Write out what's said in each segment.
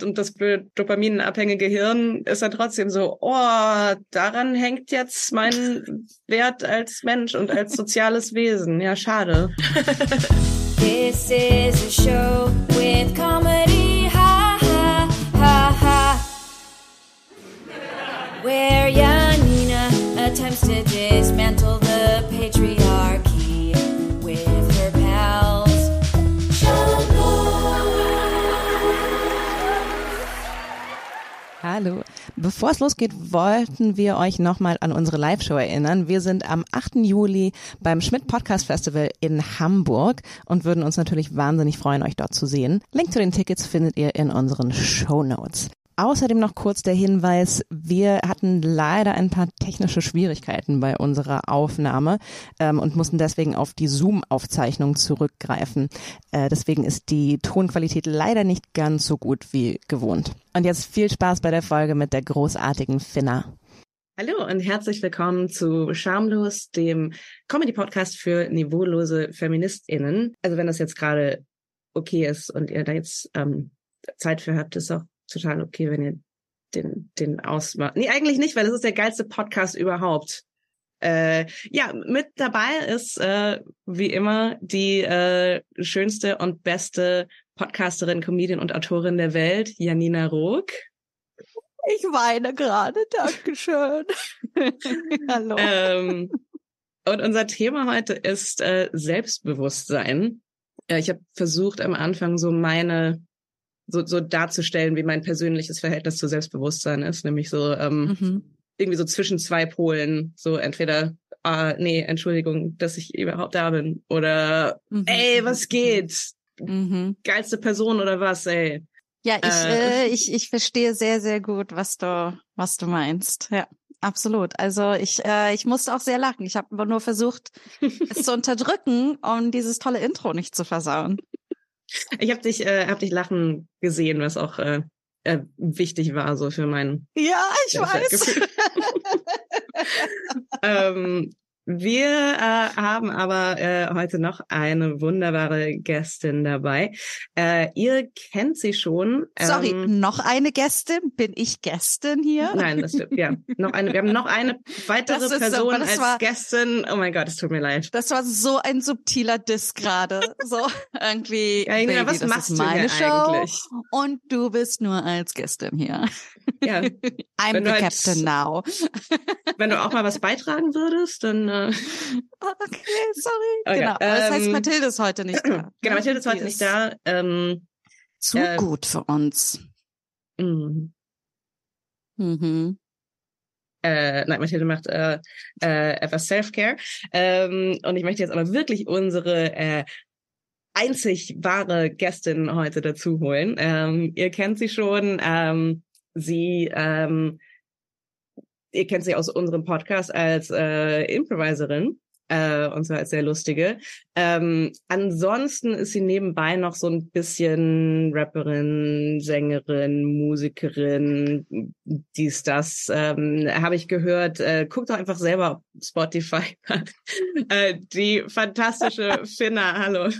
Und das dopaminabhängige Hirn ist dann trotzdem so, oh, daran hängt jetzt mein Wert als Mensch und als soziales Wesen. Ja, schade. This is a show with comedy, ha ha ha ha. Where Janina attempts to dismantle the patriarchy Hallo. Bevor es losgeht, wollten wir euch nochmal an unsere Live-Show erinnern. Wir sind am 8. Juli beim Schmidt Podcast Festival in Hamburg und würden uns natürlich wahnsinnig freuen, euch dort zu sehen. Link zu den Tickets findet ihr in unseren Show Notes. Außerdem noch kurz der Hinweis, wir hatten leider ein paar technische Schwierigkeiten bei unserer Aufnahme ähm, und mussten deswegen auf die Zoom-Aufzeichnung zurückgreifen. Äh, deswegen ist die Tonqualität leider nicht ganz so gut wie gewohnt. Und jetzt viel Spaß bei der Folge mit der großartigen Finna. Hallo und herzlich willkommen zu Schamlos, dem Comedy-Podcast für niveaulose FeministInnen. Also wenn das jetzt gerade okay ist und ihr da jetzt ähm, Zeit für habt, ist auch total okay, wenn ihr den, den ausmacht. Nee, eigentlich nicht, weil das ist der geilste Podcast überhaupt. Äh, ja, mit dabei ist äh, wie immer die äh, schönste und beste Podcasterin, Comedian und Autorin der Welt, Janina Rook. Ich weine gerade, Dankeschön. Hallo. Ähm, und unser Thema heute ist äh, Selbstbewusstsein. Äh, ich habe versucht am Anfang so meine so, so darzustellen, wie mein persönliches Verhältnis zu Selbstbewusstsein ist, nämlich so ähm, mhm. irgendwie so zwischen zwei Polen, so entweder ah, nee, Entschuldigung, dass ich überhaupt da bin oder mhm. ey, was geht? Mhm. Geilste Person oder was, ey? Ja, ich, äh, äh, ich, ich verstehe sehr, sehr gut, was du, was du meinst. Ja, absolut. Also ich, äh, ich musste auch sehr lachen. Ich habe nur versucht, es zu unterdrücken, um dieses tolle Intro nicht zu versauen. Ich habe dich, äh, hab dich lachen gesehen, was auch äh, äh, wichtig war so für mein. Ja, ich weiß. ähm, wir äh, haben aber äh, heute noch eine wunderbare Gästin dabei. Äh, ihr kennt sie schon. Sorry, ähm, noch eine Gästin? Bin ich Gästin hier? Nein, das stimmt. Ja, noch eine. Wir haben noch eine weitere ist, Person als war, Gästin. Oh mein Gott, es tut mir leid. Das war so ein subtiler Diss gerade. So irgendwie. Ja, Baby, was das machst ist meine du Show eigentlich? Und du bist nur als Gästin hier. Ja. I'm the halt, captain now. Wenn du auch mal was beitragen würdest, dann. Äh, okay, sorry. Okay, genau. Ähm, das heißt, ähm, Mathilde ist heute nicht da. Genau, Mathilde ist heute nicht da. Ähm, zu äh, gut für uns. Mhm. Mhm. Äh, nein, Mathilde macht äh, äh, etwas Self-Care. Ähm, und ich möchte jetzt aber wirklich unsere äh, einzig wahre Gästin heute dazu holen. Ähm, ihr kennt sie schon. Ähm, Sie, ähm, ihr kennt sie aus unserem Podcast als äh, Improviserin. Äh, und zwar als sehr lustige. Ähm, ansonsten ist sie nebenbei noch so ein bisschen Rapperin, Sängerin, Musikerin, dies, das. Ähm, Habe ich gehört. Äh, guckt doch einfach selber auf Spotify. äh, die fantastische Finna, hallo.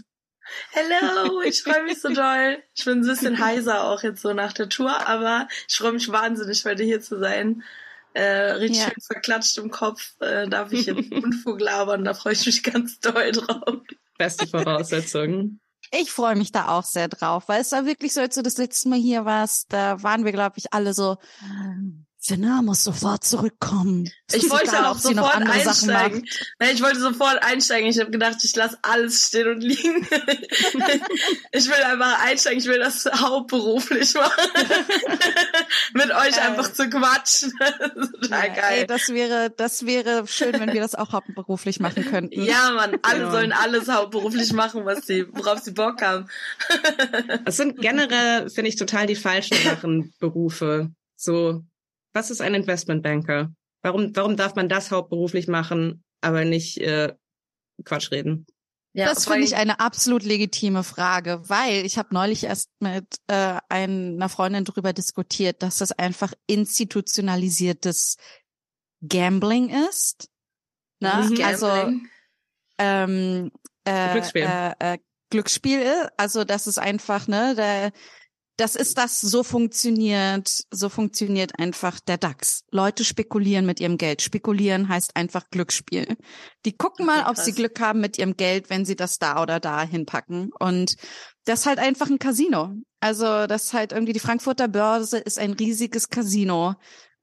Hello, ich freue mich so doll. Ich bin ein bisschen heiser auch jetzt so nach der Tour, aber ich freue mich wahnsinnig, heute hier zu sein. Äh, richtig ja. schön verklatscht im Kopf äh, darf ich jetzt Unfug labern, da freue ich mich ganz doll drauf. Beste Voraussetzungen. Ich freue mich da auch sehr drauf, weil es war wirklich so, als du das letzte Mal hier warst, da waren wir, glaube ich, alle so, Finna muss sofort zurückkommen. Es ich wollte auch sofort einsteigen. Nein, ich wollte sofort einsteigen. Ich habe gedacht, ich lasse alles stehen und liegen. ich will einfach einsteigen. Ich will das hauptberuflich machen. Mit euch äh, einfach zu quatschen. Total ja, geil. Ey, das wäre, das wäre schön, wenn wir das auch hauptberuflich machen könnten. Ja, man, alle ja. sollen alles hauptberuflich machen, was sie, worauf sie Bock haben. Es sind generell, finde ich, total die falschen Sachen, Berufe. So, was ist ein Investmentbanker? Warum, warum darf man das hauptberuflich machen, aber nicht äh, Quatsch reden? Ja, das finde ich eine absolut legitime Frage, weil ich habe neulich erst mit äh, einer Freundin darüber diskutiert, dass das einfach institutionalisiertes Gambling ist. Ne? Gambling? Also ähm, äh, Glücksspiel. Äh, äh, Glücksspiel, also das ist einfach, ne, der das ist das, so funktioniert, so funktioniert einfach der DAX. Leute spekulieren mit ihrem Geld. Spekulieren heißt einfach Glücksspiel. Die gucken mal, ob sie Glück haben mit ihrem Geld, wenn sie das da oder da hinpacken. Und das ist halt einfach ein Casino. Also das ist halt irgendwie die Frankfurter Börse ist ein riesiges Casino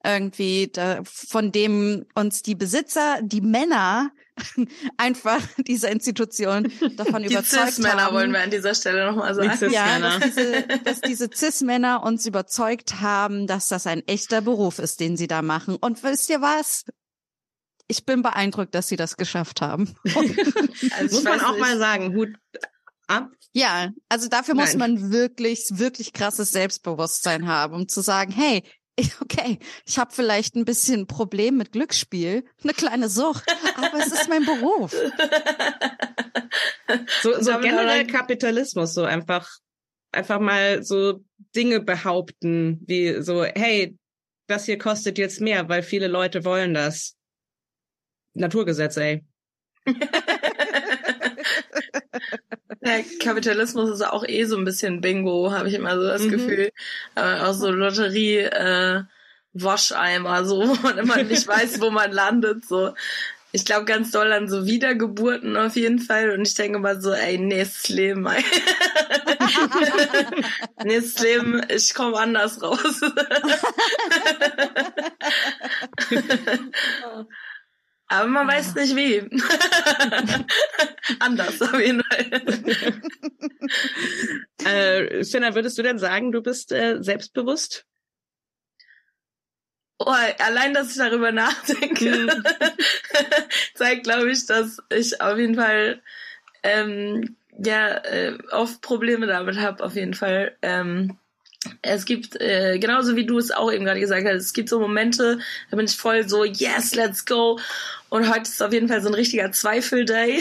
irgendwie, da, von dem uns die Besitzer, die Männer einfach dieser Institution davon die überzeugt Cis -Männer haben. wollen wir an dieser Stelle nochmal sagen. Ja, dass diese, dass diese Cis-Männer uns überzeugt haben, dass das ein echter Beruf ist, den sie da machen. Und wisst ihr was? Ich bin beeindruckt, dass sie das geschafft haben. also Muss man auch nicht. mal sagen, Hut ab. Ja, also dafür Nein. muss man wirklich, wirklich krasses Selbstbewusstsein haben, um zu sagen, hey, okay, ich habe vielleicht ein bisschen ein Problem mit Glücksspiel, eine kleine Sucht, aber es ist mein Beruf. So, so generell Kapitalismus, so einfach, einfach mal so Dinge behaupten, wie so, hey, das hier kostet jetzt mehr, weil viele Leute wollen das. Naturgesetz, ey. Ja, Kapitalismus ist auch eh so ein bisschen Bingo, habe ich immer so das mhm. Gefühl. Aber auch so Lotterie, äh, Wascheimer, so, wo man immer nicht weiß, wo man landet. So. Ich glaube ganz doll an so Wiedergeburten auf jeden Fall. Und ich denke mal so, ey, nächstes Leben, ey. nächstes Leben, ich komme anders raus. Aber man weiß nicht wie. Anders auf jeden Fall. äh, Finna, würdest du denn sagen, du bist äh, selbstbewusst? Oh, allein, dass ich darüber nachdenke, mhm. zeigt, glaube ich, dass ich auf jeden Fall ähm, ja äh, oft Probleme damit habe, auf jeden Fall. Ähm, es gibt, äh, genauso wie du es auch eben gerade gesagt hast, es gibt so Momente, da bin ich voll so, yes, let's go. Und heute ist auf jeden Fall so ein richtiger Zweifel-Day.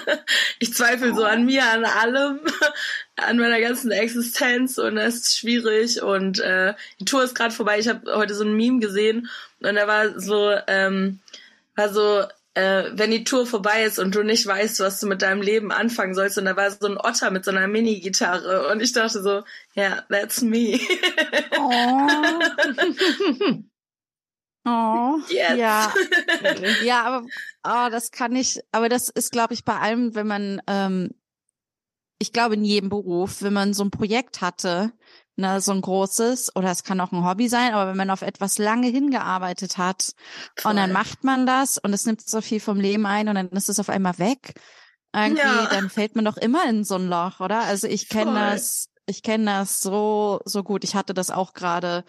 ich zweifle so an mir, an allem, an meiner ganzen Existenz und es ist schwierig. Und äh, die Tour ist gerade vorbei. Ich habe heute so ein Meme gesehen und da war so, ähm, war so, äh, wenn die Tour vorbei ist und du nicht weißt, was du mit deinem Leben anfangen sollst. Und da war so ein Otter mit so einer Mini-Gitarre. Und ich dachte so, ja, yeah, that's me. oh. oh. Yes. Ja. ja, aber oh, das kann ich, aber das ist, glaube ich, bei allem, wenn man, ähm, ich glaube, in jedem Beruf, wenn man so ein Projekt hatte, ne, so ein großes, oder es kann auch ein Hobby sein, aber wenn man auf etwas lange hingearbeitet hat Voll. und dann macht man das und es nimmt so viel vom Leben ein und dann ist es auf einmal weg, irgendwie, ja. dann fällt man doch immer in so ein Loch, oder? Also ich kenne das, ich kenne das so, so gut. Ich hatte das auch gerade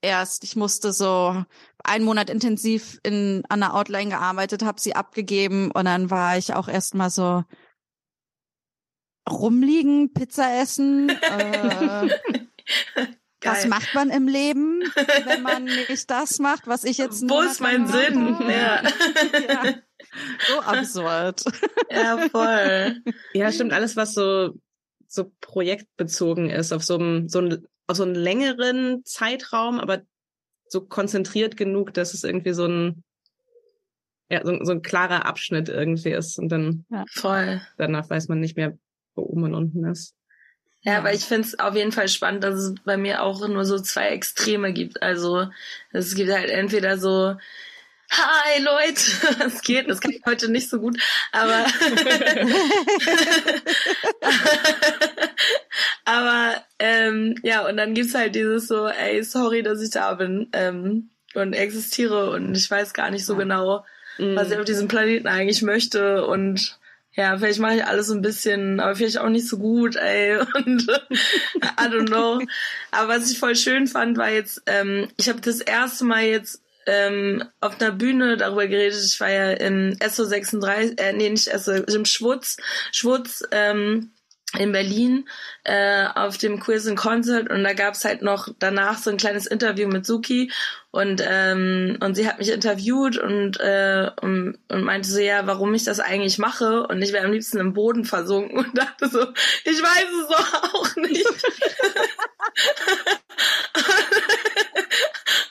erst. Ich musste so einen Monat intensiv in, an der Outline gearbeitet, habe sie abgegeben und dann war ich auch erst mal so, rumliegen, Pizza essen. Äh, was macht man im Leben, wenn man nicht das macht, was ich jetzt Wo ist mein Sinn? Ja. ja. So absurd. Ja, voll. Ja, stimmt. Alles, was so, so projektbezogen ist, auf so einem, so einem, auf so einen längeren Zeitraum, aber so konzentriert genug, dass es irgendwie so ein, ja, so, so ein klarer Abschnitt irgendwie ist. Und dann, ja, voll. Danach weiß man nicht mehr, wo oben und unten ist. Ja, aber ich finde es auf jeden Fall spannend, dass es bei mir auch nur so zwei Extreme gibt. Also es gibt halt entweder so, hi Leute, es geht, das kann ich heute nicht so gut, aber aber ähm, ja, und dann gibt's halt dieses so, ey, sorry, dass ich da bin ähm, und existiere und ich weiß gar nicht so genau, was ich mhm. auf diesem Planeten eigentlich möchte und ja, vielleicht mache ich alles ein bisschen, aber vielleicht auch nicht so gut, ey. Und I don't know. Aber was ich voll schön fand, war jetzt, ähm, ich habe das erste Mal jetzt ähm, auf einer Bühne darüber geredet. Ich war ja im SO36, äh, nee, nicht SO, im Schwutz, Schwutz, ähm, in Berlin äh, auf dem Quiz and Concert. Und da gab's halt noch danach so ein kleines Interview mit Suki. Und ähm, und sie hat mich interviewt und, äh, und und meinte so ja warum ich das eigentlich mache. Und ich wäre am liebsten im Boden versunken. Und dachte so ich weiß es doch auch nicht.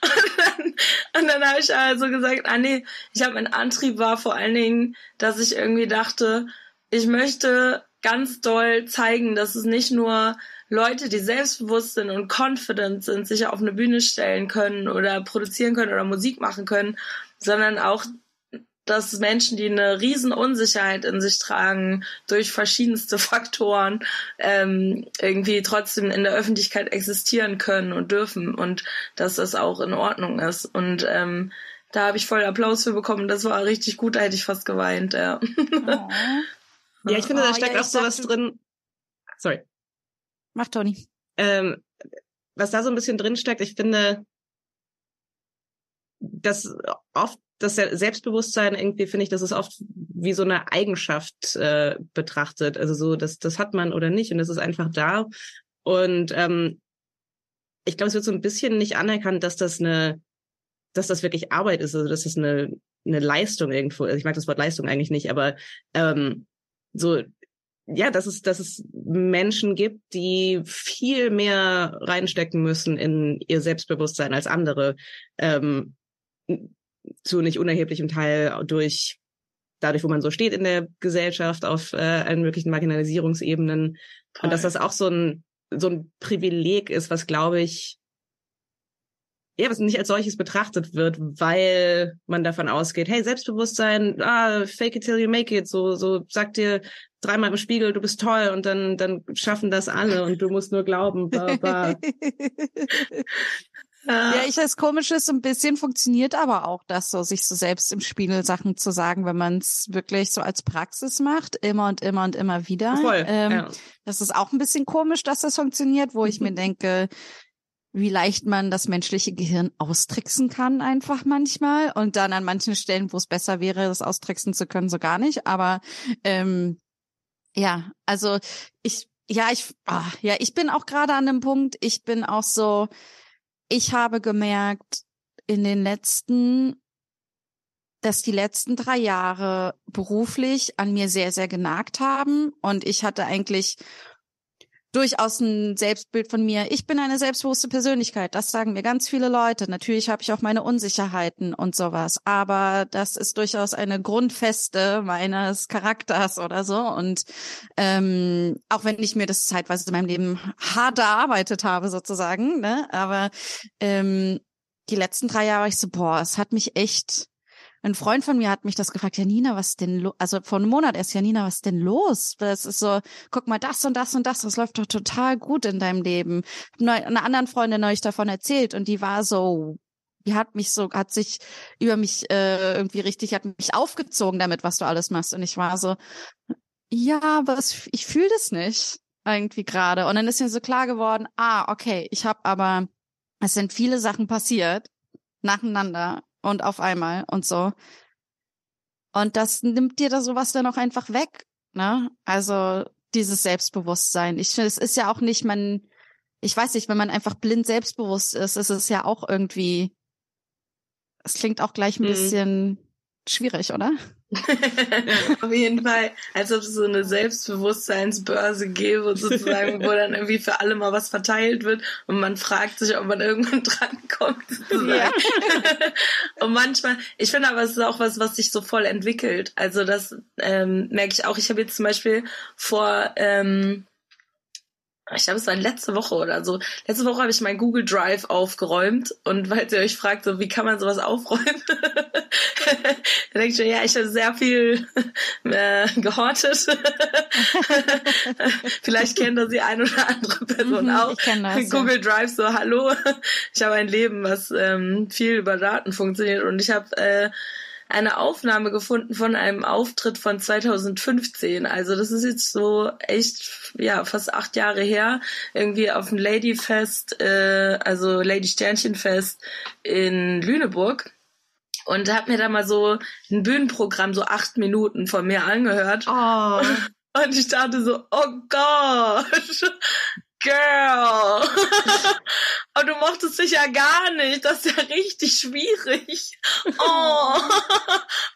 Und dann, und dann habe ich also gesagt ah nee ich habe mein Antrieb war vor allen Dingen dass ich irgendwie dachte ich möchte ganz doll zeigen, dass es nicht nur Leute, die selbstbewusst sind und confident sind, sich auf eine Bühne stellen können oder produzieren können oder Musik machen können, sondern auch dass Menschen, die eine riesen Unsicherheit in sich tragen, durch verschiedenste Faktoren ähm, irgendwie trotzdem in der Öffentlichkeit existieren können und dürfen und dass das auch in Ordnung ist. Und ähm, da habe ich voll Applaus für bekommen. Das war richtig gut, da hätte ich fast geweint, ja. Oh. Ja, ich finde, da oh, steckt ja, auch sowas drin. Sorry. Mach Toni. Ähm, was da so ein bisschen drin steckt, ich finde, dass oft das Selbstbewusstsein irgendwie finde ich, das ist oft wie so eine Eigenschaft äh, betrachtet. Also so, das, das hat man oder nicht und das ist einfach da. Und ähm, ich glaube, es wird so ein bisschen nicht anerkannt, dass das eine, dass das wirklich Arbeit ist, also dass das eine, eine Leistung irgendwo. Also ich mag das Wort Leistung eigentlich nicht, aber ähm, so ja, dass es, dass es Menschen gibt, die viel mehr reinstecken müssen in ihr Selbstbewusstsein als andere. Ähm, zu nicht unerheblichem Teil durch dadurch, wo man so steht in der Gesellschaft auf äh, allen möglichen Marginalisierungsebenen Toll. und dass das auch so ein so ein Privileg ist, was glaube ich ja, was nicht als solches betrachtet wird, weil man davon ausgeht, hey, Selbstbewusstsein, ah, fake it till you make it, so, so sagt dir dreimal im Spiegel, du bist toll und dann, dann schaffen das alle und du musst nur glauben, bla, bla. Ja, ich weiß, komisch ist, ein bisschen funktioniert aber auch das so, sich so selbst im Spiegel Sachen zu sagen, wenn man es wirklich so als Praxis macht, immer und immer und immer wieder. Voll, ähm, ja. Das ist auch ein bisschen komisch, dass das funktioniert, wo ich mir denke, wie leicht man das menschliche Gehirn austricksen kann einfach manchmal und dann an manchen Stellen, wo es besser wäre, das austricksen zu können, so gar nicht. Aber ähm, ja, also ich, ja, ich, ah, ja, ich bin auch gerade an dem Punkt, ich bin auch so, ich habe gemerkt in den letzten, dass die letzten drei Jahre beruflich an mir sehr, sehr genagt haben. Und ich hatte eigentlich durchaus ein Selbstbild von mir. Ich bin eine selbstbewusste Persönlichkeit. Das sagen mir ganz viele Leute. Natürlich habe ich auch meine Unsicherheiten und sowas. Aber das ist durchaus eine Grundfeste meines Charakters oder so. Und ähm, auch wenn ich mir das zeitweise in meinem Leben hart erarbeitet habe, sozusagen, ne? Aber ähm, die letzten drei Jahre war ich so, boah, es hat mich echt ein Freund von mir hat mich das gefragt, Janina, was denn los? Also vor einem Monat erst, Janina, was denn los? Das ist so, guck mal, das und das und das, das läuft doch total gut in deinem Leben. Eine anderen Freundin euch davon erzählt und die war so, die hat mich so, hat sich über mich äh, irgendwie richtig, hat mich aufgezogen damit, was du alles machst. Und ich war so, ja, aber es, ich fühle das nicht irgendwie gerade. Und dann ist mir so klar geworden, ah, okay, ich habe aber, es sind viele Sachen passiert nacheinander und auf einmal und so. Und das nimmt dir da sowas dann auch einfach weg, ne? Also dieses Selbstbewusstsein. Ich finde, es ist ja auch nicht, man, ich weiß nicht, wenn man einfach blind selbstbewusst ist, ist es ja auch irgendwie, es klingt auch gleich ein mhm. bisschen schwierig, oder? Auf jeden Fall, als ob es so eine Selbstbewusstseinsbörse gäbe, sozusagen, wo dann irgendwie für alle mal was verteilt wird und man fragt sich, ob man irgendwann drankommt. Ja. und manchmal, ich finde aber, es ist auch was, was sich so voll entwickelt. Also das ähm, merke ich auch. Ich habe jetzt zum Beispiel vor ähm, ich glaube, es war letzte Woche oder so. Letzte Woche habe ich mein Google Drive aufgeräumt und weil ihr euch fragt, so wie kann man sowas aufräumen, da denke ich mir, ja, ich habe sehr viel äh, gehortet. Vielleicht kennt das die eine oder andere Person mhm, auch. Ich das, Google ja. Drive so, hallo, ich habe ein Leben, was ähm, viel über Daten funktioniert und ich habe äh, eine Aufnahme gefunden von einem Auftritt von 2015. Also das ist jetzt so echt, ja, fast acht Jahre her. Irgendwie auf dem Ladyfest, äh, also Lady Sternchenfest in Lüneburg. Und hab mir da mal so ein Bühnenprogramm, so acht Minuten von mir angehört. Oh. Und ich dachte so, oh Gott, Girl. Aber du mochtest dich ja gar nicht. Das ist ja richtig schwierig. Oh.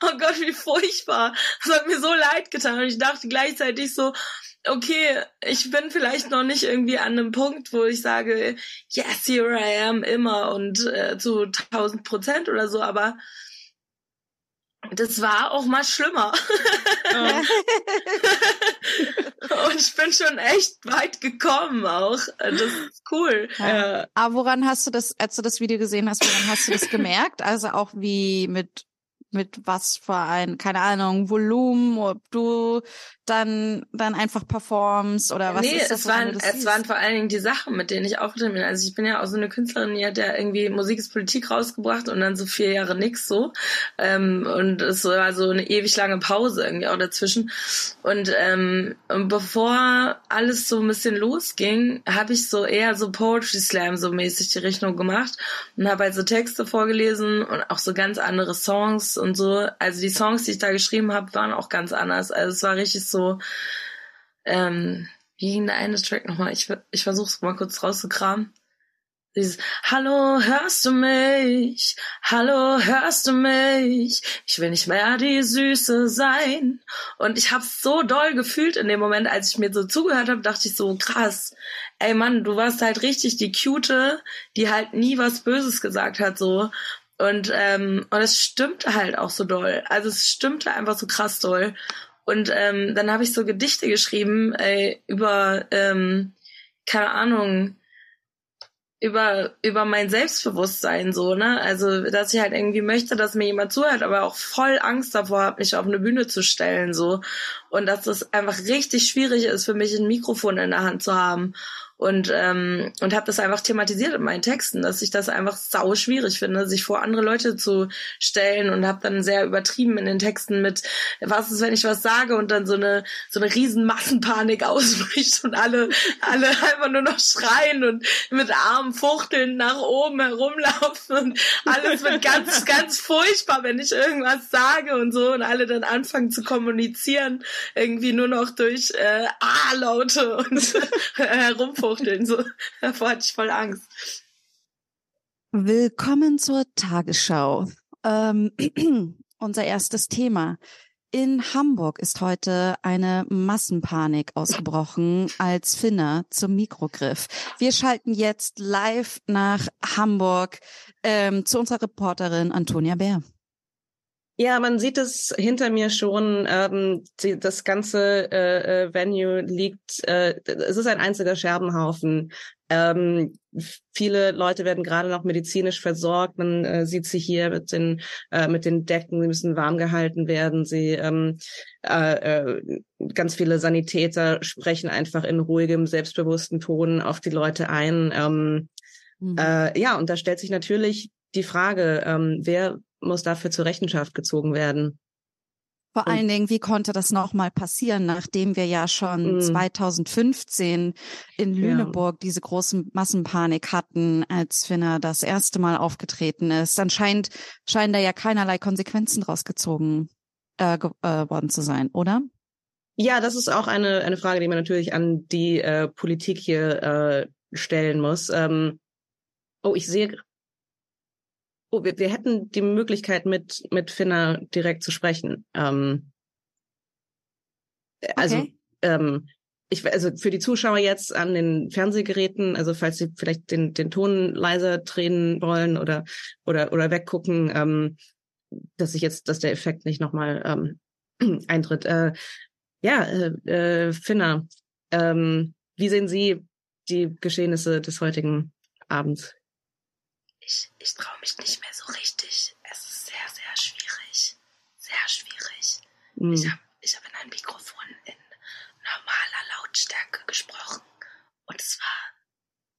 oh Gott, wie furchtbar. Das hat mir so leid getan. Und ich dachte gleichzeitig so, okay, ich bin vielleicht noch nicht irgendwie an einem Punkt, wo ich sage, yes, here I am immer und äh, zu 1000 Prozent oder so, aber das war auch mal schlimmer. und ich bin schon echt weit gekommen auch. Das ist cool. Ja. Aber woran hast du das, als du das Video gesehen hast, woran hast du das gemerkt? Also auch wie mit mit was für ein, keine Ahnung, Volumen, ob du dann, dann einfach performst oder was nee, ist das? Es waren, es siehst? waren vor allen Dingen die Sachen, mit denen ich aufgetreten bin. Also ich bin ja auch so eine Künstlerin, die hat ja irgendwie Musik ist Politik rausgebracht und dann so vier Jahre nix so. Ähm, und es war so eine ewig lange Pause irgendwie auch dazwischen. Und, ähm, und bevor alles so ein bisschen losging, habe ich so eher so Poetry Slam so mäßig die Richtung gemacht und habe halt so Texte vorgelesen und auch so ganz andere Songs und so. Also die Songs, die ich da geschrieben habe, waren auch ganz anders. Also es war richtig so, ähm, wie ging der eine Track nochmal? Ich, ich versuche es mal kurz rauszukramen. Dieses Hallo, hörst du mich? Hallo, hörst du mich? Ich will nicht mehr die Süße sein. Und ich habe so doll gefühlt in dem Moment, als ich mir so zugehört habe, dachte ich so krass. Ey Mann, du warst halt richtig die Cute, die halt nie was Böses gesagt hat so. Und ähm, und es stimmte halt auch so doll. Also es stimmte einfach so krass doll. Und ähm, dann habe ich so Gedichte geschrieben ey, über, ähm, keine Ahnung, über über mein Selbstbewusstsein so, ne? Also, dass ich halt irgendwie möchte, dass mir jemand zuhört, aber auch voll Angst davor habe, mich auf eine Bühne zu stellen so und dass es einfach richtig schwierig ist für mich ein Mikrofon in der Hand zu haben. Und ähm, und habe das einfach thematisiert in meinen Texten, dass ich das einfach sau schwierig finde, sich vor andere Leute zu stellen und habe dann sehr übertrieben in den Texten mit was ist, wenn ich was sage? Und dann so eine so eine riesen Massenpanik ausbricht und alle alle einfach nur noch schreien und mit Armen fuchteln nach oben herumlaufen und alles wird ganz ganz furchtbar, wenn ich irgendwas sage und so und alle dann anfangen zu kommunizieren irgendwie nur noch durch äh, A-Laute und herum hochfuchteln. So, davor hatte ich voll Angst. Willkommen zur Tagesschau. Ähm, unser erstes Thema. In Hamburg ist heute eine Massenpanik ausgebrochen, als Finner zum Mikro griff. Wir schalten jetzt live nach Hamburg ähm, zu unserer Reporterin Antonia Bär. Ja, man sieht es hinter mir schon. Ähm, die, das ganze äh, äh, Venue liegt, äh, es ist ein einziger Scherbenhaufen. Ähm, viele Leute werden gerade noch medizinisch versorgt. Man äh, sieht sie hier mit den äh, mit den Decken, sie müssen warm gehalten werden. Sie ähm, äh, äh, ganz viele Sanitäter sprechen einfach in ruhigem, selbstbewussten Ton auf die Leute ein. Ähm, mhm. äh, ja, und da stellt sich natürlich die Frage, ähm, wer muss dafür zur Rechenschaft gezogen werden. Vor allen Dingen, wie konnte das nochmal passieren, nachdem wir ja schon mm. 2015 in Lüneburg ja. diese große Massenpanik hatten, als Finner das erste Mal aufgetreten ist? Dann scheint, scheinen da ja keinerlei Konsequenzen draus gezogen äh, äh, worden zu sein, oder? Ja, das ist auch eine, eine Frage, die man natürlich an die äh, Politik hier äh, stellen muss. Ähm, oh, ich sehe oh, wir, wir hätten die Möglichkeit, mit, mit Finna direkt zu sprechen. Ähm, also, okay. ähm, ich, also für die Zuschauer jetzt an den Fernsehgeräten, also falls sie vielleicht den, den Ton leiser drehen wollen oder, oder, oder weggucken, ähm, dass sich jetzt, dass der Effekt nicht nochmal ähm, eintritt. Äh, ja, äh, äh, Finna, ähm, wie sehen Sie die Geschehnisse des heutigen Abends? Ich, ich traue mich nicht mehr so richtig. Es ist sehr, sehr schwierig. Sehr schwierig. Mhm. Ich habe ich hab in ein Mikrofon in normaler Lautstärke gesprochen und es war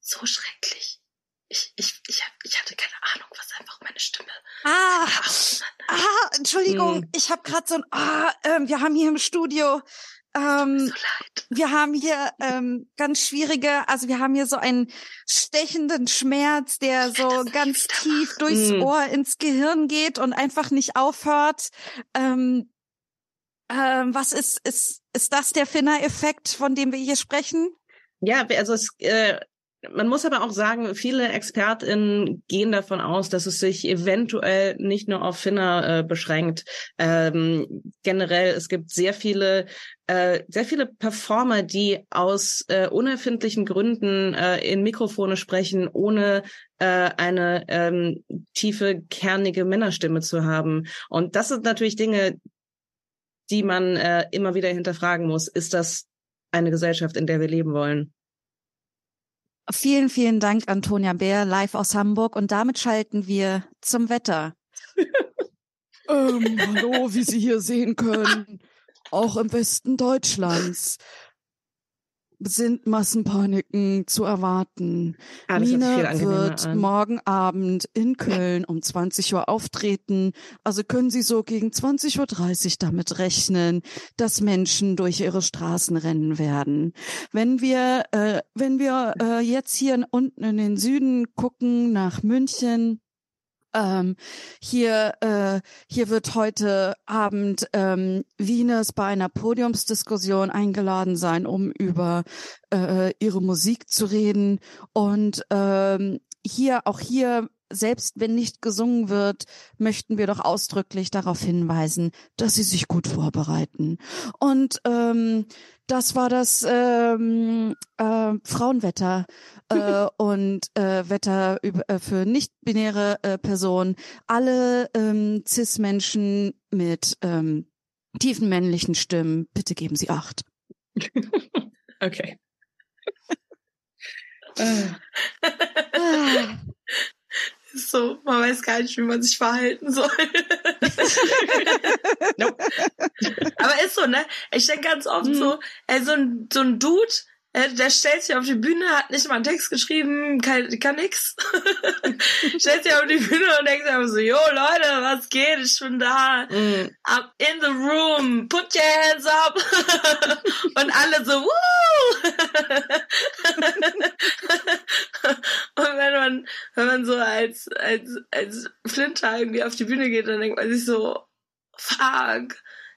so schrecklich. Ich, ich, ich, ich hatte keine Ahnung, was einfach meine Stimme. Ah, ah Entschuldigung, mhm. ich habe gerade so ein, ah, äh, wir haben hier im Studio ähm, so wir haben hier ähm, ganz schwierige, also wir haben hier so einen stechenden Schmerz, der so ganz tief machen. durchs mm. Ohr ins Gehirn geht und einfach nicht aufhört. Ähm, ähm, was ist, ist, ist das der Finner-Effekt, von dem wir hier sprechen? Ja, also es, äh, man muss aber auch sagen, viele ExpertInnen gehen davon aus, dass es sich eventuell nicht nur auf Finner äh, beschränkt. Ähm, generell, es gibt sehr viele, äh, sehr viele Performer, die aus äh, unerfindlichen Gründen äh, in Mikrofone sprechen, ohne äh, eine ähm, tiefe, kernige Männerstimme zu haben. Und das sind natürlich Dinge, die man äh, immer wieder hinterfragen muss. Ist das eine Gesellschaft, in der wir leben wollen? Vielen, vielen Dank, Antonia Bär, live aus Hamburg. Und damit schalten wir zum Wetter. ähm, hallo, wie Sie hier sehen können. Auch im Westen Deutschlands sind Massenpaniken zu erwarten. Ah, Mine wird an. morgen Abend in Köln um 20 Uhr auftreten. Also können Sie so gegen 20.30 Uhr damit rechnen, dass Menschen durch ihre Straßen rennen werden. Wenn wir, äh, wenn wir äh, jetzt hier unten in den Süden gucken nach München, ähm, hier, äh, hier wird heute Abend ähm, Wieners bei einer Podiumsdiskussion eingeladen sein, um über äh, ihre Musik zu reden. Und ähm, hier, auch hier, selbst wenn nicht gesungen wird, möchten wir doch ausdrücklich darauf hinweisen, dass sie sich gut vorbereiten. Und ähm, das war das ähm, äh, Frauenwetter äh, und äh, Wetter über, äh, für nicht-binäre äh, Personen. Alle ähm, Cis-Menschen mit ähm, tiefen männlichen Stimmen, bitte geben Sie Acht. Okay. Ah, So, man weiß gar nicht, wie man sich verhalten soll. Nope. Aber ist so, ne? Ich denke ganz oft Mhm. so, ey, so ein, so ein Dude, der stellt sich auf die Bühne, hat nicht mal einen Text geschrieben, kann, kann nix. stellt sich auf die Bühne und denkt sich einfach so, yo Leute, was geht? Ich bin da. mm, I'm in the room, put your hands up. und alle so, woo! und wenn man, wenn man so als, als, als Flinter irgendwie auf die Bühne geht, dann denkt man sich so, fuck,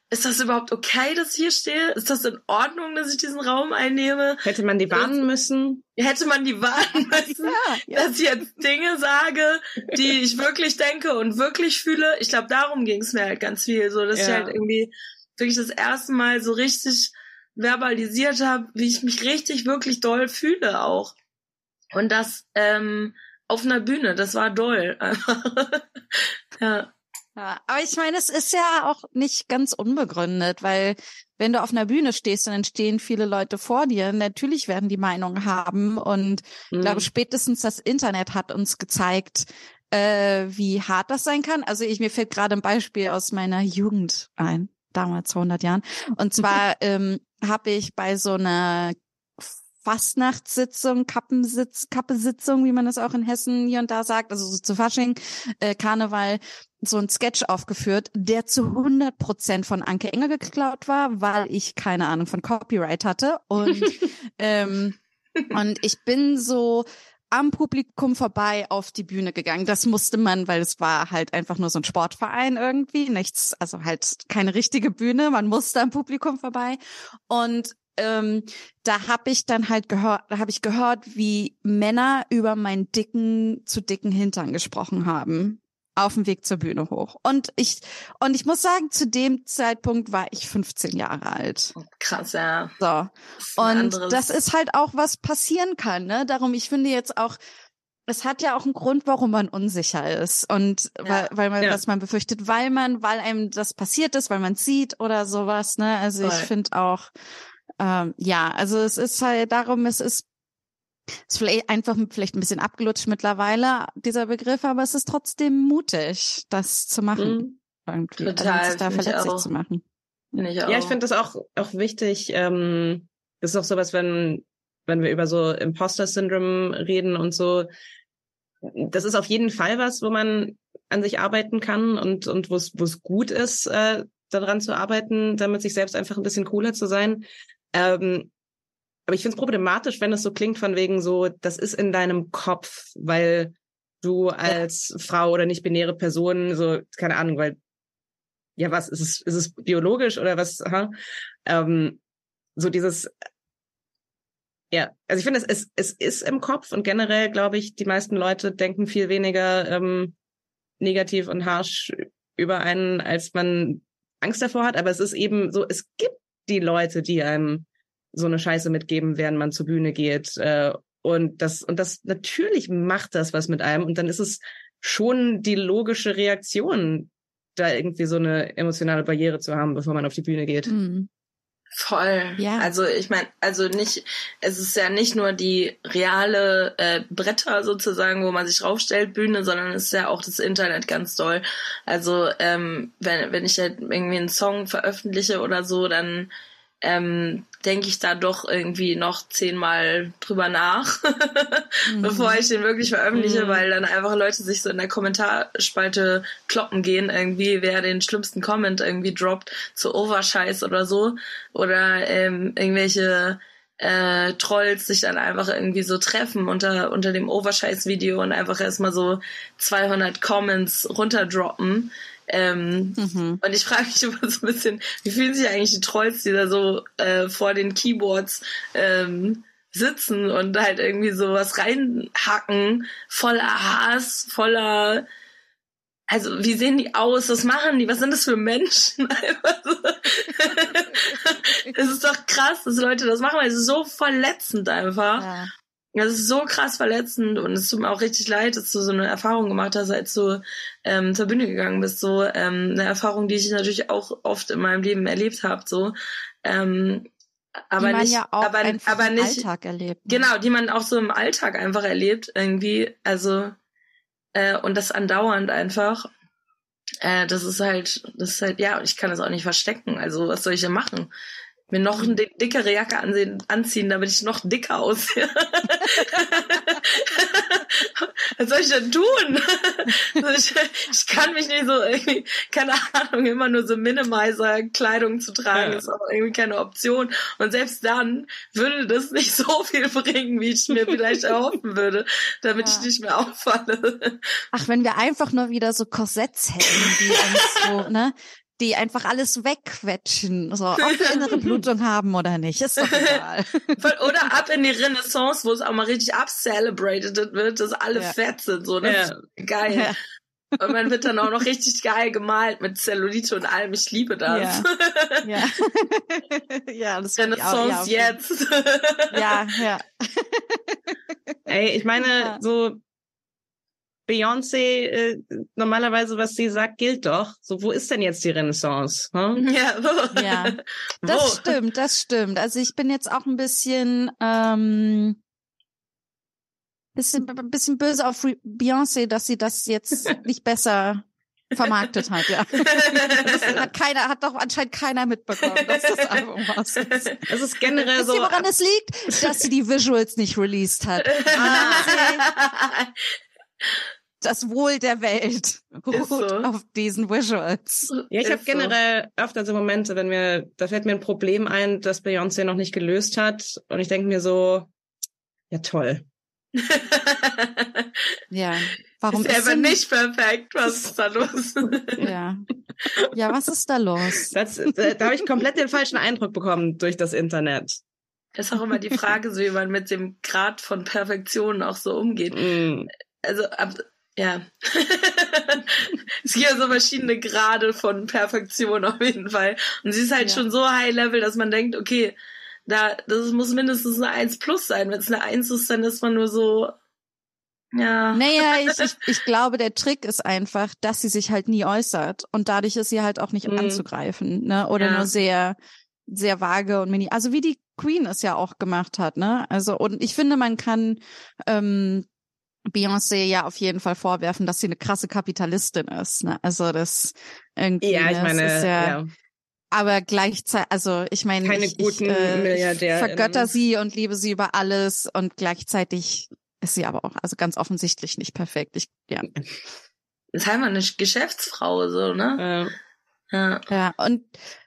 ist das überhaupt okay, dass ich hier stehe? Ist das in Ordnung, dass ich diesen Raum einnehme? hätte man die warnen müssen? Hätte man die warnen müssen, dass ich jetzt Dinge sage, die ich wirklich denke und wirklich fühle? Ich glaube, darum ging es mir halt ganz viel, so dass ich Ja. halt irgendwie wirklich das erste Mal so richtig verbalisiert habe, wie ich mich richtig, wirklich doll fühle auch. Und das ähm, auf einer Bühne, das war doll. ja. Ja, aber ich meine, es ist ja auch nicht ganz unbegründet, weil wenn du auf einer Bühne stehst, dann stehen viele Leute vor dir. Natürlich werden die Meinung haben und ich Mm. glaube, spätestens das Internet hat uns gezeigt, äh, wie hart das sein kann. Also ich mir fällt gerade ein Beispiel aus meiner Jugend ein, damals vor 100 Jahren. Und zwar ähm, habe ich bei so einer Fastnachtssitzung, Kappensitz, Kappesitzung, wie man das auch in Hessen hier und da sagt, also so zu Fasching, äh, Karneval, so ein Sketch aufgeführt, der zu 100 Prozent von Anke Engel geklaut war, weil ich keine Ahnung von Copyright hatte und ähm, und ich bin so am Publikum vorbei auf die Bühne gegangen. Das musste man, weil es war halt einfach nur so ein Sportverein irgendwie, nichts, also halt keine richtige Bühne. Man musste am Publikum vorbei und ähm, da habe ich dann halt gehört, da habe ich gehört, wie Männer über meinen dicken zu dicken Hintern gesprochen haben auf dem Weg zur Bühne hoch. Und ich und ich muss sagen, zu dem Zeitpunkt war ich 15 Jahre alt. Krass, ja. So. Und anderes- das ist halt auch, was passieren kann. Ne? Darum, ich finde jetzt auch, es hat ja auch einen Grund, warum man unsicher ist und Ja. weil, weil man, Ja. was man befürchtet, weil man, weil einem das passiert ist, weil man sieht oder sowas. Ne? Also ich Voll. finde auch, ähm, ja, also es ist halt darum, es ist ist vielleicht einfach vielleicht ein bisschen abgelutscht mittlerweile, dieser Begriff, aber es ist trotzdem mutig, das zu machen. Mm. Irgendwie. Total, also sich da verletzlich zu machen. Ich auch. Ja, ich finde das auch, auch wichtig. Ähm, das ist auch sowas, wenn, wenn wir über so Imposter-Syndrom reden und so. Das ist auf jeden Fall was, wo man an sich arbeiten kann und, und wo es wo es gut ist, äh, daran zu arbeiten, damit sich selbst einfach ein bisschen cooler zu sein. Ähm, aber ich finde es problematisch, wenn es so klingt von wegen so, das ist in deinem Kopf, weil du als Frau oder nicht-binäre Person so, keine Ahnung, weil ja, was ist es, ist es biologisch oder was? Aha. Ähm, so dieses, Ja, also ich finde, es, es, es ist im Kopf und generell glaube ich, die meisten Leute denken viel weniger ähm, negativ und harsh über einen, als man Angst davor hat. Aber es ist eben so, es gibt die Leute, die einem so eine Scheiße mitgeben, während man zur Bühne geht. Äh, und das, und das natürlich macht das was mit einem. Und dann ist es schon die logische Reaktion, da irgendwie so eine emotionale Barriere zu haben, bevor man auf die Bühne geht. Mhm. Voll. Ja. Also ich meine, also nicht, es ist ja nicht nur die reale äh, Bretter sozusagen, wo man sich draufstellt, Bühne, sondern es ist ja auch das Internet ganz doll. Also ähm, wenn, wenn ich halt irgendwie einen Song veröffentliche oder so, dann ähm, denke ich da doch irgendwie noch zehnmal drüber nach, mhm. bevor ich den wirklich veröffentliche, mhm. weil dann einfach Leute sich so in der Kommentarspalte kloppen gehen, irgendwie, wer den schlimmsten Comment irgendwie droppt zu Overscheiß oder so. Oder ähm, irgendwelche äh, Trolls sich dann einfach irgendwie so treffen unter, unter dem Overscheiß-Video und einfach erstmal so 200 Comments runterdroppen. Ähm, mhm. Und ich frage mich immer so ein bisschen, wie fühlen sich eigentlich die Trolls, die da so äh, vor den Keyboards ähm, sitzen und halt irgendwie sowas reinhacken, voller Hass, voller also wie sehen die aus? Was machen die? Was sind das für Menschen? Es ist doch krass, dass Leute das machen, weil es ist so verletzend einfach. Ja. Das ist so krass verletzend und es tut mir auch richtig leid, dass du so eine Erfahrung gemacht hast, als du ähm, zur Bühne gegangen bist. So ähm, eine Erfahrung, die ich natürlich auch oft in meinem Leben erlebt habe. So, ähm, aber nicht, ja aber, aber nicht Alltag erlebt. Ne? Genau, die man auch so im Alltag einfach erlebt irgendwie. Also äh, und das andauernd einfach. Äh, das ist halt, das ist halt, ja, ich kann das auch nicht verstecken. Also was soll ich denn machen? Mir noch eine dickere Jacke ansehen, anziehen, damit ich noch dicker aussehe. Was soll ich denn tun? ich, ich, kann mich nicht so irgendwie, keine Ahnung, immer nur so Minimizer-Kleidung zu tragen, ja. ist auch irgendwie keine Option. Und selbst dann würde das nicht so viel bringen, wie ich mir vielleicht erhoffen würde, damit ja. ich nicht mehr auffalle. Ach, wenn wir einfach nur wieder so Korsetts hätten, die uns so, ne, die einfach alles wegquetschen, so ob wir innere Blutung haben oder nicht, ist doch egal. oder ab in die Renaissance, wo es auch mal richtig abcelebrated wird, dass alle ja. fett sind, so, das ja. ist geil. Ja. Und man wird dann auch noch richtig geil gemalt mit Zellulite und allem. Ich liebe das. Ja, ja. ja das Renaissance auch, ja, jetzt. ja, ja. Ey, ich meine, so Beyoncé, äh, normalerweise, was sie sagt, gilt doch. So, wo ist denn jetzt die Renaissance? Hm? Ja, wo? ja, das wo? stimmt, das stimmt. Also ich bin jetzt auch ein bisschen, ähm, bisschen, bisschen böse auf Beyoncé, dass sie das jetzt nicht besser vermarktet hat, ja. Das hat keiner, hat doch anscheinend keiner mitbekommen, dass das Album was ist. Es ist generell Wisst so. Ihr, woran es liegt? Dass sie die Visuals nicht released hat. Ah das Wohl der Welt ruht so. auf diesen Visuals. Ja, ich habe generell öfter so Momente, wenn mir, da fällt mir ein Problem ein, das Beyoncé noch nicht gelöst hat. Und ich denke mir so, ja toll. ja, warum ist, ist aber nicht perfekt? Was ist da los? ja. Ja, was ist da los? Das, da, da habe ich komplett den falschen Eindruck bekommen durch das Internet. Das ist auch immer die Frage, so wie man mit dem Grad von Perfektion auch so umgeht. Mm. Also ab, ja. es gibt ja so verschiedene Grade von Perfektion auf jeden Fall. Und sie ist halt ja. schon so high level, dass man denkt, okay, da, das muss mindestens eine 1 plus sein. Wenn es eine 1 ist, dann ist man nur so, ja. Naja, ich, ich, ich glaube, der Trick ist einfach, dass sie sich halt nie äußert. Und dadurch ist sie halt auch nicht mhm. anzugreifen, ne? Oder ja. nur sehr, sehr vage und mini. Also wie die Queen es ja auch gemacht hat, ne? Also, und ich finde, man kann ähm, Beyoncé ja auf jeden Fall vorwerfen, dass sie eine krasse Kapitalistin ist. Ne? Also das irgendwie. Ja, ich meine, ja, ja, Aber gleichzeitig, also ich meine, keine ich, guten ich, äh, Milliardäre. Vergötter sie und liebe sie über alles und gleichzeitig ist sie aber auch, also ganz offensichtlich nicht perfekt. Ich, ja. Das ist einfach eine Geschäftsfrau, so, ne? Ja. Ja. ja, und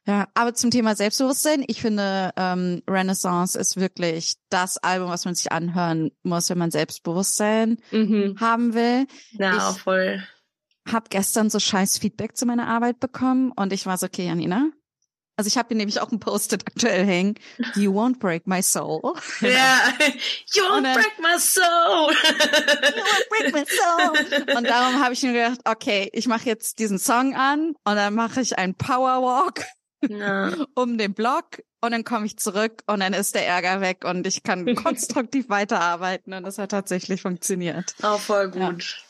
ja, aber zum Thema Selbstbewusstsein, ich finde, ähm, Renaissance ist wirklich das Album, was man sich anhören muss, wenn man Selbstbewusstsein mhm. haben will. Ja, ich voll. Hab gestern so scheiß Feedback zu meiner Arbeit bekommen und ich war so, okay, Janina, Also ich habe hier nämlich auch ein Post-it aktuell hängen. You won't break my soul. Ja, you won't dann- break my soul. You won't break my soul. Und darum habe ich mir gedacht, okay, ich mache jetzt diesen Song an und dann mache ich einen Powerwalk Ja. um den Block und dann komme ich zurück und dann ist der Ärger weg und ich kann konstruktiv weiterarbeiten und das hat tatsächlich funktioniert. Auch voll gut.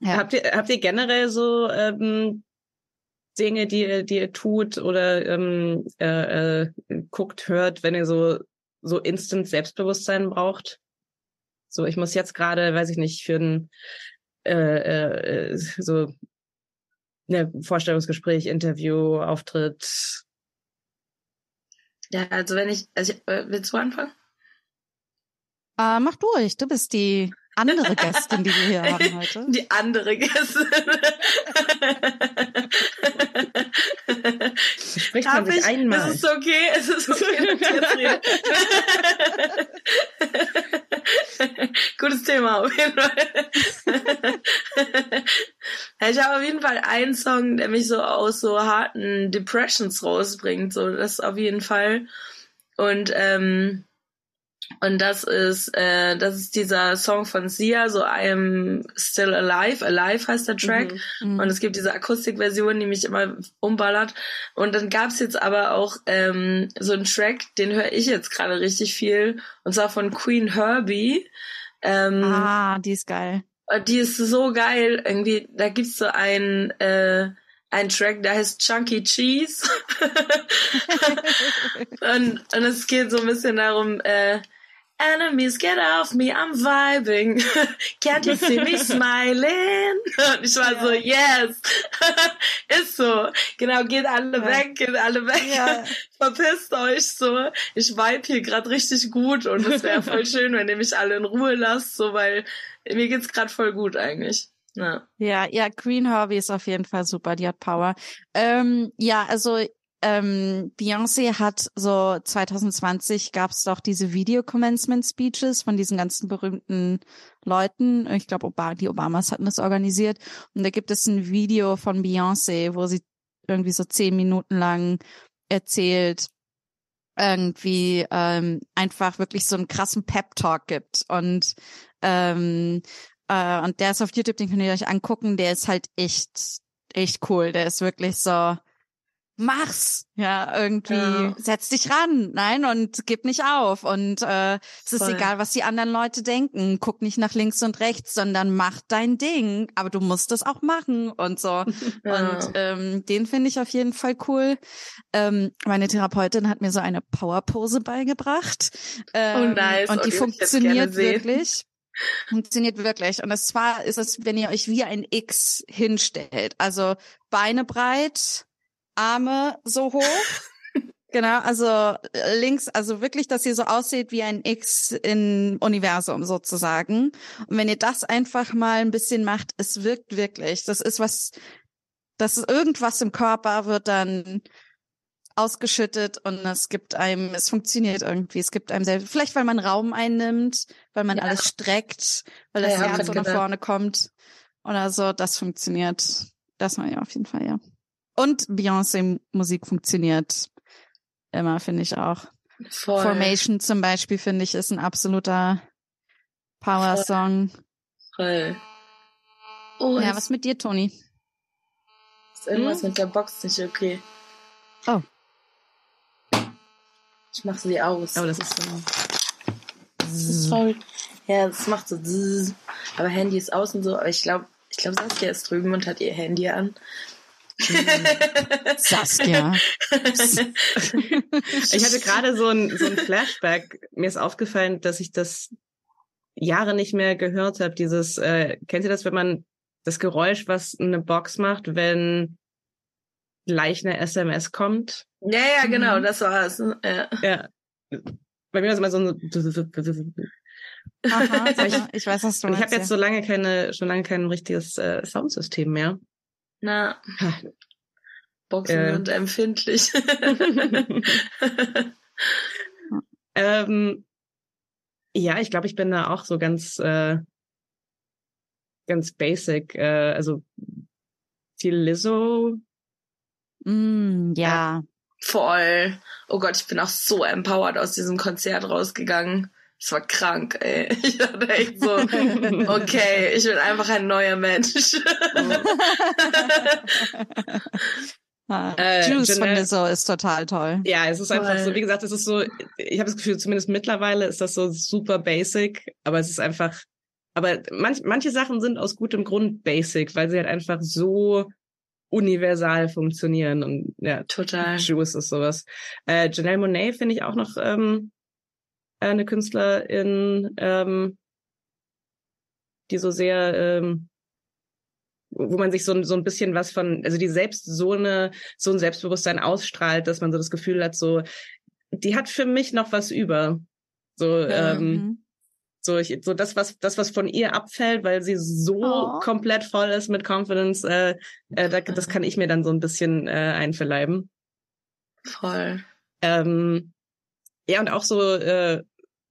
Ja. Habt ihr, habt ihr generell so ähm, Dinge, die ihr, die ihr tut oder ähm, äh, äh, guckt, hört, wenn ihr so so instant Selbstbewusstsein braucht? So, ich muss jetzt gerade, weiß ich nicht, für ein äh, äh, so ne, Vorstellungsgespräch, Interview, Auftritt. Ja, also wenn ich, also ich, äh, willst du anfangen? Äh, mach durch, du bist die andere Gästin, die wir hier haben heute. Die andere Gäste. Spricht Darf man sich ich? einmal. Es ist okay, es ist okay. Gutes Thema auf jeden Fall. ich habe auf jeden Fall einen Song, der mich so aus so harten Depressions rausbringt, so das auf jeden Fall. Und ähm, und das ist äh, das ist dieser Song von Sia, so I am still alive, alive heißt der Track. Mhm. Und es gibt diese Akustikversion, die mich immer umballert. Und dann gab's jetzt aber auch ähm, so einen Track, den höre ich jetzt gerade richtig viel. Und zwar von Queen Herbie. Ähm, Ah, die ist geil. die ist so geil. Irgendwie, da gibt's so einen, äh, einen Track, der heißt Chunky Cheese. und, und es geht so ein bisschen darum, äh, Enemies, get off me, I'm vibing. Can't you see me smiling? Und ich war so, yes. Ist so. Genau, geht alle Ja. weg, geht alle weg. Ja. Verpisst euch so. Ich vibe hier gerade richtig gut und es wäre voll schön, wenn ihr mich alle in Ruhe lasst, so, weil mir geht's gerade voll gut eigentlich. Ja. Ja, ja, Green Herbie ist auf jeden Fall super, die hat Power. Ähm, ja, also ähm, Beyoncé hat so 2020 gab's doch diese Video-Commencement-Speeches von diesen ganzen berühmten Leuten. Ich glaube, Obama, die Obamas hatten das organisiert. Und da gibt es ein Video von Beyoncé, wo sie irgendwie so zehn Minuten lang erzählt, irgendwie ähm, einfach wirklich so einen krassen Pep-Talk gibt. Und ähm, äh, und der ist auf YouTube, den könnt ihr euch angucken. Der ist halt echt, echt cool. Der ist wirklich so, mach's, ja, irgendwie, Ja. setz dich ran, nein, und gib nicht auf. Und äh, es ist Voll. egal, was die anderen Leute denken. Guck nicht nach links und rechts, sondern mach dein Ding. Aber du musst es auch machen und so. Ja. Und ähm, den finde ich auf jeden Fall cool. Ähm, meine Therapeutin hat mir so eine Powerpose beigebracht. Ähm, Oh, nice. Und Oh, die jetzt funktioniert wirklich. Funktioniert wirklich. Und zwar ist es, wenn ihr euch wie ein X hinstellt. Also Beine breit, Arme so hoch. Genau, also äh, links, also wirklich, dass ihr so aussieht wie ein X im Universum sozusagen. Und wenn ihr das einfach mal ein bisschen macht, es wirkt wirklich. Das ist was, das ist irgendwas im Körper wird dann ausgeschüttet und es gibt einem, es funktioniert irgendwie. Es gibt einem selbst, vielleicht weil man Raum einnimmt, weil man Ja. alles streckt, weil das Ja, Herz so nach vorne kommt oder so. Das funktioniert. Das mal ja auf jeden Fall, ja. Und Beyoncé-Musik funktioniert immer, finde ich auch. Voll. Formation zum Beispiel, finde ich, ist ein absoluter Power-Song. Voll. Oh, Ja, es was mit dir, Toni? ist irgendwas Hm? mit der Box nicht okay. Oh. Ich mach sie aus. Aber das ist so. Sorry. Ja, das macht so. Aber Handy ist aus und so. Aber ich glaube, ich glaube, Saskia ist drüben und hat ihr Handy an. Saskia. Ich hatte gerade so ein, so ein Flashback. Mir ist aufgefallen, dass ich das Jahre nicht mehr gehört habe. Dieses, äh, kennt ihr das, wenn man das Geräusch, was eine Box macht, wenn gleich eine SMS kommt? Ja, ja, genau, Mhm. das war's. Ja. Ja. Bei mir war es immer so ein Aha, ich- ich weiß, was du Und ich meinst. habe jetzt so lange keine, schon lange kein richtiges äh, Soundsystem mehr. Na. Boxen Äh. sind empfindlich. ähm, ja, ich glaube, ich bin da auch so ganz, äh, ganz basic. Äh, also viel Lizzo, Mm, ja. Voll. Oh Gott, ich bin auch so empowered aus diesem Konzert rausgegangen. Es war krank, ey. Ich dachte echt so, okay, ich bin einfach ein neuer Mensch. Ah, äh, Juice Janelle, von Lizzo ist total toll. Ja, es ist einfach so, wie gesagt, es ist so, ich habe das Gefühl, zumindest mittlerweile ist das so super basic, aber es ist einfach, aber manch, manche Sachen sind aus gutem Grund basic, weil sie halt einfach so universal funktionieren und ja, total. Juice ist sowas. Äh, Janelle Monet finde ich auch noch ähm, eine Künstlerin, ähm, die so sehr ähm, wo man sich so, so ein bisschen was von, also die selbst so eine, so ein Selbstbewusstsein ausstrahlt, dass man so das Gefühl hat, so, die hat für mich noch was über. So, ja, ähm, mhm. so, ich, so das, was, das, was von ihr abfällt, weil sie so oh. komplett voll ist mit Confidence, äh, äh, da, das kann ich mir dann so ein bisschen äh, einverleiben. Voll. Ähm, ja, und auch so, äh,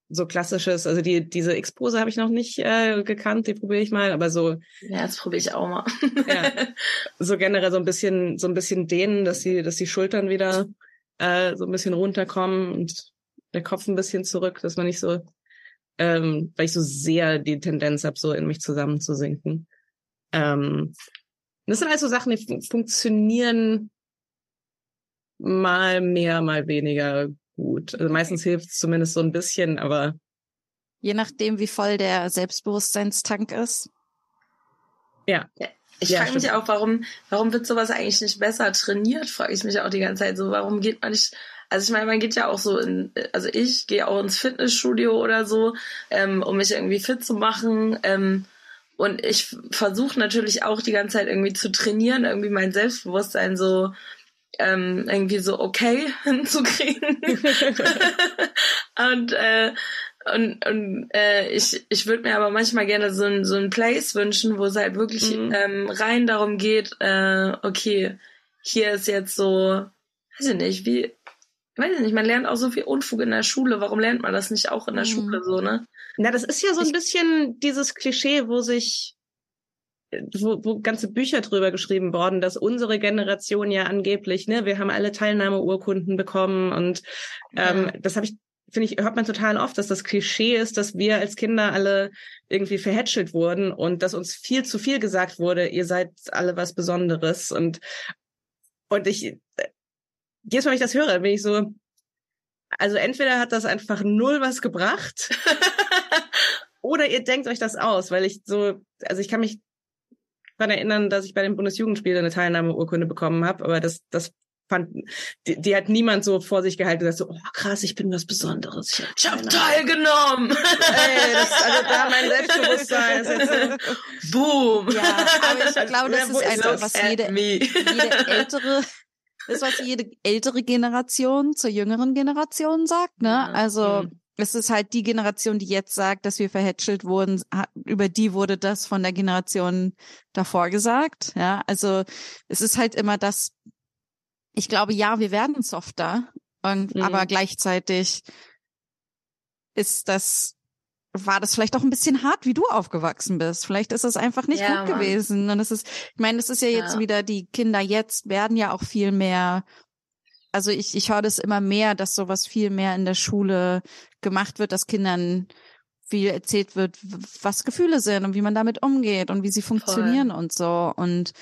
so klassisches, also die diese Expose habe ich noch nicht äh, gekannt, die probiere ich mal, aber so ja, das probiere ich auch mal. ja, so generell so ein bisschen so ein bisschen dehnen, dass die dass die Schultern wieder äh, so ein bisschen runterkommen und der Kopf ein bisschen zurück, dass man nicht so ähm, weil ich so sehr die Tendenz habe, so in mich zusammenzusinken. Ähm, das sind also Sachen, die funktionieren mal mehr, mal weniger gut. Also meistens hilft es zumindest so ein bisschen, aber. Je nachdem, wie voll der Selbstbewusstseinstank ist. Ja. Ich ja, frage mich auch, warum, warum wird sowas eigentlich nicht besser trainiert, frage ich mich auch die ganze Zeit so. Warum geht man nicht, also ich meine, man geht ja auch so in, also ich gehe auch ins Fitnessstudio oder so, ähm, um mich irgendwie fit zu machen. Ähm, und ich versuche natürlich auch die ganze Zeit irgendwie zu trainieren, irgendwie mein Selbstbewusstsein so ähm, irgendwie so okay hinzukriegen. und äh, und, und äh, ich, ich würde mir aber manchmal gerne so ein, so ein Place wünschen, wo es halt wirklich mhm. ähm, rein darum geht, äh, okay, hier ist jetzt so, weiß ich nicht, wie, weiß ich nicht, man lernt auch so viel Unfug in der Schule. Warum lernt man das nicht auch in der mhm. Schule so, ne? Na, das ist ja so ein bisschen dieses Klischee, wo sich wo, wo ganze Bücher drüber geschrieben worden, dass unsere Generation ja angeblich, ne, wir haben alle Teilnahmeurkunden bekommen und ähm, das habe ich finde ich, hört man total oft, dass das Klischee ist, dass wir als Kinder alle irgendwie verhätschelt wurden und dass uns viel zu viel gesagt wurde, ihr seid alle was Besonderes. Und, und ich, jedes Mal, wenn ich das höre, bin ich so, also entweder hat das einfach null was gebracht, oder ihr denkt euch das aus, weil ich so, also ich kann mich daran erinnern, dass ich bei den Bundesjugendspielen eine Teilnahmeurkunde bekommen habe, aber das, das fand, die, die, hat niemand so vor sich gehalten und gesagt so, oh krass, ich bin was Besonderes. Ich, ich habe teilgenommen. Ey, das, also da mein Selbstbewusstsein ist jetzt so, boom. Ja, aber ich glaube, das ist einfach, was jede, jede ältere, das, was jede ältere Generation zur jüngeren Generation sagt, ne? Also, mhm es ist halt die Generation, die jetzt sagt, dass wir verhätschelt wurden, über die wurde das von der Generation davor gesagt. Ja, also es ist halt immer das, ich glaube, ja, wir werden softer, und, mhm. aber gleichzeitig ist das, war das vielleicht auch ein bisschen hart, wie du aufgewachsen bist. Vielleicht ist es einfach nicht ja, gut Mann. gewesen. Und es ist, ich meine, es ist ja jetzt ja. wieder, die Kinder jetzt werden ja auch viel mehr also ich, ich höre das immer mehr, dass sowas viel mehr in der Schule gemacht wird, dass Kindern viel erzählt wird, was Gefühle sind und wie man damit umgeht und wie sie funktionieren Voll. und so. Und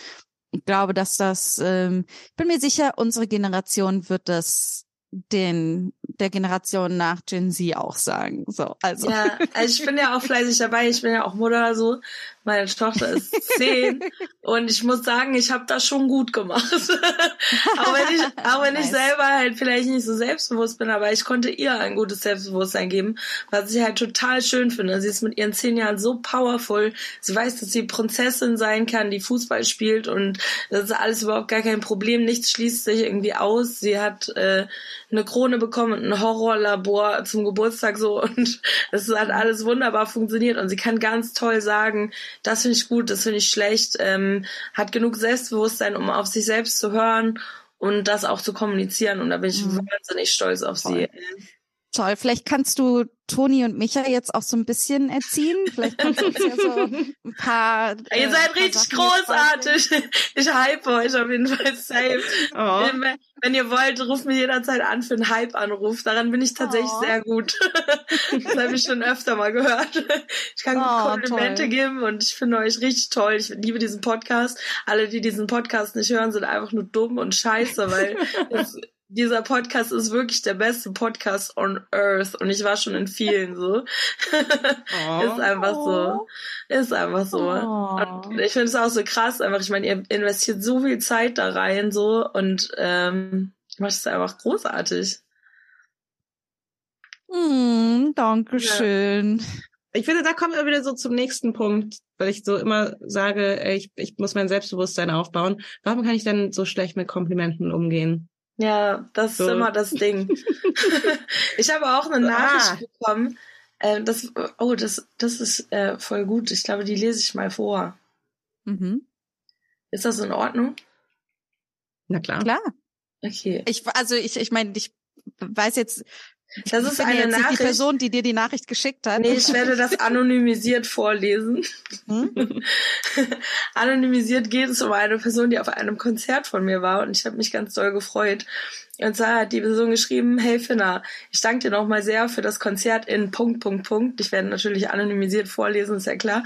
ich glaube, dass das, ähm, ich bin mir sicher, unsere Generation wird das den der Generation nach Gen Z auch sagen. So, also. Ja, also ich bin ja auch fleißig dabei. Ich bin ja auch Mutter so. Meine Tochter ist zehn und ich muss sagen, ich habe das schon gut gemacht. auch wenn ich, auch wenn nice. ich selber halt vielleicht nicht so selbstbewusst bin, aber ich konnte ihr ein gutes Selbstbewusstsein geben, was ich halt total schön finde. Sie ist mit ihren zehn Jahren so powerful. Sie weiß, dass sie Prinzessin sein kann, die Fußball spielt und das ist alles überhaupt gar kein Problem. Nichts schließt sich irgendwie aus. Sie hat äh, eine Krone bekommen und ein Horrorlabor zum Geburtstag so und es hat alles wunderbar funktioniert und sie kann ganz toll sagen, das finde ich gut, das finde ich schlecht, ähm, hat genug Selbstbewusstsein, um auf sich selbst zu hören und das auch zu kommunizieren und da bin ich mhm. wahnsinnig stolz auf Voll. sie. Toll. Vielleicht kannst du Toni und Micha jetzt auch so ein bisschen erziehen. Vielleicht kannst du uns ja so ein paar. Äh, Ihr seid richtig großartig. Ich hype euch auf jeden Fall safe. Oh. Wenn ihr wollt, ruft mich jederzeit an für einen Hype-Anruf. Daran bin ich tatsächlich oh. sehr gut. das habe ich schon öfter mal gehört. Ich kann oh, Komplimente toll. geben und ich finde euch richtig toll. Ich liebe diesen Podcast. Alle, die diesen Podcast nicht hören, sind einfach nur dumm und scheiße, weil es, dieser Podcast ist wirklich der beste Podcast on Earth und ich war schon in vielen so. Oh. ist einfach so. Ist einfach so. Oh. Und ich finde es auch so krass, einfach, ich meine, ihr investiert so viel Zeit da rein so und ähm, macht es einfach großartig. Mm, Dankeschön. Ja. Ich finde, da kommen wir wieder so zum nächsten Punkt, weil ich so immer sage, ey, ich, ich muss mein Selbstbewusstsein aufbauen. Warum kann ich denn so schlecht mit Komplimenten umgehen? Ja, das so. ist immer das Ding. ich habe auch eine Nachricht ah. bekommen. Äh, das, oh, das, das ist äh, voll gut. Ich glaube, die lese ich mal vor. Mhm. Ist das in Ordnung? Na klar. Klar. Okay. Ich, also ich, ich meine, ich weiß jetzt, das ist eine Nachricht. Die Person, die dir die Nachricht geschickt hat. Nee, ich werde das anonymisiert vorlesen. Hm? anonymisiert geht es um eine Person, die auf einem Konzert von mir war und ich habe mich ganz doll gefreut. Und zwar hat die Person geschrieben, hey Finna, ich danke dir nochmal sehr für das Konzert in Punkt, Punkt, Punkt. Ich werde natürlich anonymisiert vorlesen, ist ja klar.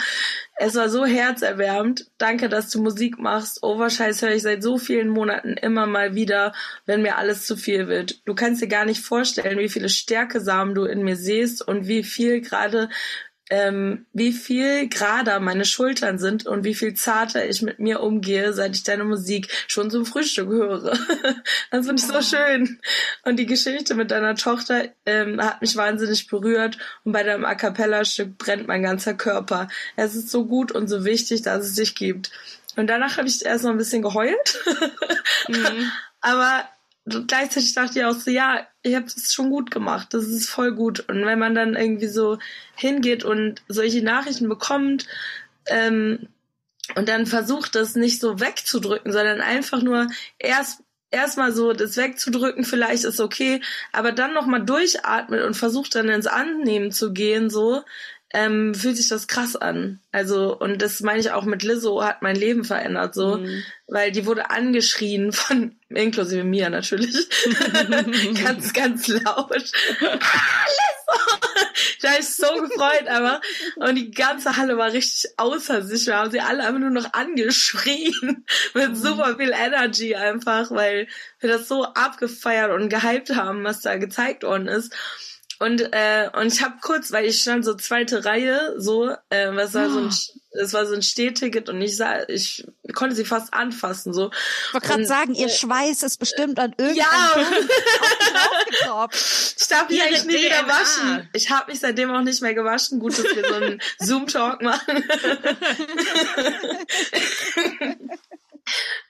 Es war so herzerwärmend. Danke, dass du Musik machst. Overscheiß höre ich seit so vielen Monaten immer mal wieder, wenn mir alles zu viel wird. Du kannst dir gar nicht vorstellen, wie viele Stärkesamen du in mir siehst und wie viel gerade ähm, wie viel gerader meine Schultern sind und wie viel zarter ich mit mir umgehe, seit ich deine Musik schon zum Frühstück höre. das finde ich so schön. Und die Geschichte mit deiner Tochter ähm, hat mich wahnsinnig berührt und bei deinem A cappella-Stück brennt mein ganzer Körper. Es ist so gut und so wichtig, dass es dich gibt. Und danach habe ich erst noch ein bisschen geheult. mhm. Aber gleichzeitig dachte ich auch so, ja, ich habe es schon gut gemacht, das ist voll gut. Und wenn man dann irgendwie so hingeht und solche Nachrichten bekommt ähm, und dann versucht, das nicht so wegzudrücken, sondern einfach nur erst erstmal so das wegzudrücken, vielleicht ist okay, aber dann nochmal durchatmet und versucht dann ins Annehmen zu gehen, so, ähm, fühlt sich das krass an. Also, und das meine ich auch mit Lizzo, hat mein Leben verändert, so, mhm. weil die wurde angeschrien von, inklusive mir natürlich, ganz, ganz laut. ah, Lizzo! Ich habe mich so gefreut, aber, und die ganze Halle war richtig außer sich. Wir haben sie alle einfach nur noch angeschrien, mit mhm. super viel Energy einfach, weil wir das so abgefeiert und gehypt haben, was da gezeigt worden ist. Und äh, und ich habe kurz, weil ich stand so zweite Reihe, so, äh, was war so ein, oh. es war so ein Stehticket und ich sah, ich konnte sie fast anfassen, so. Ich wollte gerade sagen, ihr äh, Schweiß ist bestimmt an irgendeinem ja. Ich darf mich eigentlich nie DNA. wieder waschen. Ich habe mich seitdem auch nicht mehr gewaschen. Gut, dass wir so einen Zoom-Talk machen.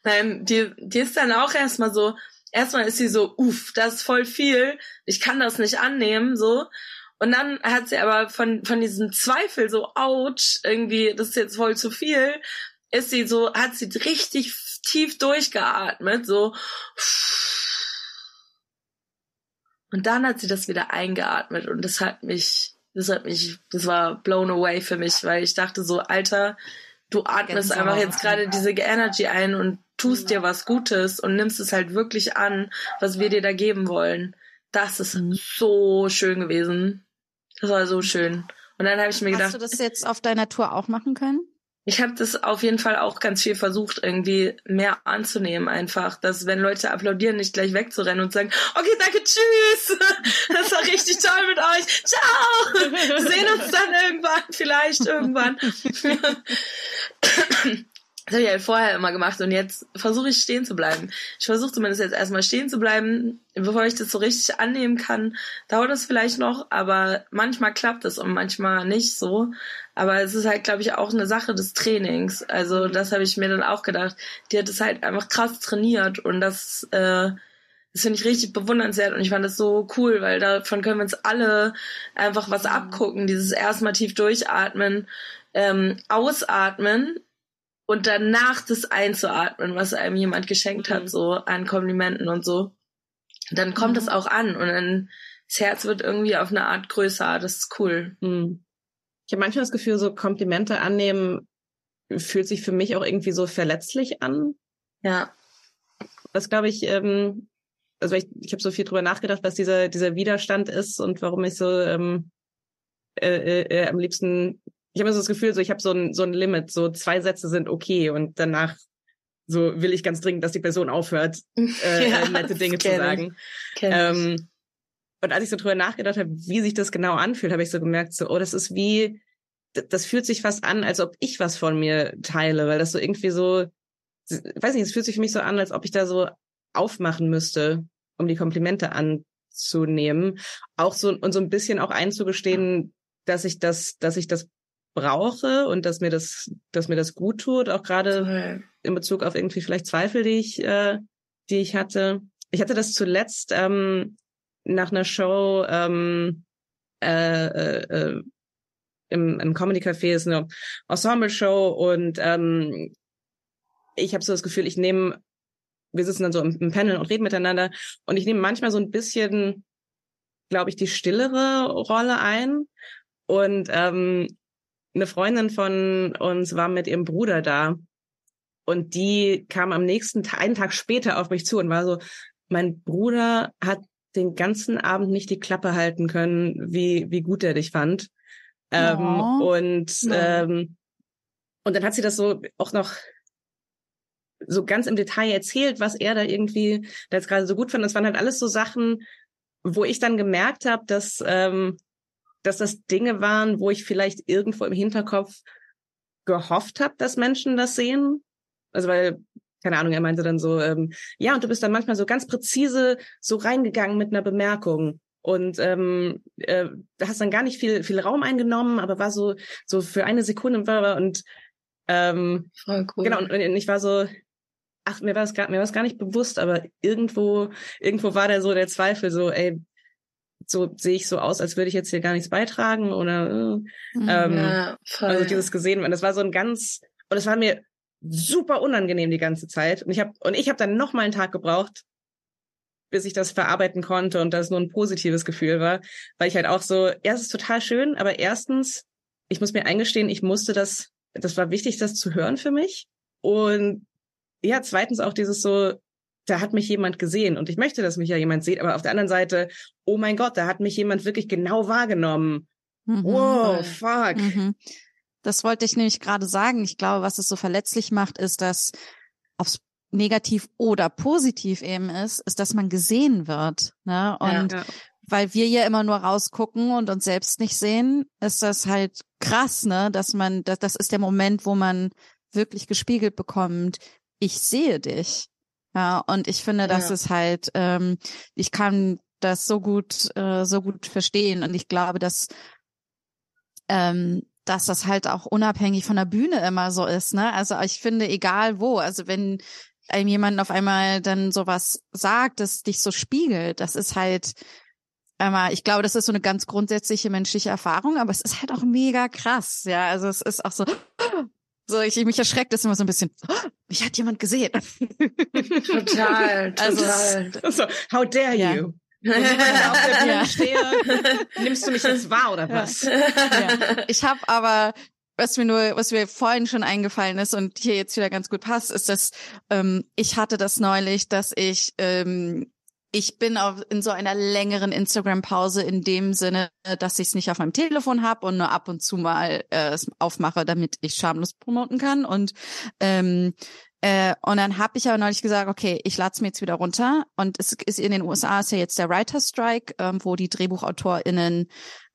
Nein, die, die ist dann auch erstmal so, erstmal ist sie so, uff, das ist voll viel, ich kann das nicht annehmen, so. Und dann hat sie aber von, von diesem Zweifel so, ouch, irgendwie, das ist jetzt voll zu viel, ist sie so, hat sie richtig tief durchgeatmet, so. Und dann hat sie das wieder eingeatmet und das hat mich, das hat mich, das war blown away für mich, weil ich dachte so, Alter, du atmest einfach jetzt gerade diese Energy ein und tust dir was Gutes und nimmst es halt wirklich an, was wir dir da geben wollen. Das ist mhm. so schön gewesen. Das war so schön. Und dann habe ich mir gedacht. Hast du das jetzt auf deiner Tour auch machen können? Ich habe das auf jeden Fall auch ganz viel versucht, irgendwie mehr anzunehmen, einfach, dass wenn Leute applaudieren, nicht gleich wegzurennen und sagen, okay, danke, tschüss, das war richtig toll mit euch, ciao, wir sehen uns dann irgendwann, vielleicht irgendwann. Das habe ich halt vorher immer gemacht und jetzt versuche ich stehen zu bleiben. Ich versuche zumindest jetzt erstmal stehen zu bleiben, bevor ich das so richtig annehmen kann. Dauert das vielleicht noch, aber manchmal klappt es und manchmal nicht so. Aber es ist halt, glaube ich, auch eine Sache des Trainings. Also das habe ich mir dann auch gedacht. Die hat es halt einfach krass trainiert und das, äh, das finde ich richtig bewundernswert und ich fand das so cool, weil davon können wir uns alle einfach was abgucken. Dieses erstmal tief durchatmen, ähm, ausatmen und danach das einzuatmen, was einem jemand geschenkt hat, mhm. so an Komplimenten und so, dann kommt es mhm. auch an und dann das Herz wird irgendwie auf eine Art größer. Das ist cool. Hm. Ich habe manchmal das Gefühl, so Komplimente annehmen fühlt sich für mich auch irgendwie so verletzlich an. Ja. Das glaube ich, ähm, also ich, ich habe so viel drüber nachgedacht, was dieser dieser Widerstand ist und warum ich so ähm, äh, äh, äh am liebsten, ich habe so das Gefühl, so ich habe so ein so ein Limit, so zwei Sätze sind okay und danach so will ich ganz dringend, dass die Person aufhört, äh, ja, nette Dinge zu sagen. Ähm, und als ich so drüber nachgedacht habe, wie sich das genau anfühlt, habe ich so gemerkt, so, oh, das ist wie, das fühlt sich fast an, als ob ich was von mir teile, weil das so irgendwie so, weiß nicht, es fühlt sich für mich so an, als ob ich da so aufmachen müsste, um die Komplimente anzunehmen. Auch so, und so ein bisschen auch einzugestehen, dass ich das, dass ich das brauche und dass mir das, dass mir das gut tut, auch gerade in Bezug auf irgendwie vielleicht Zweifel, die ich, äh, die ich hatte. Ich hatte das zuletzt ähm, nach einer Show ähm, äh, äh, äh im, im Comedy Café ist eine Ensemble-Show und ähm, ich habe so das Gefühl, ich nehme, wir sitzen dann so im, im Panel und reden miteinander und ich nehme manchmal so ein bisschen, glaube ich, die stillere Rolle ein und ähm, eine Freundin von uns war mit ihrem Bruder da und die kam am nächsten Tag, einen Tag später auf mich zu und war so, mein Bruder hat den ganzen Abend nicht die Klappe halten können, wie, wie gut er dich fand. Ähm, oh. Und ähm, und dann hat sie das so auch noch so ganz im Detail erzählt, was er da irgendwie da jetzt gerade so gut fand. Das waren halt alles so Sachen, wo ich dann gemerkt habe, dass ähm, dass das Dinge waren, wo ich vielleicht irgendwo im Hinterkopf gehofft habe, dass Menschen das sehen. Also weil keine Ahnung, er meinte dann so, ähm, ja, und du bist dann manchmal so ganz präzise so reingegangen mit einer Bemerkung und ähm, äh, da hast dann gar nicht viel viel Raum eingenommen, aber war so so für eine Sekunde und ähm, Voll cool. genau und, und ich war so ach mir war es gar mir war es gar nicht bewusst, aber irgendwo irgendwo war da so der Zweifel so ey so sehe ich so aus, als würde ich jetzt hier gar nichts beitragen oder äh, ähm, ja, voll. also dieses gesehen und das war so ein ganz und es war mir super unangenehm die ganze Zeit und ich habe und ich habe dann noch mal einen Tag gebraucht bis ich das verarbeiten konnte und das nur ein positives Gefühl war, weil ich halt auch so, ja, es ist total schön, aber erstens, ich muss mir eingestehen, ich musste das, das war wichtig, das zu hören für mich. Und ja, zweitens auch dieses so, da hat mich jemand gesehen und ich möchte, dass mich ja jemand sieht, aber auf der anderen Seite, oh mein Gott, da hat mich jemand wirklich genau wahrgenommen. Mhm. Wow, fuck. Mhm. Das wollte ich nämlich gerade sagen. Ich glaube, was es so verletzlich macht, ist, dass aufs negativ oder positiv eben ist, ist, dass man gesehen wird. Ne? Und ja, ja. weil wir ja immer nur rausgucken und uns selbst nicht sehen, ist das halt krass, ne? Dass man, das, das ist der Moment, wo man wirklich gespiegelt bekommt, ich sehe dich. Ja, und ich finde, das ja. ist halt, ähm, ich kann das so gut, äh, so gut verstehen. Und ich glaube, dass ähm, dass das halt auch unabhängig von der Bühne immer so ist, ne? Also ich finde, egal wo, also wenn einem jemand auf einmal dann sowas sagt, das dich so spiegelt, das ist halt einmal, ich glaube, das ist so eine ganz grundsätzliche menschliche Erfahrung, aber es ist halt auch mega krass, ja. Also es ist auch so, so ich mich erschreckt das immer so ein bisschen. mich hat jemand gesehen. Total, total. Also, so, how dare ja. you? Und wenn ich auf der Bühne ja. stehe, nimmst du mich jetzt wahr oder was? Ja. Ich habe aber was mir nur, was mir vorhin schon eingefallen ist und hier jetzt wieder ganz gut passt, ist, dass ähm, ich hatte das neulich, dass ich ähm, ich bin auf, in so einer längeren Instagram-Pause in dem Sinne, dass ich es nicht auf meinem Telefon habe und nur ab und zu mal äh, es aufmache, damit ich schamlos promoten kann. Und ähm, äh, und dann habe ich aber neulich gesagt, okay, ich lade es mir jetzt wieder runter. Und es ist in den USA ist ja jetzt der Writer Strike, ähm, wo die DrehbuchautorInnen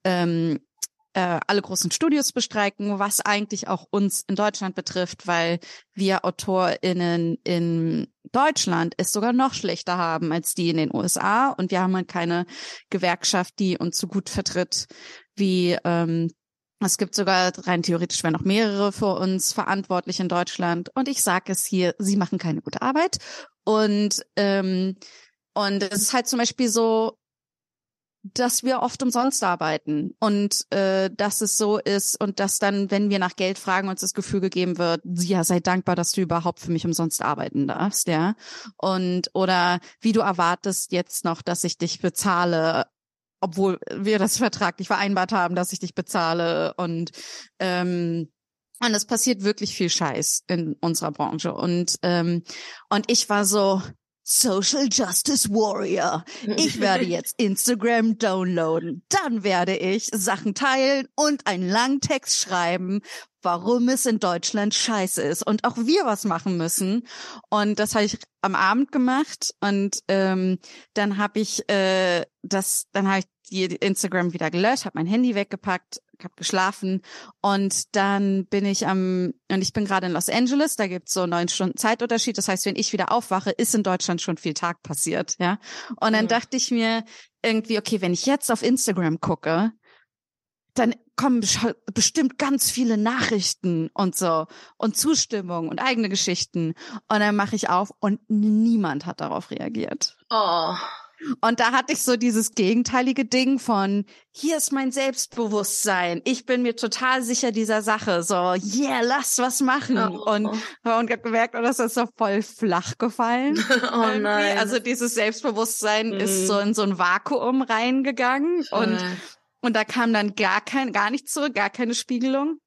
ähm, äh, alle großen Studios bestreiken, was eigentlich auch uns in Deutschland betrifft, weil wir AutorInnen in Deutschland es sogar noch schlechter haben als die in den USA und wir haben halt keine Gewerkschaft, die uns so gut vertritt wie ähm, es gibt sogar rein theoretisch wären noch mehrere für uns verantwortlich in Deutschland. Und ich sage es hier, sie machen keine gute Arbeit. Und ähm, und es ist halt zum Beispiel so, dass wir oft umsonst arbeiten und äh, dass es so ist und dass dann, wenn wir nach Geld fragen, uns das Gefühl gegeben wird, ja, sei dankbar, dass du überhaupt für mich umsonst arbeiten darfst, ja. Und oder wie du erwartest jetzt noch, dass ich dich bezahle, obwohl wir das vertraglich vereinbart haben, dass ich dich bezahle und ähm, und es passiert wirklich viel Scheiß in unserer Branche und ähm, und ich war so Social Justice Warrior. Ich werde jetzt Instagram downloaden. Dann werde ich Sachen teilen und einen langen Text schreiben, warum es in Deutschland scheiße ist und auch wir was machen müssen. Und das habe ich am Abend gemacht und ähm, dann habe ich äh, das, dann habe ich die Instagram wieder gelöscht, habe mein Handy weggepackt, habe geschlafen und dann bin ich am und ich bin gerade in Los Angeles, da gibt's so neun Stunden Zeitunterschied. Das heißt, wenn ich wieder aufwache, ist in Deutschland schon viel Tag passiert, ja. Und dann mhm. dachte ich mir irgendwie, okay, wenn ich jetzt auf Instagram gucke, dann kommen bestimmt ganz viele Nachrichten und so und Zustimmung und eigene Geschichten. Und dann mache ich auf und niemand hat darauf reagiert. Oh. Und da hatte ich so dieses gegenteilige Ding von, hier ist mein Selbstbewusstsein. Ich bin mir total sicher dieser Sache. So, yeah, lass was machen. Oh. Und, und hab gemerkt, oh, das ist so voll flach gefallen. oh nein. Also dieses Selbstbewusstsein mhm. ist so in so ein Vakuum reingegangen. Und und da kam dann gar kein, gar nichts zurück, gar keine Spiegelung.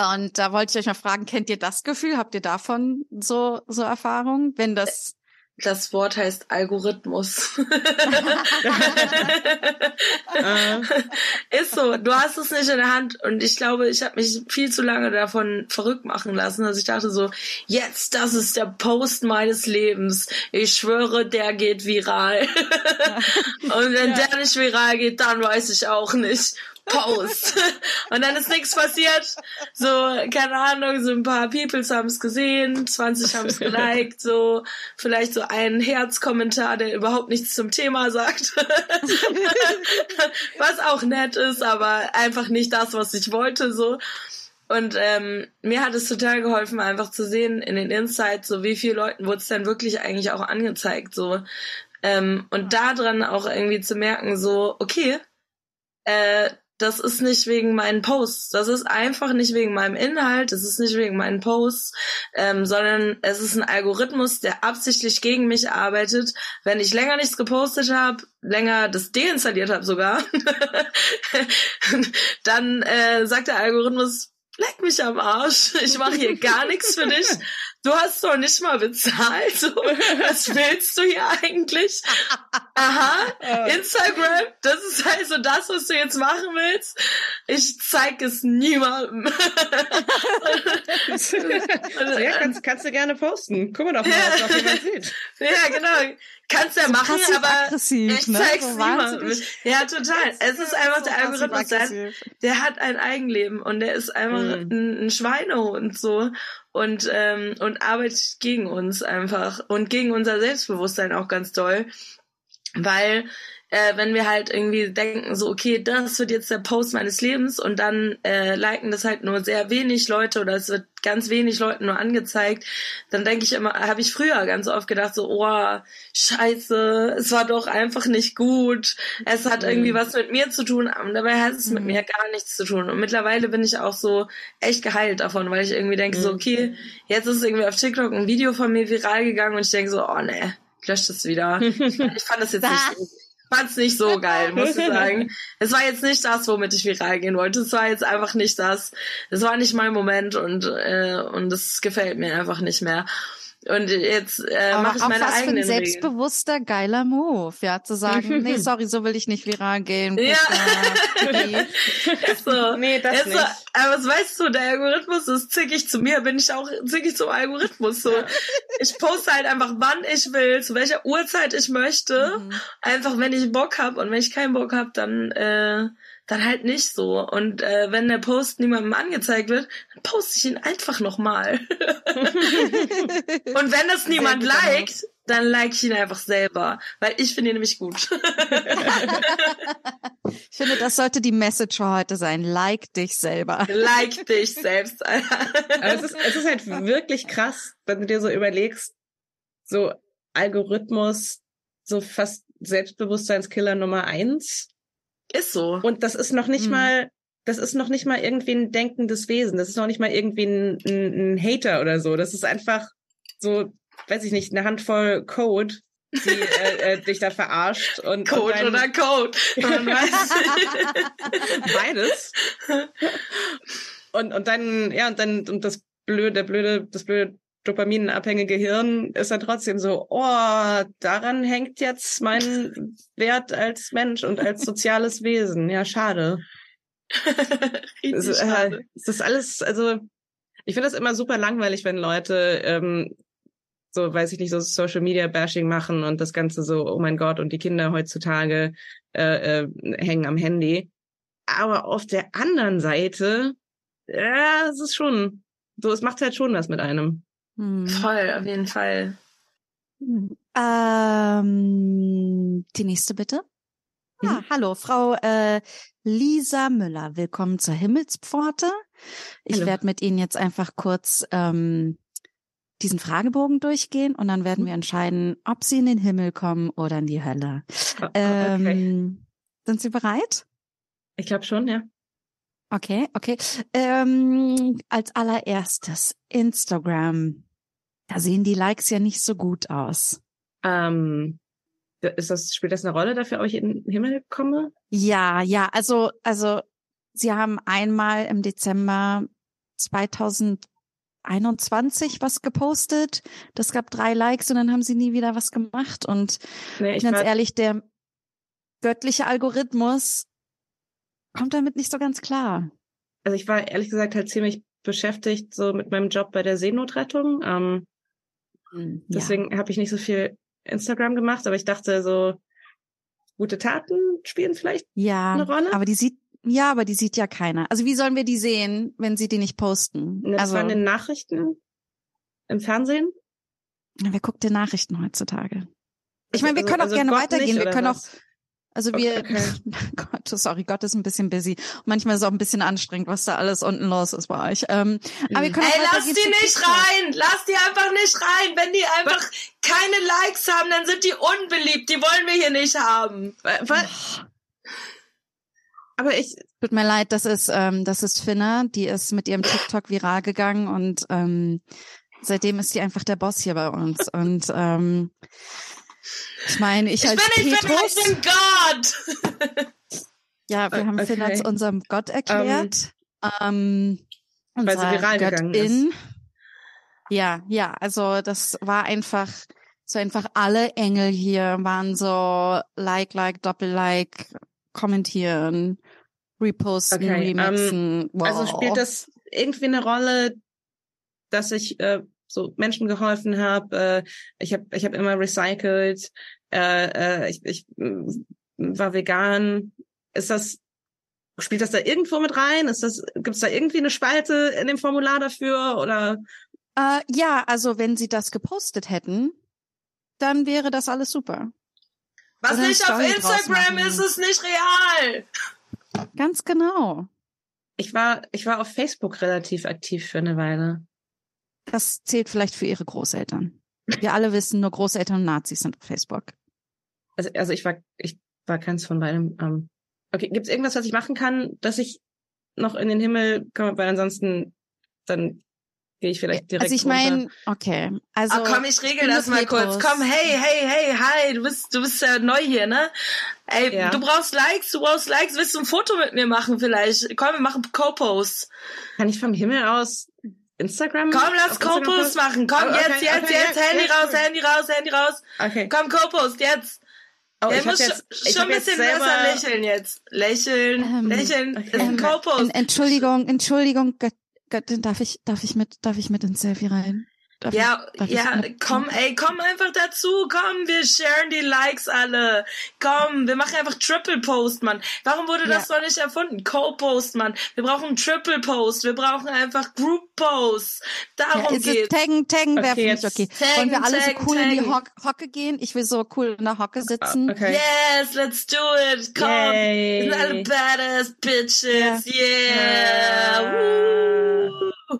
Und da wollte ich euch mal fragen, kennt ihr das Gefühl? Habt ihr davon so, so Erfahrungen? Wenn das das Wort heißt Algorithmus. ist so, du hast es nicht in der Hand und ich glaube, ich habe mich viel zu lange davon verrückt machen lassen. Also ich dachte so, jetzt, das ist der Post meines Lebens. Ich schwöre, der geht viral. und wenn ja. der nicht viral geht, dann weiß ich auch nicht. Post. Und dann ist nichts passiert. So, keine Ahnung, so ein paar Peoples haben es gesehen, 20 haben es geliked, so vielleicht so ein Herzkommentar, der überhaupt nichts zum Thema sagt. was auch nett ist, aber einfach nicht das, was ich wollte, so. Und ähm, mir hat es total geholfen, einfach zu sehen in den Insights, so wie viele Leuten wurde es denn wirklich eigentlich auch angezeigt, so. Ähm, und da dran auch irgendwie zu merken, so, okay, äh, das ist nicht wegen meinen Posts. Das ist einfach nicht wegen meinem Inhalt. Das ist nicht wegen meinen Posts, ähm, sondern es ist ein Algorithmus, der absichtlich gegen mich arbeitet. Wenn ich länger nichts gepostet habe, länger das deinstalliert habe sogar, dann äh, sagt der Algorithmus, leck mich am Arsch. Ich mache hier gar nichts für dich du hast doch nicht mal bezahlt. So, was willst du hier eigentlich? Aha, Instagram, das ist also das, was du jetzt machen willst. Ich zeig es niemandem. ja, kannst, kannst du gerne posten. Guck mal doch mal, was noch jemand sieht. Ja, genau. Kannst ja so machen, aber ich ne? zeig's so niemandem. Ja, total. Es ist einfach so der Algorithmus, der, der hat ein Eigenleben und der ist einfach mhm. ein, ein Schweinehund so und ähm, und arbeitet gegen uns einfach und gegen unser Selbstbewusstsein auch ganz doll, weil äh, wenn wir halt irgendwie denken, so, okay, das wird jetzt der Post meines Lebens und dann äh, liken das halt nur sehr wenig Leute oder es wird ganz wenig Leuten nur angezeigt, dann denke ich immer, habe ich früher ganz oft gedacht, so, oh, scheiße, es war doch einfach nicht gut, es hat mhm. irgendwie was mit mir zu tun, und dabei hat es mhm. mit mir gar nichts zu tun. Und mittlerweile bin ich auch so echt geheilt davon, weil ich irgendwie denke, mhm. so, okay, jetzt ist irgendwie auf TikTok ein Video von mir viral gegangen und ich denke so, oh ne, ich lösche das wieder. ich fand das jetzt nicht fand's nicht so geil, muss ich sagen. Es war jetzt nicht das, womit ich viral gehen wollte. Es war jetzt einfach nicht das. Es war nicht mein Moment und äh, und es gefällt mir einfach nicht mehr. Und jetzt äh, mache ich meine was eigenen für ein selbstbewusster, Regeln. geiler Move, ja, zu sagen, nee, sorry, so will ich nicht viral gehen. Ja. ist so. Nee, das ist nicht. So. Aber was weißt du, der Algorithmus ist zickig zu mir, bin ich auch zickig zum Algorithmus. So. ich poste halt einfach, wann ich will, zu welcher Uhrzeit ich möchte. Mhm. Einfach, wenn ich Bock hab und wenn ich keinen Bock hab, dann äh, dann halt nicht so. Und äh, wenn der Post niemandem angezeigt wird, dann poste ich ihn einfach nochmal. und wenn das niemand liked, dann like ich ihn einfach selber, weil ich finde ihn nämlich gut. ich finde, das sollte die Message heute sein. Like dich selber. Like dich selbst. es, ist, es ist halt wirklich krass, wenn du dir so überlegst, so Algorithmus, so fast Selbstbewusstseinskiller Nummer eins ist so. Und das ist noch nicht mhm. mal, das ist noch nicht mal irgendwie ein denkendes Wesen. Das ist noch nicht mal irgendwie ein, ein, ein Hater oder so. Das ist einfach so, weiß ich nicht, eine Handvoll Code, die äh, äh, dich da verarscht und Code und oder Code. Beides. Und und dann ja und dann und das blöde der blöde das blöde dopaminabhängige Hirn ist dann trotzdem so, oh, daran hängt jetzt mein Wert als Mensch und als soziales Wesen. Ja, schade. Es, äh, es ist alles, also ich finde das immer super langweilig, wenn Leute ähm, so, weiß ich nicht, so Social Media Bashing machen und das Ganze so, oh mein Gott, und die Kinder heutzutage äh, äh, hängen am Handy. Aber auf der anderen Seite, ja, es ist schon, so, es macht halt schon was mit einem. Hm. Voll, auf jeden Fall. Ähm, die nächste bitte. Ah, hallo, Frau äh, Lisa Müller. Willkommen zur Himmelspforte. Ich werde mit Ihnen jetzt einfach kurz ähm, diesen Fragebogen durchgehen und dann werden wir entscheiden, ob Sie in den Himmel kommen oder in die Hölle. Ah, Okay. Ähm, Sind Sie bereit? Ich glaube schon, ja. Okay, okay. Ähm, als allererstes Instagram. Da sehen die Likes ja nicht so gut aus. Ähm, ist das, spielt das eine Rolle dafür, ob ich in den Himmel komme? Ja, ja, also, also, sie haben einmal im Dezember 2021 was gepostet. Das gab drei Likes und dann haben sie nie wieder was gemacht. Und Nee, ich ganz ehrlich, der göttliche Algorithmus kommt damit nicht so ganz klar. also ich war ehrlich gesagt halt ziemlich beschäftigt so mit meinem Job bei der Seenotrettung. Ähm, Ja. Deswegen habe ich nicht so viel Instagram gemacht, aber ich dachte so, gute Taten spielen vielleicht. Ja, eine Rolle? aber die sieht, ja, aber die sieht ja keiner. Also wie sollen wir die sehen, wenn sie die nicht posten? Das also, war in den Nachrichten im Fernsehen. wer guckt denn Nachrichten heutzutage? Ich meine, wir Also- können auch also gerne Gott weitergehen. nicht, Wir können auch, was? Also wir, okay. Gott, sorry, Gott ist ein bisschen busy. Manchmal ist es auch ein bisschen anstrengend, was da alles unten los ist bei euch. Ähm, aber wir Mhm. können Ey, lass die nicht TikTok. rein! Lass die einfach nicht rein! Wenn die einfach keine Likes haben, dann sind die unbeliebt. Die wollen wir hier nicht haben. Wa- wa- Aber ich, Tut mir leid, das ist, ähm, das ist Finna, die ist mit ihrem TikTok viral gegangen und ähm, seitdem ist die einfach der Boss hier bei uns. Und ähm, ich meine, ich, Ich als bin nicht Finna, Petrus, ich bin Gott! ja, wir haben okay. zu unserem Gott erklärt. Ähm, Weil sie viral gegangen Göttin. Ja, ja, also das war einfach so einfach alle Engel hier waren so like, like, Doppel-like, kommentieren, reposten, Okay, ähm, remixen. wow. also spielt das irgendwie eine Rolle, dass ich äh, so Menschen geholfen habe. Äh, ich habe ich hab immer recycelt. Äh, äh, ich ich mm, war vegan. Ist das spielt das da irgendwo mit rein? Ist das gibt's da irgendwie eine Spalte in dem Formular dafür oder Äh, ja, also wenn sie das gepostet hätten, dann wäre das alles super. Was Oder nicht auf Instagram ist, ist nicht real. Ganz genau. ich war ich war auf Facebook relativ aktiv für eine Weile. Das zählt vielleicht für ihre Großeltern. Wir alle wissen, nur Großeltern und Nazis sind auf Facebook. Also also ich war ich war keins von beidem. Ähm, okay, gibt's irgendwas, was ich machen kann, dass ich noch in den Himmel komme, weil ansonsten dann gehe ich vielleicht direkt also ich meine, okay, also ah, komm, ich regel das mal Petrus. kurz. Komm, hey, hey, hey, hi, du bist, du bist ja neu hier, ne? Ey, Ja. du brauchst Likes, du brauchst Likes. Willst du ein Foto mit mir machen vielleicht? Komm, wir machen Co-Posts. Kann ich vom Himmel aus Instagram? Komm, lass posten? machen. Komm, Oh, okay, jetzt, jetzt, okay, jetzt, ja, Handy raus. Handy raus, Handy raus. Okay. Komm, Co-Post, jetzt. Oh, ja, ich muss jetzt, schon, ein bisschen selber, besser lächeln jetzt. Lächeln, Ähm, lächeln, okay. ist ein Ähm, Co-Post. En- Entschuldigung, Entschuldigung, Göttin, darf ich, darf ich mit, darf ich mit ins Selfie rein? Darf Ja, ich, darf ja, komm, ey, komm einfach dazu, komm, wir sharen die Likes alle. Komm, wir machen einfach Triple Post, Mann. Warum wurde das noch nicht erfunden? Co-Post, Mann. Wir brauchen Triple Post, wir brauchen einfach Group Posts. Ja, Darum ist es geht's. taggen, taggen Okay, wäre für mich jetzt okay. taggen, Wollen wir alle taggen, so cool in die taggen. Hock Hocke gehen? Ich will so cool in der Hocke sitzen. Ah, Okay. Yes, let's do it. Komm. Yay. Wir sind alle badass Bitches. Ja. Yeah. Ja.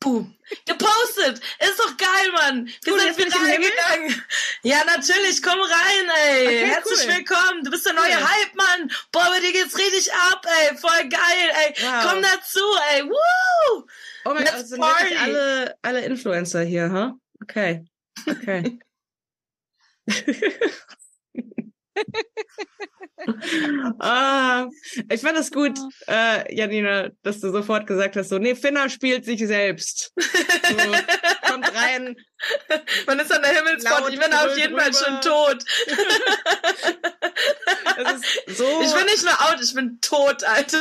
Boom. Gepostet. Ist doch geil, Mann. Wir Cool, sind Himmel? gegangen. Ja, natürlich. Komm rein, ey. Okay, Herzlich cool. willkommen. Du bist der neue Cool. Hype, Mann. Boah, bei dir geht's richtig ab, ey. Voll geil, ey. Wow. Komm dazu, ey. Woo. Oh mein Let's Gott, das sind party. alle, alle Influencer hier, huh? Okay. Okay. ah, ich fand es gut, äh, Janina, dass du sofort gesagt hast, so, nee, Finna spielt sich selbst. So, kommt rein. Man ist an der Himmelsfront, ich bin auf jeden Fall schon tot. so ich bin nicht nur out, ich bin tot, Alter.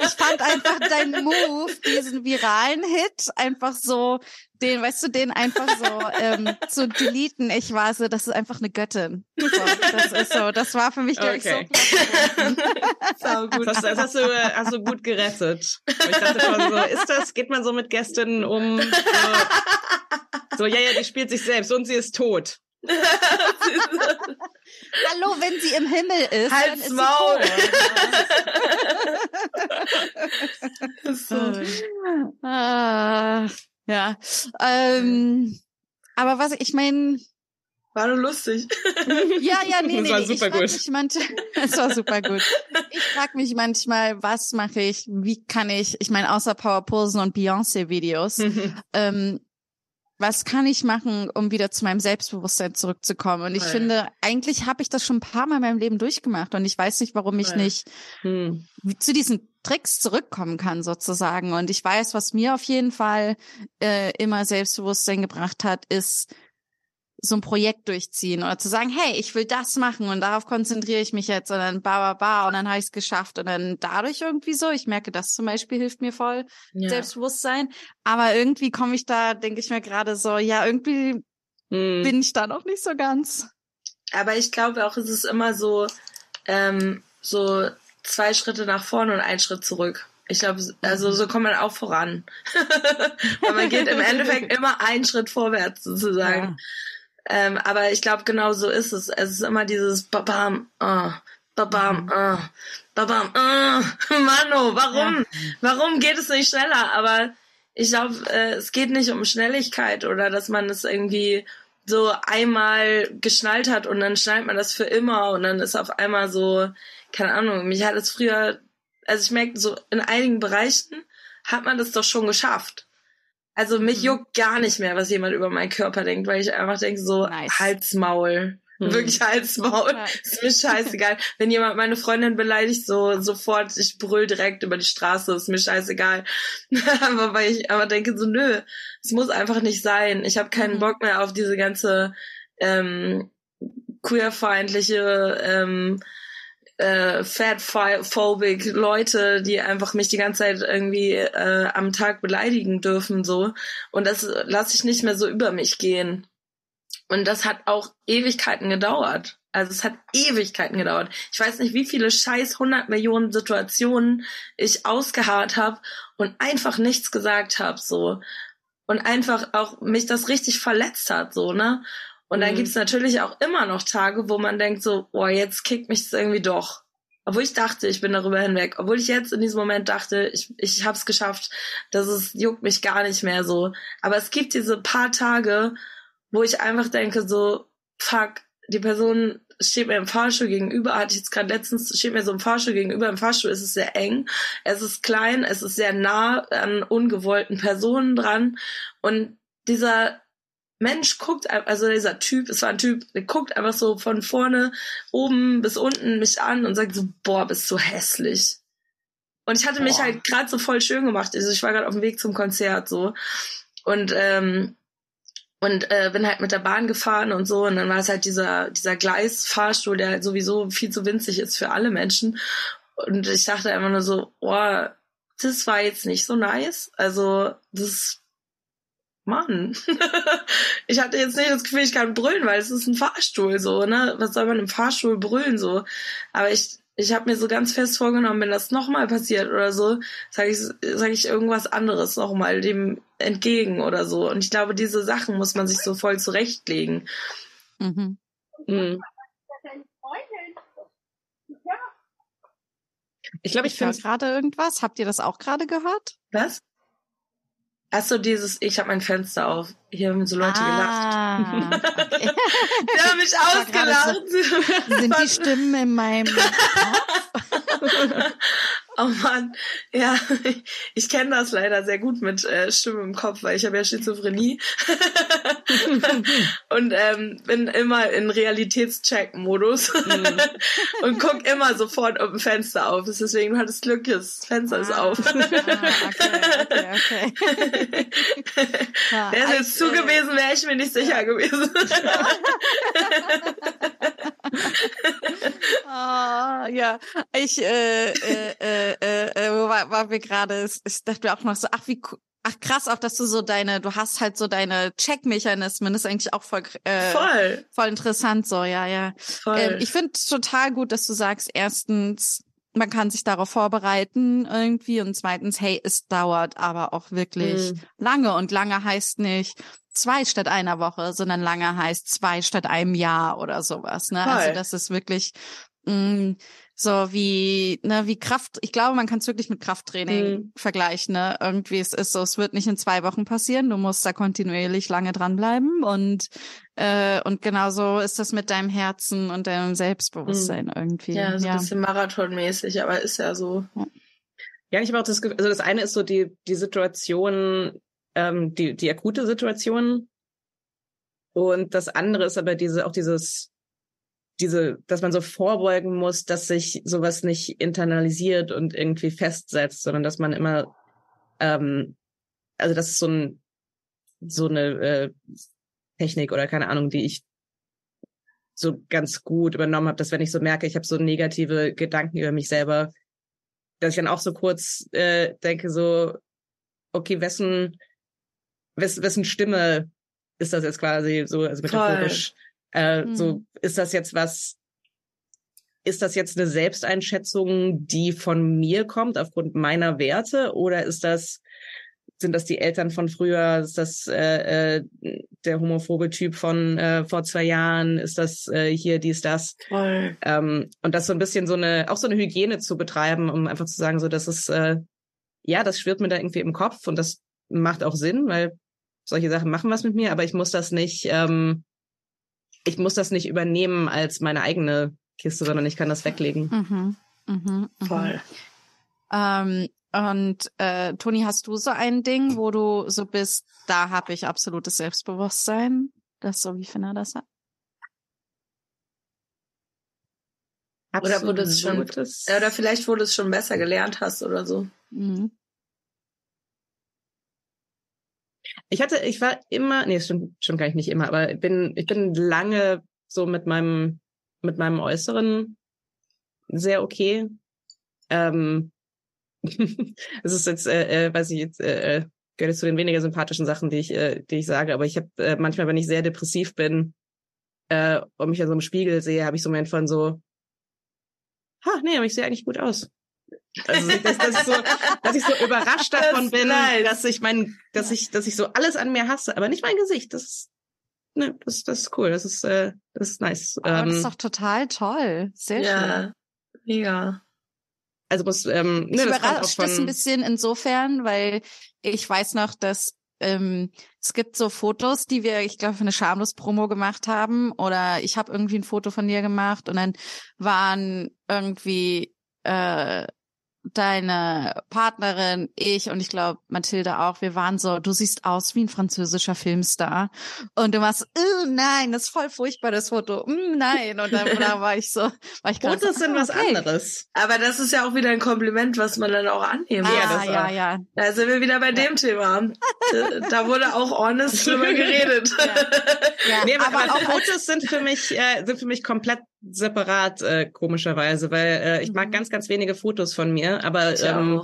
Ich fand einfach deinen Move, diesen viralen Hit, einfach so den, weißt du, den einfach so ähm, zu deleten. Ich war so, das ist einfach eine Göttin. So, das ist so, das war für mich glaube Okay. ich so klar. Gut. Das, hast, das hast, du, hast du gut gerettet. Ich dachte schon so, ist das, geht man so mit Gästinnen um? So, so, ja, ja, die spielt sich selbst und sie ist tot. Hallo, wenn sie im Himmel ist, dann Halt's ist Maul. tot. so. Ah, ja. Ähm, aber was ich meine, War nur lustig. ja, ja, nee, Das nee, war nee. super ich gut. mich manchmal, es war super gut. Ich frage mich manchmal, was mache ich, wie kann ich, ich meine, außer Powerposen und Beyoncé-Videos, ähm, was kann ich machen, um wieder zu meinem Selbstbewusstsein zurückzukommen? Und ich Ja. finde, eigentlich habe ich das schon ein paar Mal in meinem Leben durchgemacht und ich weiß nicht, warum ich Ja. nicht Hm. zu diesen Tricks zurückkommen kann sozusagen. Und ich weiß, was mir auf jeden Fall äh, immer Selbstbewusstsein gebracht hat, ist so ein Projekt durchziehen oder zu sagen, hey, ich will das machen und darauf konzentriere ich mich jetzt und dann ba, ba, ba und dann habe ich es geschafft und dann dadurch irgendwie so. Ich merke, das zum Beispiel hilft mir voll, Ja. Selbstbewusstsein. Aber irgendwie komme ich da, denke ich mir gerade so, ja, irgendwie Hm. bin ich da noch nicht so ganz. Aber ich glaube auch, es ist immer so, ähm, so zwei Schritte nach vorne und ein Schritt zurück. Ich glaube, also so kommt man auch voran. Weil man geht im Endeffekt immer einen Schritt vorwärts sozusagen. Ähm, aber ich glaube, genau so ist es. Es ist immer dieses Babam, ah, Babam, ah, Babam, ah. Mano, warum? Warum geht es nicht schneller? Aber ich glaube, äh, es geht nicht um Schnelligkeit oder dass man es irgendwie so einmal geschnallt hat und dann schnallt man das für immer und dann ist auf einmal so, keine Ahnung, mich hat es früher, also ich merke so, in einigen Bereichen hat man das doch schon geschafft. Also mich Mhm. juckt gar nicht mehr, was jemand über meinen Körper denkt, weil ich einfach denke so, Nice. Halsmaul. Hm. Wirklich Halsmaul. Ja. Ist mir scheißegal. Wenn jemand meine Freundin beleidigt, so sofort, ich brüll direkt über die Straße, ist mir scheißegal. aber weil ich aber denke so, nö, es muss einfach nicht sein. Ich habe keinen Mhm. Bock mehr auf diese ganze ähm, queerfeindliche, ähm, äh, fatphobic Leute, die einfach mich die ganze Zeit irgendwie äh, am Tag beleidigen dürfen, so. Und das lasse ich nicht mehr so über mich gehen. Und das hat auch Ewigkeiten gedauert. Also es hat Ewigkeiten gedauert. Ich weiß nicht, wie viele scheiß 100 Millionen Situationen ich ausgeharrt habe und einfach nichts gesagt habe, so. Und einfach auch mich das richtig verletzt hat, so, ne? Und dann Mhm. gibt's natürlich auch immer noch Tage, wo man denkt so, boah, jetzt kickt mich das irgendwie doch. Obwohl ich dachte, ich bin darüber hinweg. Obwohl ich jetzt in diesem Moment dachte, ich, ich hab's geschafft. Das ist, juckt mich gar nicht mehr so. Aber es gibt diese paar Tage, wo ich einfach denke so, fuck, die Person steht mir im Fahrstuhl gegenüber, hatte ich jetzt gerade letztens, steht mir so im Fahrstuhl gegenüber. Im Fahrstuhl ist es sehr eng, es ist klein, es ist sehr nah an ungewollten Personen dran. Und dieser Mensch guckt, also dieser Typ, es war ein Typ, der guckt einfach so von vorne, oben bis unten mich an und sagt so, boah, bist du hässlich. Und ich hatte mich Boah. halt gerade so voll schön gemacht. Also ich war gerade auf dem Weg zum Konzert so. Und ähm, und äh, bin halt mit der Bahn gefahren und so und dann war es halt dieser dieser Gleisfahrstuhl, der halt sowieso viel zu winzig ist für alle Menschen und ich dachte einfach nur so, oh, das war jetzt nicht so nice. Also das Mann, ich hatte jetzt nicht das Gefühl, ich kann brüllen, weil es ist ein Fahrstuhl so, ne? Was soll man im Fahrstuhl brüllen so? Aber ich ich habe mir so ganz fest vorgenommen, wenn das nochmal passiert oder so, sage ich, sag ich irgendwas anderes nochmal dem entgegen oder so. Und ich glaube, diese Sachen muss man sich so voll zurechtlegen. Mhm. Hm. Ich glaube, ich Ich höre finde gerade irgendwas. Habt ihr das auch gerade gehört? Was? Ach so, dieses, ich habe mein Fenster auf. Hier haben so Leute ah, okay. gelacht. Die haben mich ausgelacht. Sind die Stimmen in meinem Kopf? Oh Mann, ja, ich kenne das leider sehr gut mit äh, Stimme im Kopf, weil ich habe ja Schizophrenie und ähm, bin immer in Realitätscheck-Modus mhm. und guck immer sofort ob ein Fenster auf ist. Deswegen hat es Glück, das Fenster ah. ist auf. ah, okay, okay, okay. wäre es jetzt zu äh, gewesen, wäre ich mir nicht sicher gewesen. ah, ja, ich äh, äh, äh äh, wo war, war wir gerade, ich dachte mir auch noch so, ach wie Ach krass, auch dass du so deine, du hast halt so deine Checkmechanismen, ist eigentlich auch voll, äh, voll. voll interessant so, ja, ja. Voll. Ähm, ich finde total gut, dass du sagst, erstens, man kann sich darauf vorbereiten irgendwie und zweitens, hey, es dauert aber auch wirklich mm. lange und lange heißt nicht zwei statt einer Woche, sondern lange heißt zwei statt einem Jahr oder sowas, ne? Also voll. Also das ist wirklich mh, mm, so wie, ne, wie Kraft, ich glaube, man kann es wirklich mit Krafttraining mhm. vergleichen, ne? Irgendwie es ist so, es wird nicht in zwei Wochen passieren, du musst da kontinuierlich lange dranbleiben und äh, und genauso ist das mit deinem Herzen und deinem Selbstbewusstsein mhm. irgendwie. Ja, so ja. ein bisschen marathonmäßig, aber ist ja so. Ja, ja ich habe auch das Gefühl, also das eine ist so die, die Situation, ähm, die, die akute Situation. Und das andere ist aber diese, auch dieses diese, dass man so vorbeugen muss, dass sich sowas nicht internalisiert und irgendwie festsetzt, sondern dass man immer, ähm, also das ist so ein, so eine äh, Technik oder keine Ahnung, die ich so ganz gut übernommen habe, dass wenn ich so merke, ich habe so negative Gedanken über mich selber, dass ich dann auch so kurz äh, denke, so, okay, wessen, wessen, wessen Stimme ist das jetzt quasi so, also metaphorisch. Äh, mhm. So ist das jetzt was, ist das jetzt eine Selbsteinschätzung, die von mir kommt aufgrund meiner Werte oder ist das sind das die Eltern von früher? Ist das äh, äh, der homophobe Typ von äh, vor zwei Jahren? Ist das äh, hier dies, das? Toll. Ähm, und das so ein bisschen so eine, auch so eine Hygiene zu betreiben, um einfach zu sagen, so, das ist, äh, ja, das schwirrt mir da irgendwie im Kopf und das macht auch Sinn, weil solche Sachen machen was mit mir, aber ich muss das nicht, ähm, ich muss das nicht übernehmen als meine eigene Kiste, sondern ich kann das weglegen. Mhm. Mhm, mhm. Voll. Ähm, und äh, Toni, hast du so ein Ding, wo du so bist, da habe ich absolutes Selbstbewusstsein, das so wie Finna das hat? Oder wo du es schon, oder vielleicht wo du es schon besser gelernt hast oder so. Mhm. Ich hatte, ich war immer, nee, stimmt, stimmt gar nicht immer, aber ich bin, ich bin lange so mit meinem, mit meinem Äußeren sehr okay. Ähm, es ist jetzt, äh, äh, weiß ich jetzt, äh, äh, gehört zu den weniger sympathischen Sachen, die ich, äh, die ich sage, aber ich habe äh, manchmal, wenn ich sehr depressiv bin äh, und mich an so einem Spiegel sehe, habe ich so einen Moment von so, ha, nee, aber ich sehe eigentlich gut aus. Also dass, dass, ich so, dass ich so überrascht davon das bin, nice. dass ich mein, dass ich, dass ich so alles an mir hasse, aber nicht mein Gesicht. Das, ne, das, das ist cool. Das ist, äh, das ist nice. Aber ähm, das ist doch total toll. Sehr ja, schön. Mega. Also muss, ähm, ne, das überrascht das ein bisschen insofern, weil ich weiß noch, dass ähm, es gibt so Fotos, die wir, ich glaube, für eine schamlos Promo gemacht haben, oder ich habe irgendwie ein Foto von dir gemacht und dann waren irgendwie äh, deine Partnerin, ich und ich glaube Mathilde auch, wir waren so, du siehst aus wie ein französischer Filmstar und du warst, oh nein, das ist voll furchtbar das Foto, mm, nein und dann, dann war ich so, war ich gerade Fotos so, sind ah, was okay. anderes. Aber das ist ja auch wieder ein Kompliment, was man dann auch annehmen ah, ja, ja, ja. Da sind wir wieder bei dem Thema. da wurde auch honest drüber geredet. Ja. ja nee, aber, aber auch Fotos sind für mich äh, sind für mich komplett separat, äh, komischerweise, weil äh, ich mag mhm. ganz, ganz wenige Fotos von mir, aber ähm,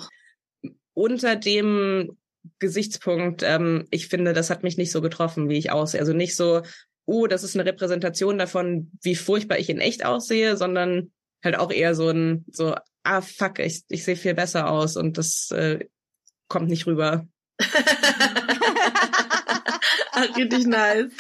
unter dem Gesichtspunkt, ähm, ich finde, das hat mich nicht so getroffen, wie ich aussehe. Also nicht so, uh, das ist eine Repräsentation davon, wie furchtbar ich in echt aussehe, sondern halt auch eher so ein, so, ah, fuck, ich, ich sehe viel besser aus und das äh, kommt nicht rüber. Richtig nice.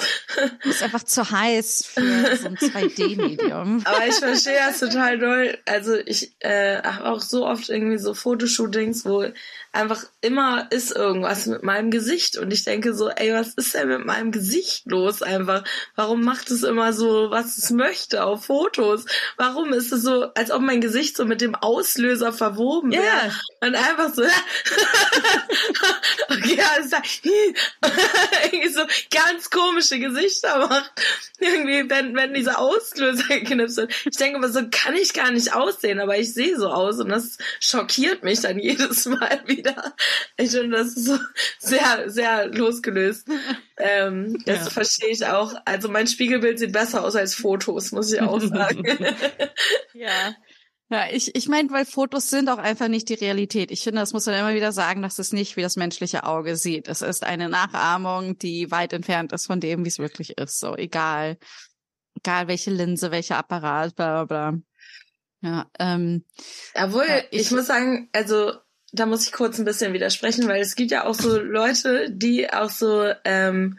ist einfach zu heiß für so ein 2D-Medium. Aber ich verstehe das total doll. Also ich äh, habe auch so oft irgendwie so Fotoshootings, wo einfach immer ist irgendwas mit meinem Gesicht und ich denke so, ey, was ist denn mit meinem Gesicht los einfach? Warum macht es immer so, was es möchte auf Fotos? Warum ist es so, als ob mein Gesicht so mit dem Auslöser verwoben wäre? Yeah. Und einfach so, okay, alles klar. irgendwie so ganz komische Gesichter macht. Irgendwie, wenn, wenn dieser Auslöser geknipst wird. Ich denke immer, so kann ich gar nicht aussehen, aber ich sehe so aus und das schockiert mich dann jedes Mal wieder. Ich finde, das ist so sehr, sehr losgelöst. Ähm, das ja. verstehe ich auch. Also mein Spiegelbild sieht besser aus als Fotos, muss ich auch sagen. ja. Ja, ich, ich meine, weil Fotos sind auch einfach nicht die Realität. Ich finde, das muss man immer wieder sagen, dass es nicht wie das menschliche Auge sieht. Es ist eine Nachahmung, die weit entfernt ist von dem, wie es wirklich ist. So, egal, egal welche Linse, welcher Apparat, bla bla bla. Ja, ähm, Obwohl, ja, ich, ich muss sagen, also da muss ich kurz ein bisschen widersprechen, weil es gibt ja auch so Leute, die auch so, ähm,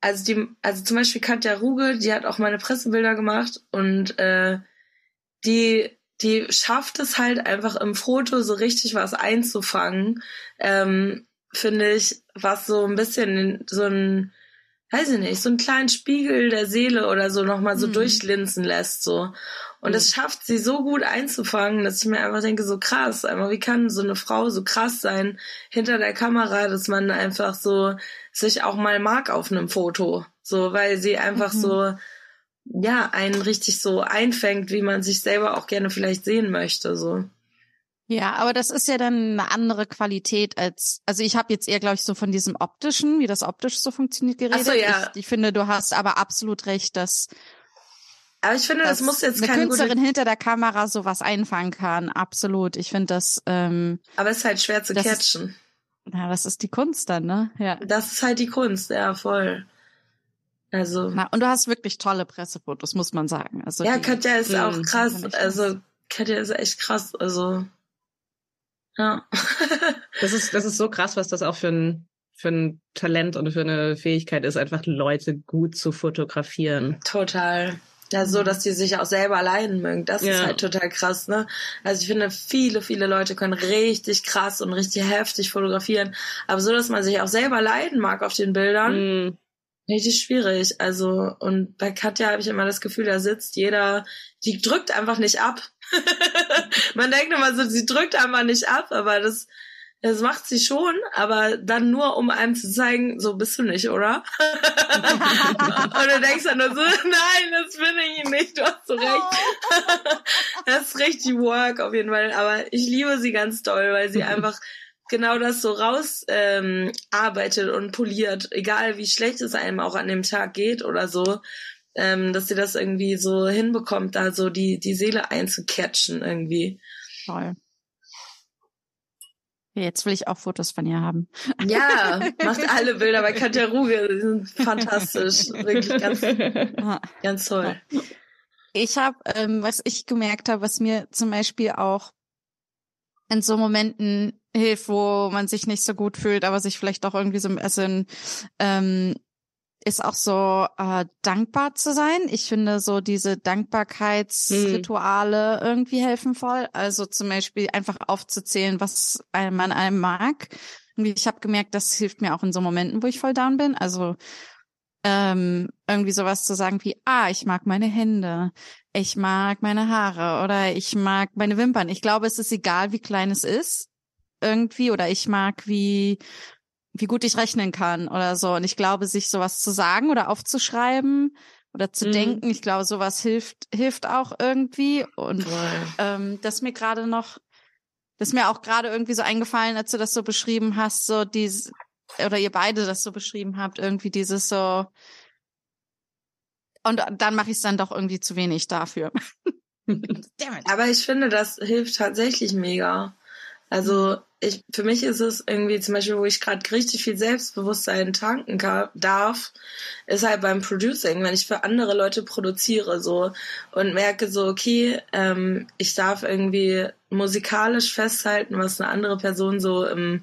also die, also zum Beispiel Katja Ruge, die hat auch meine Pressebilder gemacht und äh, die die schafft es halt einfach im Foto so richtig was einzufangen, ähm, finde ich, was so ein bisschen so ein, weiß ich nicht, so einen kleinen Spiegel der Seele oder so nochmal so mhm. durchlinsen lässt, so. Und mhm. das schafft sie so gut einzufangen, dass ich mir einfach denke, so krass, einfach, wie kann so eine Frau so krass sein hinter der Kamera, dass man einfach so sich auch mal mag auf einem Foto. So, weil sie einfach mhm. so ja, einen richtig so einfängt, wie man sich selber auch gerne vielleicht sehen möchte, so. Ja, aber das ist ja dann eine andere Qualität als, also ich habe jetzt eher, glaube ich, so von diesem optischen, wie das optisch so funktioniert geredet. Ach so, ja. Ich, ich finde, du hast aber absolut recht, dass aber ich finde, das muss jetzt eine keine Künstlerin gute... hinter der Kamera sowas einfangen kann. Absolut. Ich finde das. Ähm, aber es ist halt schwer zu catchen. Ist, ja, das ist die Kunst dann, ne? Ja. Das ist halt die Kunst, ja, voll. Also. Na, und du hast wirklich tolle Pressefotos, muss man sagen. Also ja, die, Katja ist auch krass. Also Katja ist echt krass. Also ja. das ist das ist so krass, was das auch für ein für ein Talent und für eine Fähigkeit ist, einfach Leute gut zu fotografieren. Total. Ja, so, dass die sich auch selber leiden mögen. Das ja. ist halt total krass, ne? Also ich finde, viele, viele Leute können richtig krass und richtig heftig fotografieren. Aber so, dass man sich auch selber leiden mag auf den Bildern, mm. Richtig schwierig. Also, und bei Katja habe ich immer das Gefühl, da sitzt jeder, die drückt einfach nicht ab. Man denkt immer so, sie drückt einfach nicht ab, aber das, das macht sie schon, aber dann nur, um einem zu zeigen, so bist du nicht, oder? und du denkst dann nur so, nein, das bin ich nicht, du hast so recht. das ist richtig Work auf jeden Fall, aber ich liebe sie ganz doll, weil sie einfach genau das so raus ähm, arbeitet und poliert, egal wie schlecht es einem auch an dem Tag geht oder so, ähm, dass sie das irgendwie so hinbekommt, da so die, die Seele einzucatchen irgendwie. Toll. Jetzt will ich auch Fotos von ihr haben. Ja, macht alle Bilder bei Katja Ruge. Die sind fantastisch. Wirklich ganz, ganz toll. Ich habe, ähm, was ich gemerkt habe, was mir zum Beispiel auch in so Momenten hilft, wo man sich nicht so gut fühlt, aber sich vielleicht auch irgendwie so ein bisschen ähm, ist auch so äh, dankbar zu sein. Ich finde so diese Dankbarkeitsrituale hm. irgendwie helfen voll. Also zum Beispiel einfach aufzuzählen, was man einem mag. Ich habe gemerkt, das hilft mir auch in so Momenten, wo ich voll down bin. Also ähm, irgendwie sowas zu sagen wie, ah, ich mag meine Hände, ich mag meine Haare oder ich mag meine Wimpern. Ich glaube, es ist egal, wie klein es ist irgendwie oder ich mag, wie wie gut ich rechnen kann oder so. Und ich glaube, sich sowas zu sagen oder aufzuschreiben oder zu mhm. denken, ich glaube, sowas hilft hilft auch irgendwie. Und ähm, das mir gerade noch, das ist mir auch gerade irgendwie so eingefallen, als du das so beschrieben hast, so dieses oder ihr beide das so beschrieben habt, irgendwie dieses so und dann mache ich es dann doch irgendwie zu wenig dafür. Aber ich finde, das hilft tatsächlich mega. Also ich, für mich ist es irgendwie zum Beispiel, wo ich gerade richtig viel Selbstbewusstsein tanken darf, ist halt beim Producing, wenn ich für andere Leute produziere so. Und merke so, okay, ähm, ich darf irgendwie musikalisch festhalten, was eine andere Person so im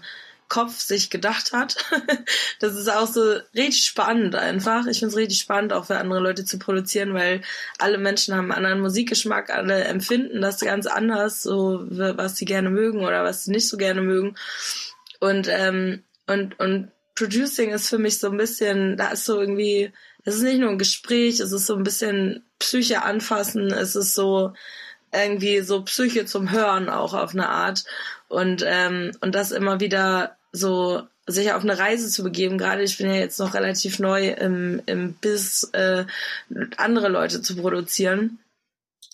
Kopf sich gedacht hat. das ist auch so richtig spannend einfach. Ich finde es richtig spannend, auch für andere Leute zu produzieren, weil alle Menschen haben einen anderen Musikgeschmack, alle empfinden das ganz anders, so was sie gerne mögen oder was sie nicht so gerne mögen. Und, ähm, und, und Producing ist für mich so ein bisschen, da ist so irgendwie, es ist nicht nur ein Gespräch, es ist so ein bisschen Psyche anfassen, es ist so irgendwie so Psyche zum Hören auch auf eine Art und ähm, und das immer wieder so sich auf eine Reise zu begeben. Gerade ich bin ja jetzt noch relativ neu im, im Biss, äh, andere Leute zu produzieren.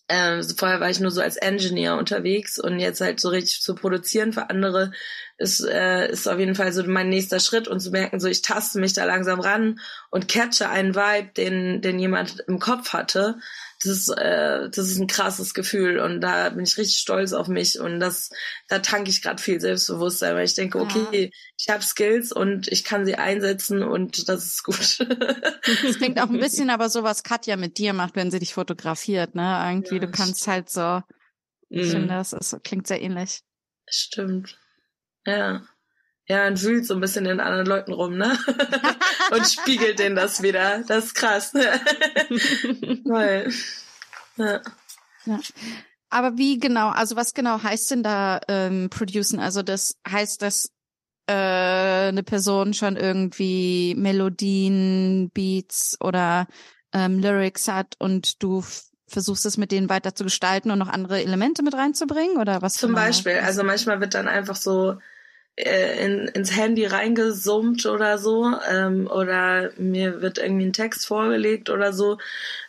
Ähm, vorher war ich nur so als Engineer unterwegs und jetzt halt so richtig zu produzieren für andere ist, äh, ist auf jeden Fall so mein nächster Schritt und zu merken, so ich taste mich da langsam ran und catche einen Vibe, den, den jemand im Kopf hatte. Das ist, äh, das ist ein krasses Gefühl und da bin ich richtig stolz auf mich und das, da tanke ich gerade viel Selbstbewusstsein, weil ich denke, okay, ja. ich habe Skills und ich kann sie einsetzen und das ist gut. Das klingt auch ein bisschen aber so, was Katja mit dir macht, wenn sie dich fotografiert, ne? Irgendwie, ja, du kannst stimmt. halt so, ich mhm. finde, das ist, klingt sehr ähnlich. Stimmt. Ja. Ja, und wühlt so ein bisschen in anderen Leuten rum, ne? und spiegelt denen das wieder. Das ist krass. Toll. Ja. ja. Aber wie genau, also was genau heißt denn da ähm, producen? Also das heißt, dass äh, eine Person schon irgendwie Melodien, Beats oder ähm, Lyrics hat und du versuchst es mit denen weiter zu gestalten und noch andere Elemente mit reinzubringen oder was? Zum Beispiel, also manchmal wird dann einfach so in, ins Handy reingesummt oder so ähm, oder mir wird irgendwie ein Text vorgelegt oder so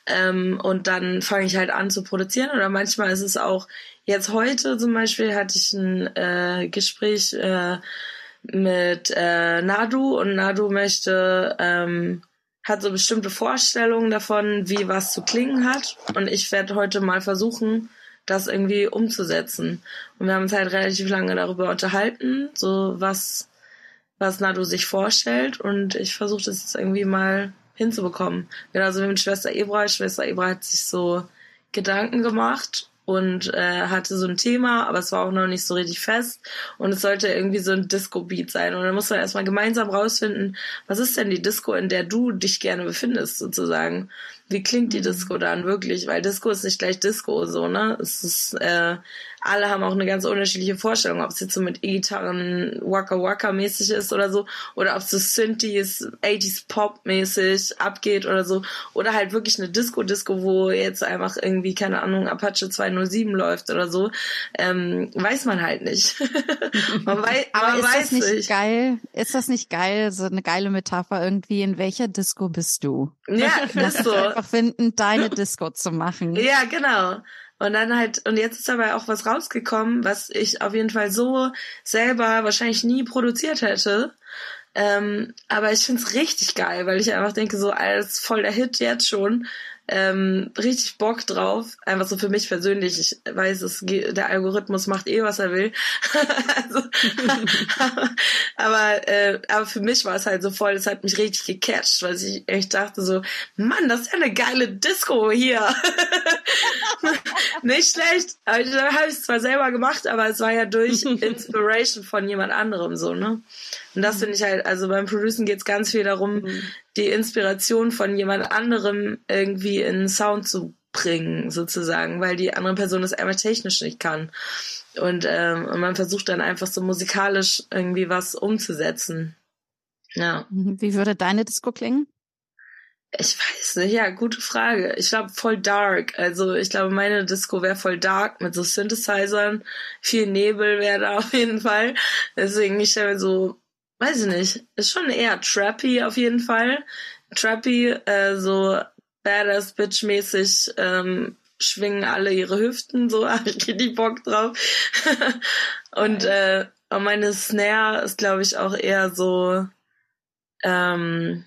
ähm, und dann fange ich halt an zu produzieren. Oder manchmal ist es auch jetzt heute zum Beispiel hatte ich ein äh, Gespräch äh, mit äh, Nadu und Nadu möchte ähm, hat so bestimmte Vorstellungen davon, wie was zu klingen hat. Und ich werde heute mal versuchen das irgendwie umzusetzen. Und wir haben uns halt relativ lange darüber unterhalten, so was, was Nado sich vorstellt. Und ich versuche das jetzt irgendwie mal hinzubekommen. Genauso wie mit Schwester Ebra. Schwester Ebra hat sich so Gedanken gemacht und äh, hatte so ein Thema, aber es war auch noch nicht so richtig fest und es sollte irgendwie so ein Disco-Beat sein und dann muss man erstmal gemeinsam rausfinden, was ist denn die Disco, in der du dich gerne befindest sozusagen wie klingt die Disco dann wirklich? Weil Disco ist nicht gleich Disco, so, ne? Es ist, äh, alle haben auch eine ganz unterschiedliche Vorstellung, ob es jetzt so mit E-Gitarren Waka Waka mäßig ist oder so, oder ob es so Synthes, 80s Pop mäßig abgeht oder so, oder halt wirklich eine Disco-Disco, wo jetzt einfach irgendwie, keine Ahnung, Apache 207 läuft oder so, ähm, weiß man halt nicht. man wei Aber man ist weiß das nicht, nicht geil? Ist das nicht geil? So eine geile Metapher irgendwie, in welcher Disco bist du? Ja, das ist so einfach finden, deine Disco zu machen. Ja, genau. Und dann halt, und jetzt ist dabei auch was rausgekommen, was ich auf jeden Fall so selber wahrscheinlich nie produziert hätte. Ähm, aber ich find's richtig geil, weil ich einfach denke, so als voll der Hit jetzt schon ähm, richtig Bock drauf. Einfach so für mich persönlich. Ich weiß, es der Algorithmus macht eh, was er will. also, aber, äh, aber für mich war es halt so voll, es hat mich richtig gecatcht, weil ich echt dachte so, Mann, das ist ja eine geile Disco hier. Nicht schlecht. Aber ich habe es zwar selber gemacht, aber es war ja durch Inspiration von jemand anderem so, ne? Und das finde ich halt, also beim Producen geht es ganz viel darum, mhm. die Inspiration von jemand anderem irgendwie in Sound zu bringen, sozusagen, weil die andere Person das einfach technisch nicht kann. Und, ähm, und man versucht dann einfach so musikalisch irgendwie was umzusetzen. Ja. Mhm. Wie würde deine Disco klingen? Ich weiß nicht, ja, gute Frage. Ich glaube voll dark. Also ich glaube, meine Disco wäre voll dark mit so Synthesizern. Viel Nebel wäre da auf jeden Fall. Deswegen, ich stelle mir so weiß ich nicht, ist schon eher trappy auf jeden Fall. Trappy, äh, so badass bitch mäßig ähm, schwingen alle ihre Hüften, so hab ich richtig Bock drauf. und äh, meine Snare ist, glaube ich, auch eher so, ähm,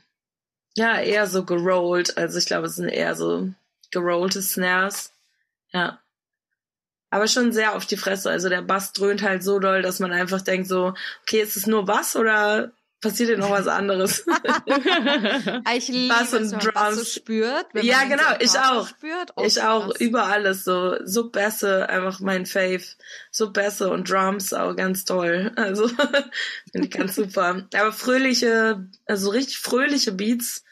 ja, eher so gerollt. Also ich glaube, es sind eher so gerollte Snares. Ja aber schon sehr auf die Fresse. Also der Bass dröhnt halt so doll, dass man einfach denkt so, okay, ist es nur Bass oder passiert ja noch was anderes. ich liebe Bass und Drums. das so spürt. Ja, genau, ich auch. Spürt. Oh, ich auch, krass. über alles so. So Bässe, einfach mein Fave. So Bässe und Drums auch ganz toll. Also, finde ich ganz super. Aber fröhliche, also richtig fröhliche Beats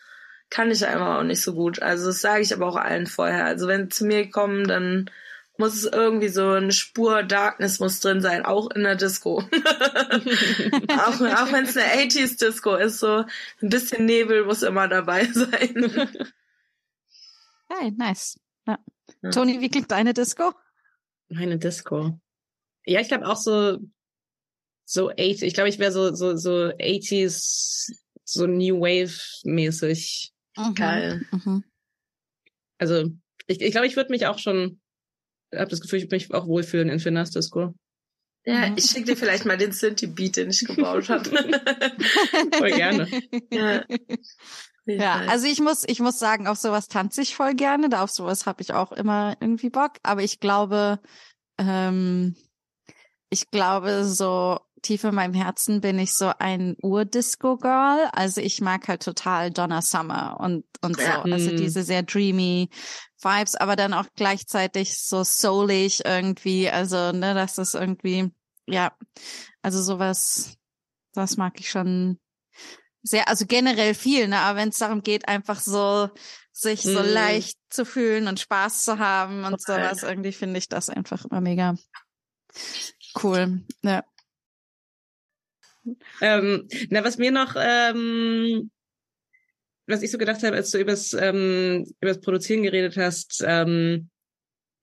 kann ich einfach auch nicht so gut. Also, das sage ich aber auch allen vorher. Also, wenn sie zu mir kommen, dann muss es irgendwie so eine Spur Darkness muss drin sein, auch in der Disco. auch auch wenn es eine 80s Disco ist, so ein bisschen Nebel muss immer dabei sein. Hey, nice. Ja. Ja. Toni, wie klingt deine Disco? Meine Disco. Ja, ich glaube auch so, so 80, ich glaube, ich wäre so, so, so 80s, so New Wave mäßig. Mhm. Geil. Mhm. Also, ich, ich glaube, ich würde mich auch schon, habe das Gefühl, ich mich auch wohlfühlen in Finners Disco. Ja, Mhm. ich schicke dir vielleicht mal den Synthie-Beat, den ich gebaut habe. Voll gerne. ja. Ja, also ich muss, ich muss sagen, auf sowas tanze ich voll gerne. Da auf sowas habe ich auch immer irgendwie Bock. Aber ich glaube, ähm, ich glaube, so tief in meinem Herzen bin ich so ein Ur-Disco-Girl. Also ich mag halt total Donna Summer und, und so. Ja. Also Mm. diese sehr dreamy Vibes, aber dann auch gleichzeitig so soulig irgendwie. Also, ne, das ist irgendwie, ja, also sowas, das mag ich schon sehr, also generell viel, ne, aber wenn es darum geht, einfach so sich so Mm. leicht zu fühlen und Spaß zu haben und Total. sowas, irgendwie finde ich das einfach immer mega cool. Ja. Ähm, na, was mir noch, ähm, was ich so gedacht habe, als du übers, ähm, übers Produzieren geredet hast, ähm,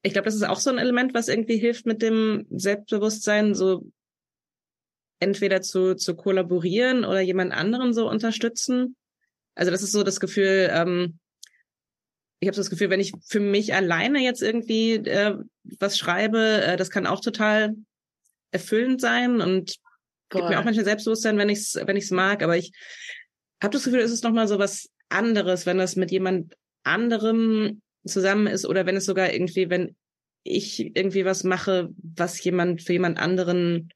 ich glaube, das ist auch so ein Element, was irgendwie hilft mit dem Selbstbewusstsein, so entweder zu, zu kollaborieren oder jemand anderen so unterstützen. Also das ist so das Gefühl, ähm, ich habe so das Gefühl, wenn ich für mich alleine jetzt irgendwie äh, was schreibe, äh, das kann auch total erfüllend sein und gibt mir auch manchmal Selbstbewusstsein, wenn ich's, wenn ich's mag, aber ich habe das Gefühl, es ist nochmal so was anderes, wenn das mit jemand anderem zusammen ist oder wenn es sogar irgendwie, wenn ich irgendwie was mache, was jemand für jemand anderen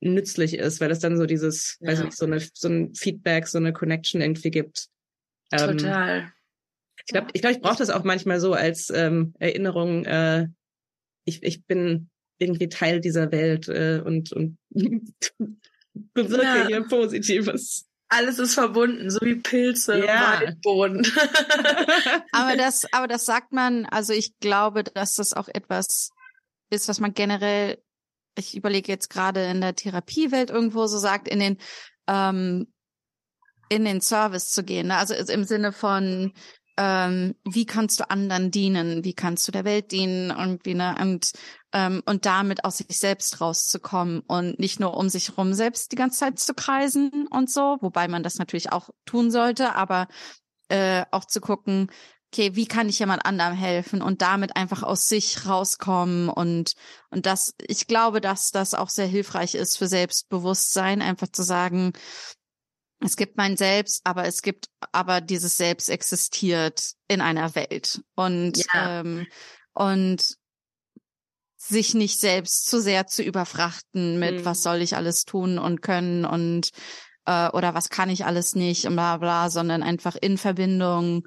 nützlich ist, weil es dann so dieses, Ja. weiß ich nicht, so eine so ein Feedback, so eine Connection irgendwie gibt. Ähm, Total. ich glaube, ich, glaub, ich brauche das auch manchmal so als ähm, Erinnerung. Äh, ich, ich bin irgendwie Teil dieser Welt äh, und, und bewirke Ja. hier Positives. Alles ist verbunden, so wie Pilze Ja. im Waldboden. Aber das, aber das sagt man, also ich glaube, dass das auch etwas ist, was man generell, ich überlege jetzt gerade in der Therapiewelt irgendwo so sagt, in den, ähm, in den Service zu gehen. Ne? Also im Sinne von, ähm, wie kannst du anderen dienen, wie kannst du der Welt dienen irgendwie, ne? Und, ähm, und damit aus sich selbst rauszukommen und nicht nur um sich rum selbst die ganze Zeit zu kreisen und so, wobei man das natürlich auch tun sollte, aber äh, auch zu gucken, okay, wie kann ich jemand anderem helfen und damit einfach aus sich rauskommen und und das, ich glaube, dass das auch sehr hilfreich ist für Selbstbewusstsein, einfach zu sagen, es gibt mein Selbst, aber es gibt, aber dieses Selbst existiert in einer Welt und Ja. ähm, und sich nicht selbst zu sehr zu überfrachten mit, Mhm. was soll ich alles tun und können und äh, oder was kann ich alles nicht und bla bla, sondern einfach in Verbindung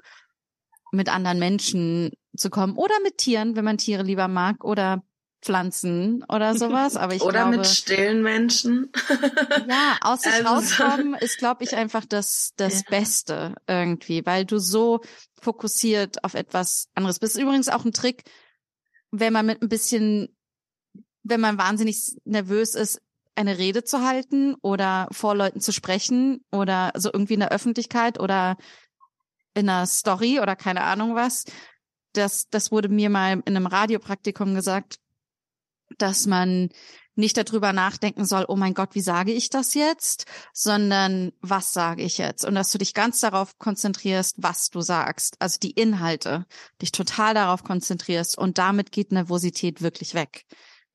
mit anderen Menschen zu kommen oder mit Tieren, wenn man Tiere lieber mag oder Pflanzen oder sowas. Aber ich Oder glaube, mit stillen Menschen. ja, aus sich Also so- rauskommen ist, glaube ich, einfach das, das Ja. Beste irgendwie, weil du so fokussiert auf etwas anderes bist. Übrigens auch ein Trick, wenn man mit ein bisschen, wenn man wahnsinnig nervös ist, eine Rede zu halten oder vor Leuten zu sprechen oder so irgendwie in der Öffentlichkeit oder in einer Story oder keine Ahnung was. Das, das wurde mir mal in einem Radiopraktikum gesagt, dass man nicht darüber nachdenken soll, oh mein Gott, wie sage ich das jetzt, sondern was sage ich jetzt? Und dass du dich ganz darauf konzentrierst, was du sagst, also die Inhalte, dich total darauf konzentrierst und damit geht Nervosität wirklich weg.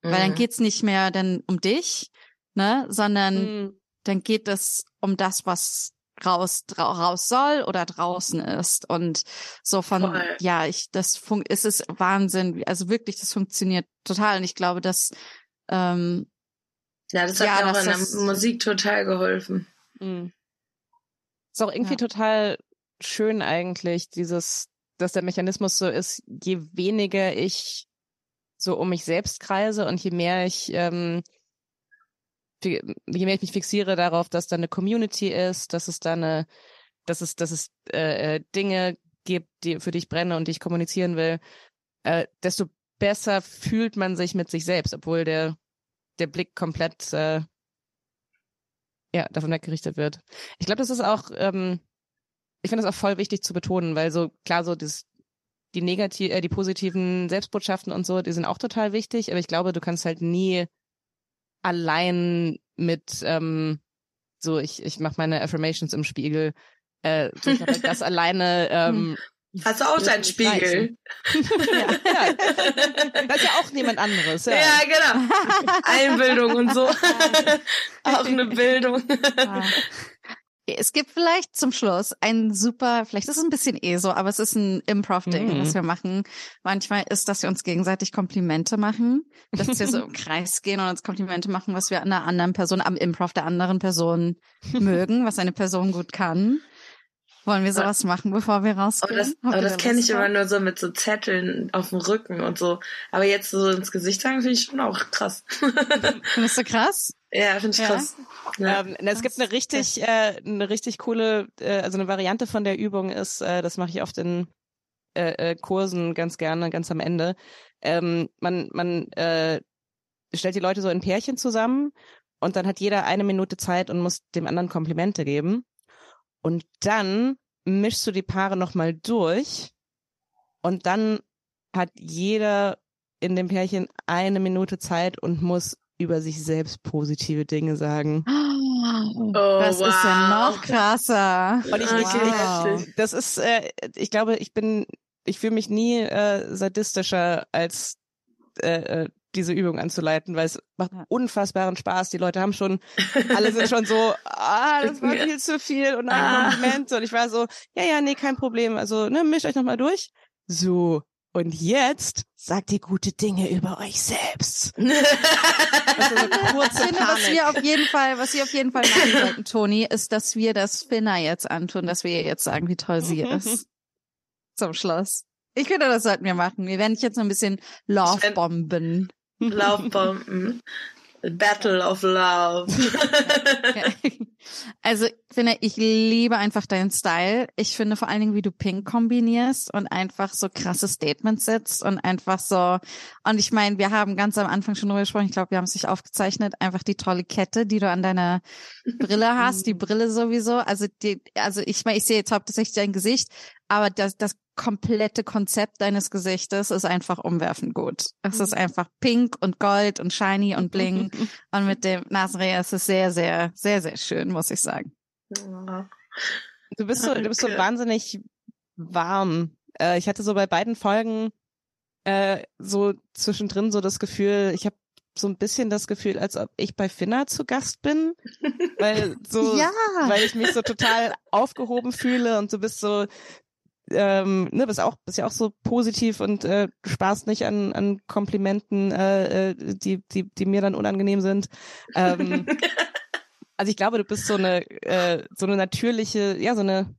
Weil dann Mhm. geht's nicht mehr dann um dich, ne, sondern Mhm. dann geht es um das, was raus raus soll oder draußen ist und so von Voll. ja ich das fun es ist Wahnsinn also wirklich das funktioniert total und ich glaube dass ähm, Ja, das hat Ja, mir auch in der das- Musik total geholfen. Mhm. Ist auch irgendwie ja. total schön eigentlich, dieses, dass der Mechanismus so ist, je weniger ich so um mich selbst kreise und je mehr ich, ähm, je mehr ich mich fixiere darauf, dass da eine Community ist, dass es da eine, dass es, dass es äh, äh, Dinge gibt, die für die ich brenne und die ich kommunizieren will, äh, desto besser fühlt man sich mit sich selbst, obwohl der der Blick komplett äh, ja davon weggerichtet wird. Ich glaube, das ist auch ähm, ich finde das auch voll wichtig zu betonen, weil so klar so das die negativ äh, die positiven Selbstbotschaften und so, die sind auch total wichtig, aber ich glaube, du kannst halt nie allein mit ähm, so ich ich mache meine Affirmations im Spiegel äh, so, ich glaube, das alleine ähm, Hast du auch deinen Spiegel? ja, ja. Das ist ja auch niemand anderes. Ja, ja genau. Einbildung und so. auch eine Bildung. Es gibt vielleicht zum Schluss ein super, vielleicht ist es ein bisschen eh so, aber es ist ein Improv-Ding, mhm. was wir machen. Manchmal ist, dass wir uns gegenseitig Komplimente machen, dass wir so im Kreis gehen und uns Komplimente machen, was wir an einer anderen Person, am Improv der anderen Person mögen, was eine Person gut kann. Wollen wir sowas machen, bevor wir rausgehen? Aber das, aber das kenne ich immer nur so mit so Zetteln auf dem Rücken und so. Aber jetzt so ins Gesicht sagen, finde ich schon auch krass. Findest du krass? Ja, finde ich ja. krass. Ja. Ähm, es gibt eine richtig, äh, eine richtig coole, äh, also eine Variante von der Übung ist, äh, das mache ich oft in äh, äh, Kursen ganz gerne, ganz am Ende. Ähm, man, man äh, stellt die Leute so in Pärchen zusammen und dann hat jeder eine Minute Zeit und muss dem anderen Komplimente geben. Und dann mischst du die Paare nochmal durch und dann hat jeder in dem Pärchen eine Minute Zeit und muss über sich selbst positive Dinge sagen. Oh, das wow. ist ja noch krasser. Und ich, wow. ich, das ist, äh, ich glaube, ich bin, ich fühle mich nie äh, sadistischer als äh, äh diese Übung anzuleiten, weil es macht unfassbaren Spaß. Die Leute haben schon, alle sind schon so, ah, das war viel zu viel und ein ah. Kompliment. Und ich war so, ja, ja, nee, kein Problem. Also, ne, mischt euch nochmal durch. So. Und jetzt sagt ihr gute Dinge über euch selbst. also so kurze ich finde, was wir auf jeden Fall, was wir auf jeden Fall machen sollten, Toni, ist, dass wir das Finna jetzt antun, dass wir ihr jetzt sagen, wie toll sie ist. Zum Schluss. Ich finde, das sollten wir machen. Wir werden dich jetzt noch ein bisschen Love bomben. Laufbomben. Battle of Love. also, ich finde, ich liebe einfach deinen Style. Ich finde vor allen Dingen, wie du Pink kombinierst und einfach so krasse Statements setzt und einfach so, und ich meine, wir haben ganz am Anfang schon drüber gesprochen, ich glaube, wir haben es sich aufgezeichnet, einfach die tolle Kette, die du an deiner Brille hast, die Brille sowieso. Also, die, also ich meine, ich sehe jetzt hauptsächlich dein Gesicht, aber das, das komplette Konzept deines Gesichtes ist einfach umwerfend gut. Es ist mhm. einfach pink und gold und shiny und bling. und mit dem Nasenreher ist es sehr, sehr, sehr, sehr schön, muss ich sagen. Du bist so, du bist so wahnsinnig warm. Äh, ich hatte so bei beiden Folgen äh, so zwischendrin so das Gefühl, ich habe so ein bisschen das Gefühl, als ob ich bei Finna zu Gast bin, weil so, ja. weil ich mich so total aufgehoben fühle und du bist so ähm, ne, bist auch bist ja auch so positiv und äh, sparst nicht an, an Komplimenten, äh, äh, die, die, die mir dann unangenehm sind. Ähm, also ich glaube, du bist so eine äh, so eine natürliche, ja, so eine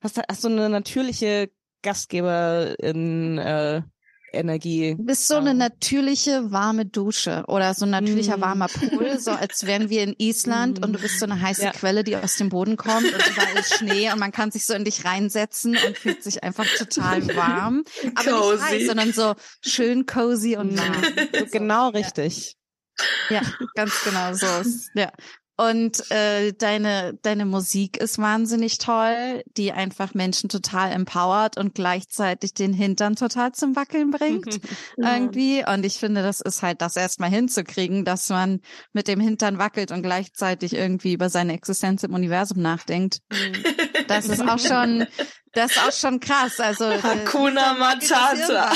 hast, hast so eine natürliche Gastgeberin äh, Energie. Du bist so eine natürliche warme Dusche oder so ein natürlicher mm. warmer Pool, so als wären wir in Island mm. und du bist so eine heiße ja. Quelle, die aus dem Boden kommt und überall ist Schnee und man kann sich so in dich reinsetzen und fühlt sich einfach total warm. Aber cozy. nicht heiß, sondern so schön cozy und warm. So, genau richtig. Ja, ganz genau so. Ja. Und äh, deine, deine Musik ist wahnsinnig toll, die einfach Menschen total empowert und gleichzeitig den Hintern total zum Wackeln bringt. irgendwie. Und ich finde, das ist halt das erstmal hinzukriegen, dass man mit dem Hintern wackelt und gleichzeitig irgendwie über seine Existenz im Universum nachdenkt. Das ist auch schon, das ist auch schon krass. Also Hakuna Matata.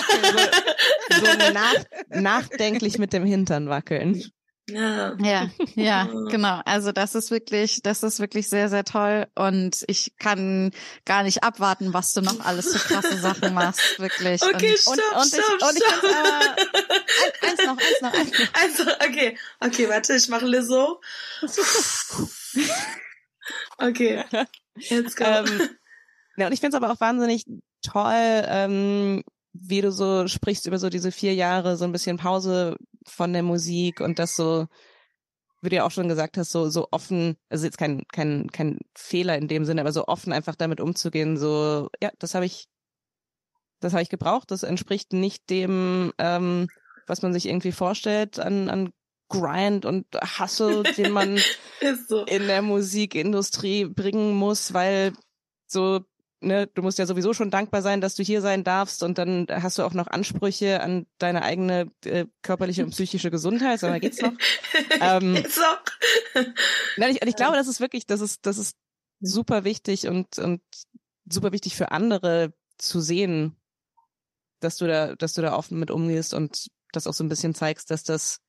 So, so nach, nachdenklich mit dem Hintern wackeln. Ja. ja, ja, genau. Also das ist wirklich, das ist wirklich sehr, sehr toll und ich kann gar nicht abwarten, was du noch alles für krasse Sachen machst, wirklich. Okay, und, stopp, und, und stopp, ich, und ich stopp. Äh, eins noch, eins noch, eins noch. Also, okay, okay, warte, ich mache Lizzo. Okay, jetzt go. Ähm, ja, und ich finde es aber auch wahnsinnig toll, ähm, wie du so sprichst über so diese vier Jahre, so ein bisschen Pause von der Musik und das so, wie du ja auch schon gesagt hast, so, so offen, also jetzt kein, kein, kein Fehler in dem Sinne, aber so offen einfach damit umzugehen, so, ja, das habe ich, das habe ich gebraucht, das entspricht nicht dem, ähm, was man sich irgendwie vorstellt an, an Grind und Hustle, den man so. in der Musikindustrie bringen muss, weil so ne, du musst ja sowieso schon dankbar sein, dass du hier sein darfst und dann hast du auch noch Ansprüche an deine eigene äh, körperliche und psychische Gesundheit, sondern geht's noch. ähm, geht's noch? nein, ich, ich glaube, das ist wirklich, das ist, das ist super wichtig und, und super wichtig für andere zu sehen, dass du da, dass du da offen mit umgehst und das auch so ein bisschen zeigst, dass das,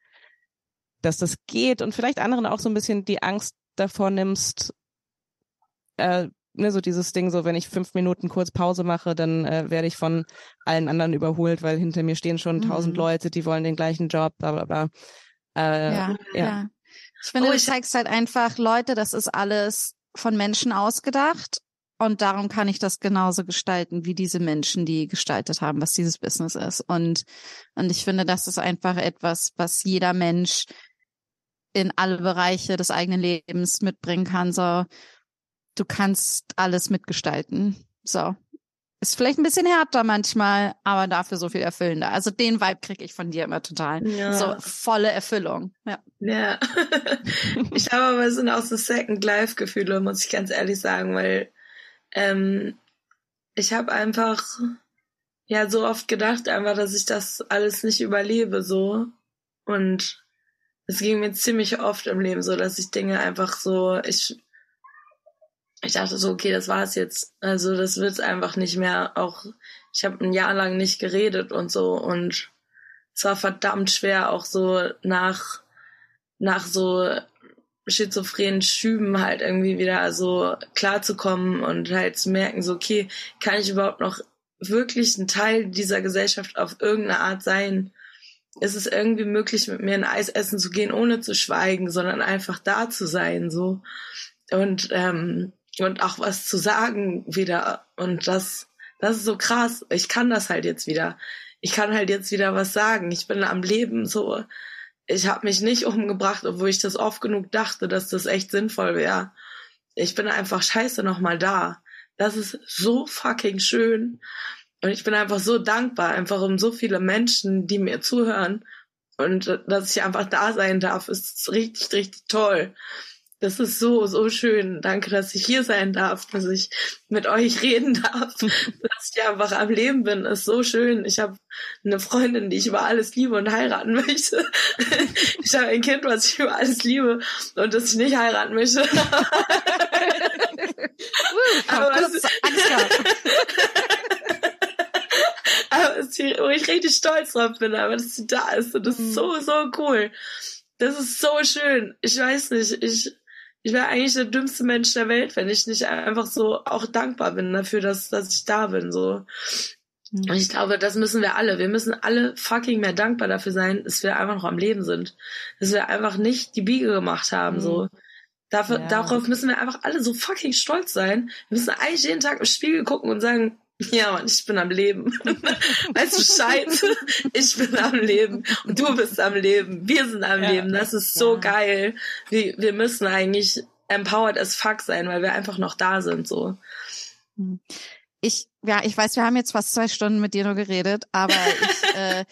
dass das geht und vielleicht anderen auch so ein bisschen die Angst davor nimmst, äh, ne, so dieses Ding, so wenn ich fünf Minuten kurz Pause mache, dann äh, werde ich von allen anderen überholt, weil hinter mir stehen schon tausend mhm. Leute, die wollen den gleichen Job, bla bla bla. Äh, ja, ja, ja. Ich finde, oh, du zeigst halt einfach, Leute, das ist alles von Menschen ausgedacht. Und darum kann ich das genauso gestalten, wie diese Menschen, die gestaltet haben, was dieses Business ist. Und, und ich finde, das ist einfach etwas, was jeder Mensch in alle Bereiche des eigenen Lebens mitbringen kann. So, du kannst alles mitgestalten. So. Ist vielleicht ein bisschen härter manchmal, aber dafür so viel erfüllender. Also den Vibe kriege ich von dir immer total. Ja. So volle Erfüllung. Ja. Ja. ich habe aber es sind auch so Second Life Gefühle, muss ich ganz ehrlich sagen, weil ähm, ich habe einfach ja so oft gedacht, einfach, dass ich das alles nicht überlebe so und es ging mir ziemlich oft im Leben so, dass ich Dinge einfach so ich ich dachte so, okay, das war's jetzt. Also das wird's einfach nicht mehr. Auch ich habe ein Jahr lang nicht geredet und so und es war verdammt schwer, auch so nach nach so schizophrenen Schüben halt irgendwie wieder so klarzukommen und halt zu merken, so okay, kann ich überhaupt noch wirklich ein Teil dieser Gesellschaft auf irgendeine Art sein? Ist es irgendwie möglich, mit mir ein Eis essen zu gehen, ohne zu schweigen, sondern einfach da zu sein, so. Und ähm, und auch was zu sagen wieder. Und das, das ist so krass. Ich kann das halt jetzt wieder. Ich kann halt jetzt wieder was sagen. Ich bin am Leben so. Ich habe mich nicht umgebracht, obwohl ich das oft genug dachte, dass das echt sinnvoll wäre. Ich bin einfach scheiße nochmal da. Das ist so fucking schön. Und ich bin einfach so dankbar, einfach um so viele Menschen, die mir zuhören. Und dass ich einfach da sein darf, ist richtig, richtig toll. Das ist so, so schön. Danke, dass ich hier sein darf, dass ich mit euch reden darf, dass ich einfach am Leben bin. Ist so schön. Ich habe eine Freundin, die ich über alles liebe und heiraten möchte. Ich habe ein Kind, was ich über alles liebe und das ich nicht heiraten möchte. aber was, aber wo ich richtig stolz drauf bin, aber dass sie da ist und das ist so, so cool. Das ist so schön. Ich weiß nicht, ich ich wäre eigentlich der dümmste Mensch der Welt, wenn ich nicht einfach so auch dankbar bin dafür, dass, dass ich da bin, so. Mhm. Und ich glaube, das müssen wir alle. Wir müssen alle fucking mehr dankbar dafür sein, dass wir einfach noch am Leben sind. Dass wir einfach nicht die Biege gemacht haben, so. Dafür, ja. Darauf müssen wir einfach alle so fucking stolz sein. Wir müssen eigentlich jeden Tag im Spiegel gucken und sagen, ja, Mann, ich bin am Leben. weißt du, Scheiße, ich bin am Leben und du bist am Leben. Wir sind am ja, Leben. Das ist so ja. geil. Wir, wir müssen eigentlich empowered as fuck sein, weil wir einfach noch da sind, so. Ich, ja, ich weiß, wir haben jetzt fast zwei Stunden mit dir nur geredet, aber ich, äh,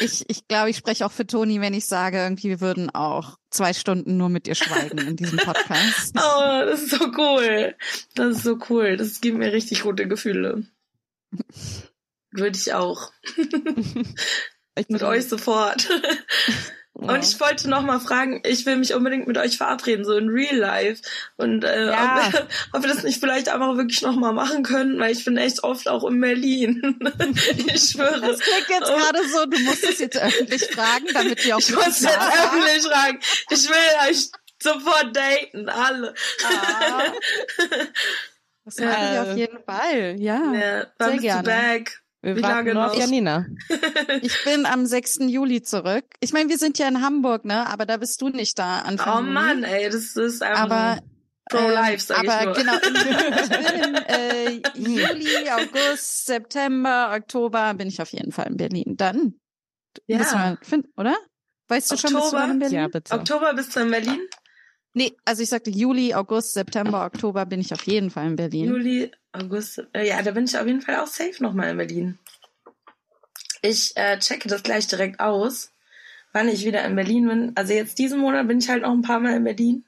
ich, ich glaube, ich spreche auch für Toni, wenn ich sage, irgendwie wir würden auch zwei Stunden nur mit dir schweigen in diesem Podcast. oh, das ist so cool. Das ist so cool. Das gibt mir richtig gute Gefühle. Würde ich auch. ich mit euch sofort. Ja. Und ich wollte noch mal fragen, ich will mich unbedingt mit euch verabreden, so in Real Life. Und äh, ja. ob, wir, ob, wir das nicht vielleicht einfach wirklich noch mal machen können, weil ich bin echt oft auch in Berlin. ich schwöre. Das klingt jetzt oh. gerade so, du musst es jetzt öffentlich fragen, damit wir auch Ich muss jetzt öffentlich fragen. Ich will euch sofort daten, alle. Ah. Das mache äh, ich auf jeden Fall, ja. ja sehr gerne. Back. Wir Wie lange noch? auf Janina. ich bin am 6. Juli zurück. Ich meine, wir sind ja in Hamburg, ne? Aber da bist du nicht da Anfang Oh Mann, ey, das ist einfach... Aber Pro Ähm, life, sag ich aber nur. genau, ich bin in äh, Juli, August, September, Oktober bin ich auf jeden Fall in Berlin. Dann Ja. müssen wir finden, oder? Weißt du schon, bist du Oktober? in Berlin? Ja, bitte. Oktober bist du in Berlin? Nee, also ich sagte Juli, August, September, Oktober bin ich auf jeden Fall in Berlin. Juli, August. äh, Ja, da bin ich auf jeden Fall auch safe nochmal in Berlin. Ich äh, checke das gleich direkt aus, wann ich wieder in Berlin bin. Also jetzt diesen Monat bin ich halt noch ein paar Mal in Berlin.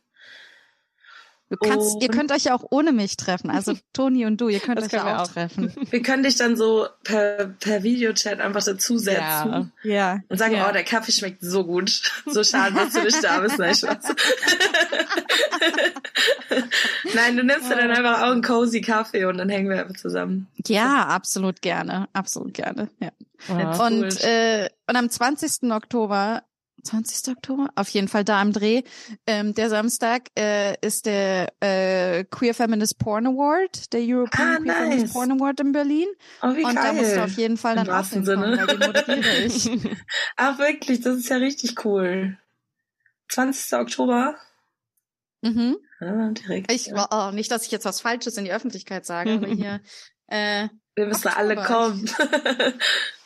Du kannst, ihr könnt euch ja auch ohne mich treffen. Also Toni und du, ihr könnt Das euch ja auch treffen. Wir können dich dann so per, per Videochat einfach dazusetzen Ja. Ja. und sagen, ja. oh, der Kaffee schmeckt so gut. So schade, dass du nicht da bist. Nein, Spaß. Nein, du nimmst dir dann einfach auch einen cozy Kaffee und dann hängen wir einfach zusammen. Ja, absolut gerne. Absolut gerne. Ja. Ja. Und, Cool. äh, und am 20. Oktober, 20. Oktober? Auf jeden Fall da am Dreh. Ähm, der Samstag äh, ist der äh, Queer Feminist Porn Award, der European Ah, Queer nice. Feminist Porn Award in Berlin. Oh, wie und geil. da musst du auf jeden Fall Im dann auch wahrsten hinkommen, Sinne. weil die moderiere ich. Ach, wirklich, das ist ja richtig cool. 20. Oktober. mhm. Ja, direkt. Ich, oh, nicht, dass ich jetzt was Falsches in die Öffentlichkeit sage, aber hier, äh, Wir müssen alle Oktober. kommen.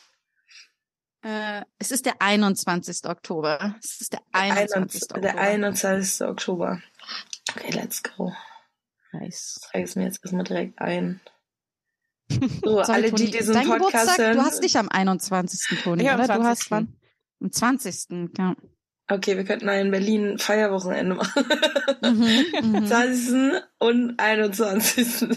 äh, es ist der 21. Oktober. Es ist der 21. Oktober. Der 21. Oktober. Okay, let's go. Nice. Ich trage es mir jetzt erstmal direkt ein. So, Sorry, alle, Toni, die diesen dein Podcast Geburtstag, hören. du hast nicht am 21. Toni, Ja, am oder? Du hast 20.. wann? Am 20. Ja. Okay, wir könnten ein Berlin Feierwochenende machen. Mhm, mhm. 20. und 21.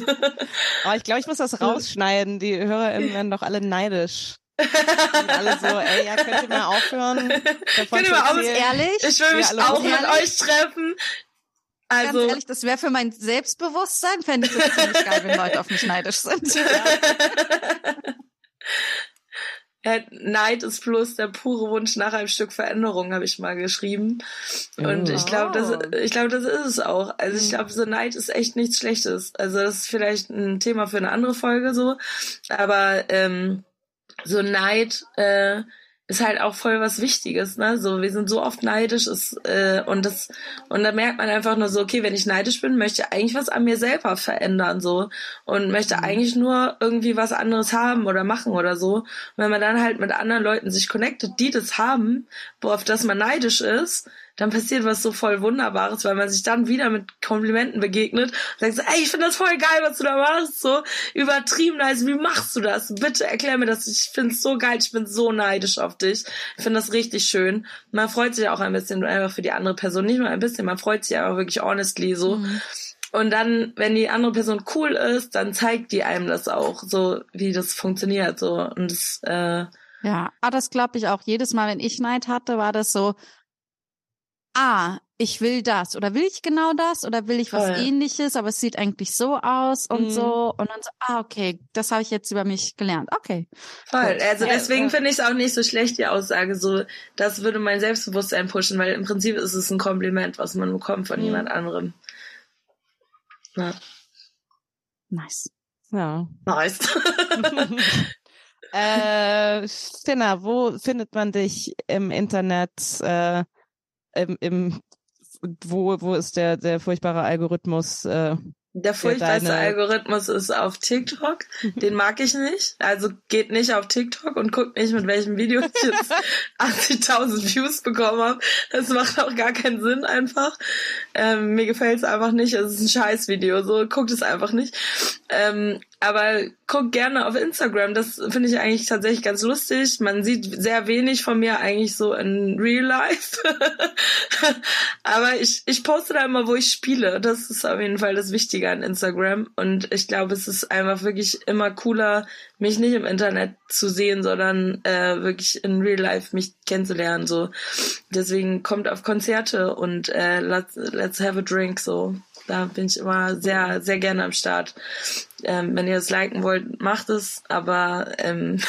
Oh, ich glaube, ich muss das rausschneiden. Die HörerInnen werden doch alle neidisch. Und alle so, ey, ja, könnt ihr mal aufhören? davon Könnt ihr mal aus-? Ehrlich? Ich will mich auch mit ehrlich? euch treffen. Ganz Also, ehrlich, das wäre für mein Selbstbewusstsein, fände ich das ziemlich geil, wenn Leute auf mich neidisch sind. Ja, Neid ist bloß der pure Wunsch nach einem Stück Veränderung, habe ich mal geschrieben. Und Oh. ich glaube, das, ich glaube, das ist es auch. Also ich glaube, so Neid ist echt nichts Schlechtes. Also das ist vielleicht ein Thema für eine andere Folge so. Aber ähm, so Neid äh, ist halt auch voll was Wichtiges, ne? So, wir sind so oft neidisch, ist, äh, und das, und da merkt man einfach nur so, okay, wenn ich neidisch bin, möchte ich eigentlich was an mir selber verändern, so. Und möchte eigentlich nur irgendwie was anderes haben oder machen oder so. Und wenn man dann halt mit anderen Leuten sich connectet, die das haben, worauf das man neidisch ist, dann passiert was so voll Wunderbares, weil man sich dann wieder mit Komplimenten begegnet und sagt so, ey, ich finde das voll geil, was du da machst, so übertrieben nice, wie machst du das? Bitte erklär mir das, ich finde es so geil, ich bin so neidisch auf dich. Ich finde das richtig schön. Man freut sich auch ein bisschen einfach für die andere Person, nicht nur ein bisschen, man freut sich aber wirklich honestly so. Mhm. Und dann, wenn die andere Person cool ist, dann zeigt die einem das auch, so wie das funktioniert, so. Und das, äh, Ja, ah, das glaube ich auch. Jedes Mal, wenn ich Neid hatte, war das so, ah, ich will das oder will ich genau das oder will ich was Voll. ähnliches, aber es sieht eigentlich so aus und Mhm. so und dann so, ah, okay, das habe ich jetzt über mich gelernt. Okay. Voll. Gut. Also Ja, deswegen ja. finde ich es auch nicht so schlecht, die Aussage. So, das würde mein Selbstbewusstsein pushen, weil im Prinzip ist es ein Kompliment, was man bekommt von Mhm. jemand anderem. Ja. Nice. Ja. Nice. äh, Finna, wo findet man dich im Internet? Äh, im, im, wo, wo ist der, der furchtbare Algorithmus? Äh, Der furchtbarste deine- Algorithmus ist auf TikTok. Den mag ich nicht. Also geht nicht auf TikTok und guckt nicht, mit welchem Video ich jetzt 80.000 Views bekommen habe. Das macht auch gar keinen Sinn einfach. Ähm, mir gefällt es einfach nicht. Es ist ein Scheißvideo. So, guckt es einfach nicht. Ähm, aber guckt gerne auf Instagram. Das finde ich eigentlich tatsächlich ganz lustig. Man sieht sehr wenig von mir eigentlich so in Real Life. aber ich, ich poste da immer, wo ich spiele. Das ist auf jeden Fall das Wichtige an Instagram. Und ich glaube, es ist einfach wirklich immer cooler, mich nicht im Internet zu sehen, sondern äh, wirklich in Real Life mich kennenzulernen. So. Deswegen kommt auf Konzerte und äh, let's, let's have a drink. So. Da bin ich immer sehr, sehr gerne am Start. Ähm, wenn ihr es liken wollt, macht es, aber ähm,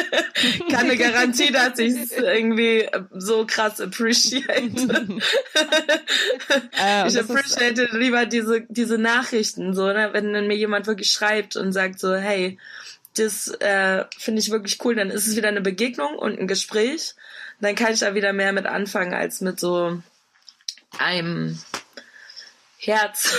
keine Garantie, dass ich es irgendwie so krass appreciate. äh, ich das ist- appreciate lieber diese, diese Nachrichten, so, ne? wenn dann mir jemand wirklich schreibt und sagt so, hey, das äh, finde ich wirklich cool, dann ist es wieder eine Begegnung und ein Gespräch. Dann kann ich da wieder mehr mit anfangen als mit so einem Herz.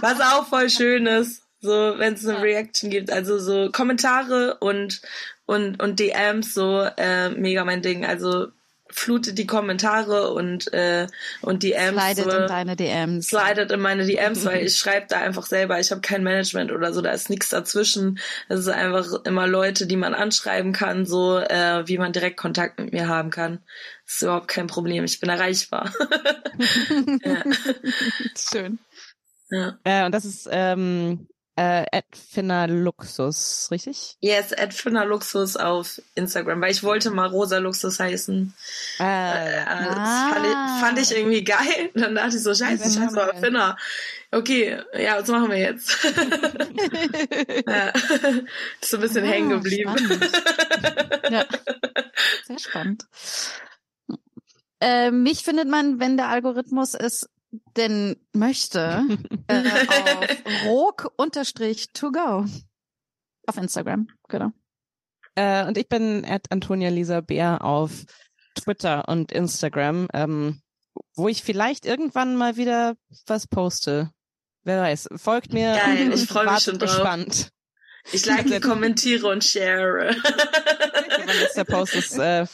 Was auch voll schön ist, so wenn es eine Reaction gibt. Also so Kommentare und und und DMs so äh, mega mein Ding. Also flutet die Kommentare und äh, und DMs. Slidet so, in deine DMs. Slidet in meine DMs, weil ich schreibe da einfach selber. Ich habe kein Management oder so, da ist nichts dazwischen. Es ist einfach immer Leute, die man anschreiben kann, so äh, wie man direkt Kontakt mit mir haben kann. Ist überhaupt kein Problem. Ich bin erreichbar. ja. Schön. Ja. Äh, und das ist ähm, äh, Luxus, richtig? Yes, Edfinna Luxus auf Instagram, weil ich wollte mal Rosa Luxus heißen. Äh, Äh, das Ah. fand, ich, fand ich irgendwie geil. Und dann dachte ich so, scheiße, ich heiße aber Finna. Okay, ja, was machen wir jetzt? ja. Ist so ein bisschen Ah, hängen geblieben. ja. Sehr spannend. Äh, mich findet man, wenn der Algorithmus es denn möchte, äh, auf rog-to-go. Auf Instagram, genau. Äh, und ich bin at Antonia Lisa Bär auf Twitter und Instagram, ähm, wo ich vielleicht irgendwann mal wieder was poste. Wer weiß. Folgt mir Geil, ich freu mich schon drauf. gespannt. Ich like, kommentiere und share. Wann jetzt der Post ist äh,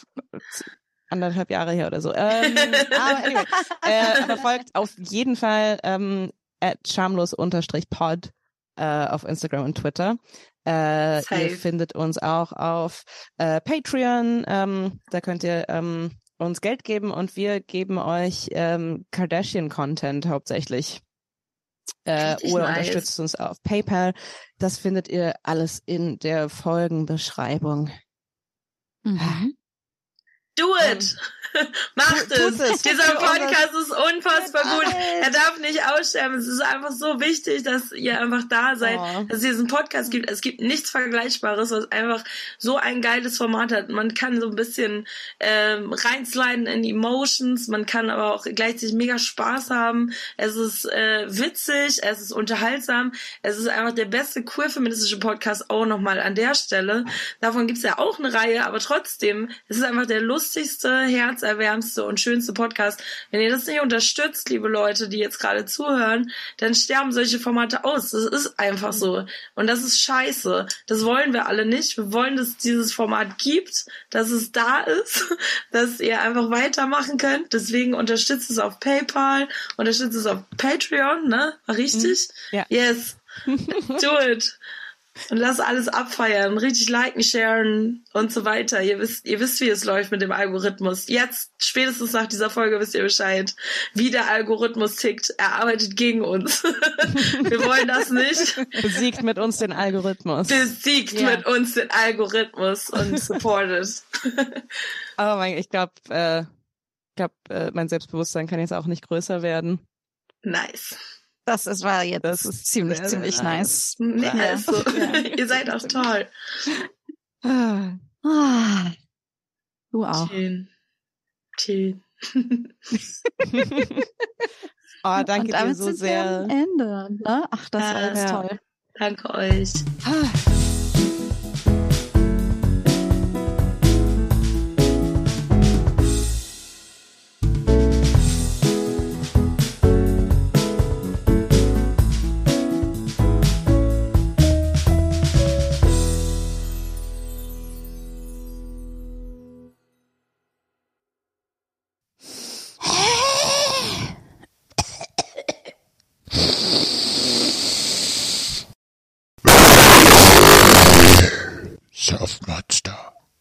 anderthalb Jahre her oder so. Ähm, aber anyway, äh, aber folgt auf jeden Fall ähm, at schamlos-pod äh, auf Instagram und Twitter. Äh, ihr findet uns auch auf äh, Patreon. Ähm, da könnt ihr ähm, uns Geld geben und wir geben euch ähm, Kardashian-Content hauptsächlich. Äh, oder nice. unterstützt uns auf PayPal. Das findet ihr alles in der Folgenbeschreibung. Mhm. Do it! Macht Tu- tut es! es. Dieser Podcast ist unfassbar gut. Er darf nicht aussterben. Es ist einfach so wichtig, dass ihr einfach da seid, Oh. dass es diesen Podcast gibt. Es gibt nichts Vergleichbares, was einfach so ein geiles Format hat. Man kann so ein bisschen ähm, reinsliden in Emotions, man kann aber auch gleichzeitig mega Spaß haben. Es ist äh, witzig, es ist unterhaltsam. Es ist einfach der beste queer-feministische Podcast auch nochmal an der Stelle. Davon gibt's ja auch eine Reihe, aber trotzdem, es ist einfach der lustigste, herzerwärmste und schönste Podcast. Wenn ihr das nicht unterstützt, liebe Leute, die jetzt gerade zuhören, dann sterben solche Formate aus. Das ist einfach so. Und das ist scheiße. Das wollen wir alle nicht. Wir wollen, dass es dieses Format gibt, dass es da ist, dass ihr einfach weitermachen könnt. Deswegen unterstützt es auf PayPal, unterstützt es auf Patreon, ne? War richtig? Ja. Yes. Do it. Und lass alles abfeiern, richtig liken, sharen und so weiter. Ihr wisst, ihr wisst, wie es läuft mit dem Algorithmus. Jetzt, spätestens nach dieser Folge, wisst ihr Bescheid, wie der Algorithmus tickt. Er arbeitet gegen uns. Wir wollen das nicht. Besiegt mit uns den Algorithmus. Besiegt Ja. mit uns den Algorithmus und supportet. Oh mein, ich glaube, äh, ich glaub, äh, mein Selbstbewusstsein kann jetzt auch nicht größer werden. nice. Das ist, war jetzt Das ist ziemlich, sehr, ziemlich sehr nice. Nee, Ja. also, ihr seid auch toll. Ah. Ah. Du auch. Schön. Schön. oh, danke Und dir so sind wir sehr. am Ende. Ne? Ach, das war Ja. jetzt Ja. toll. Danke euch.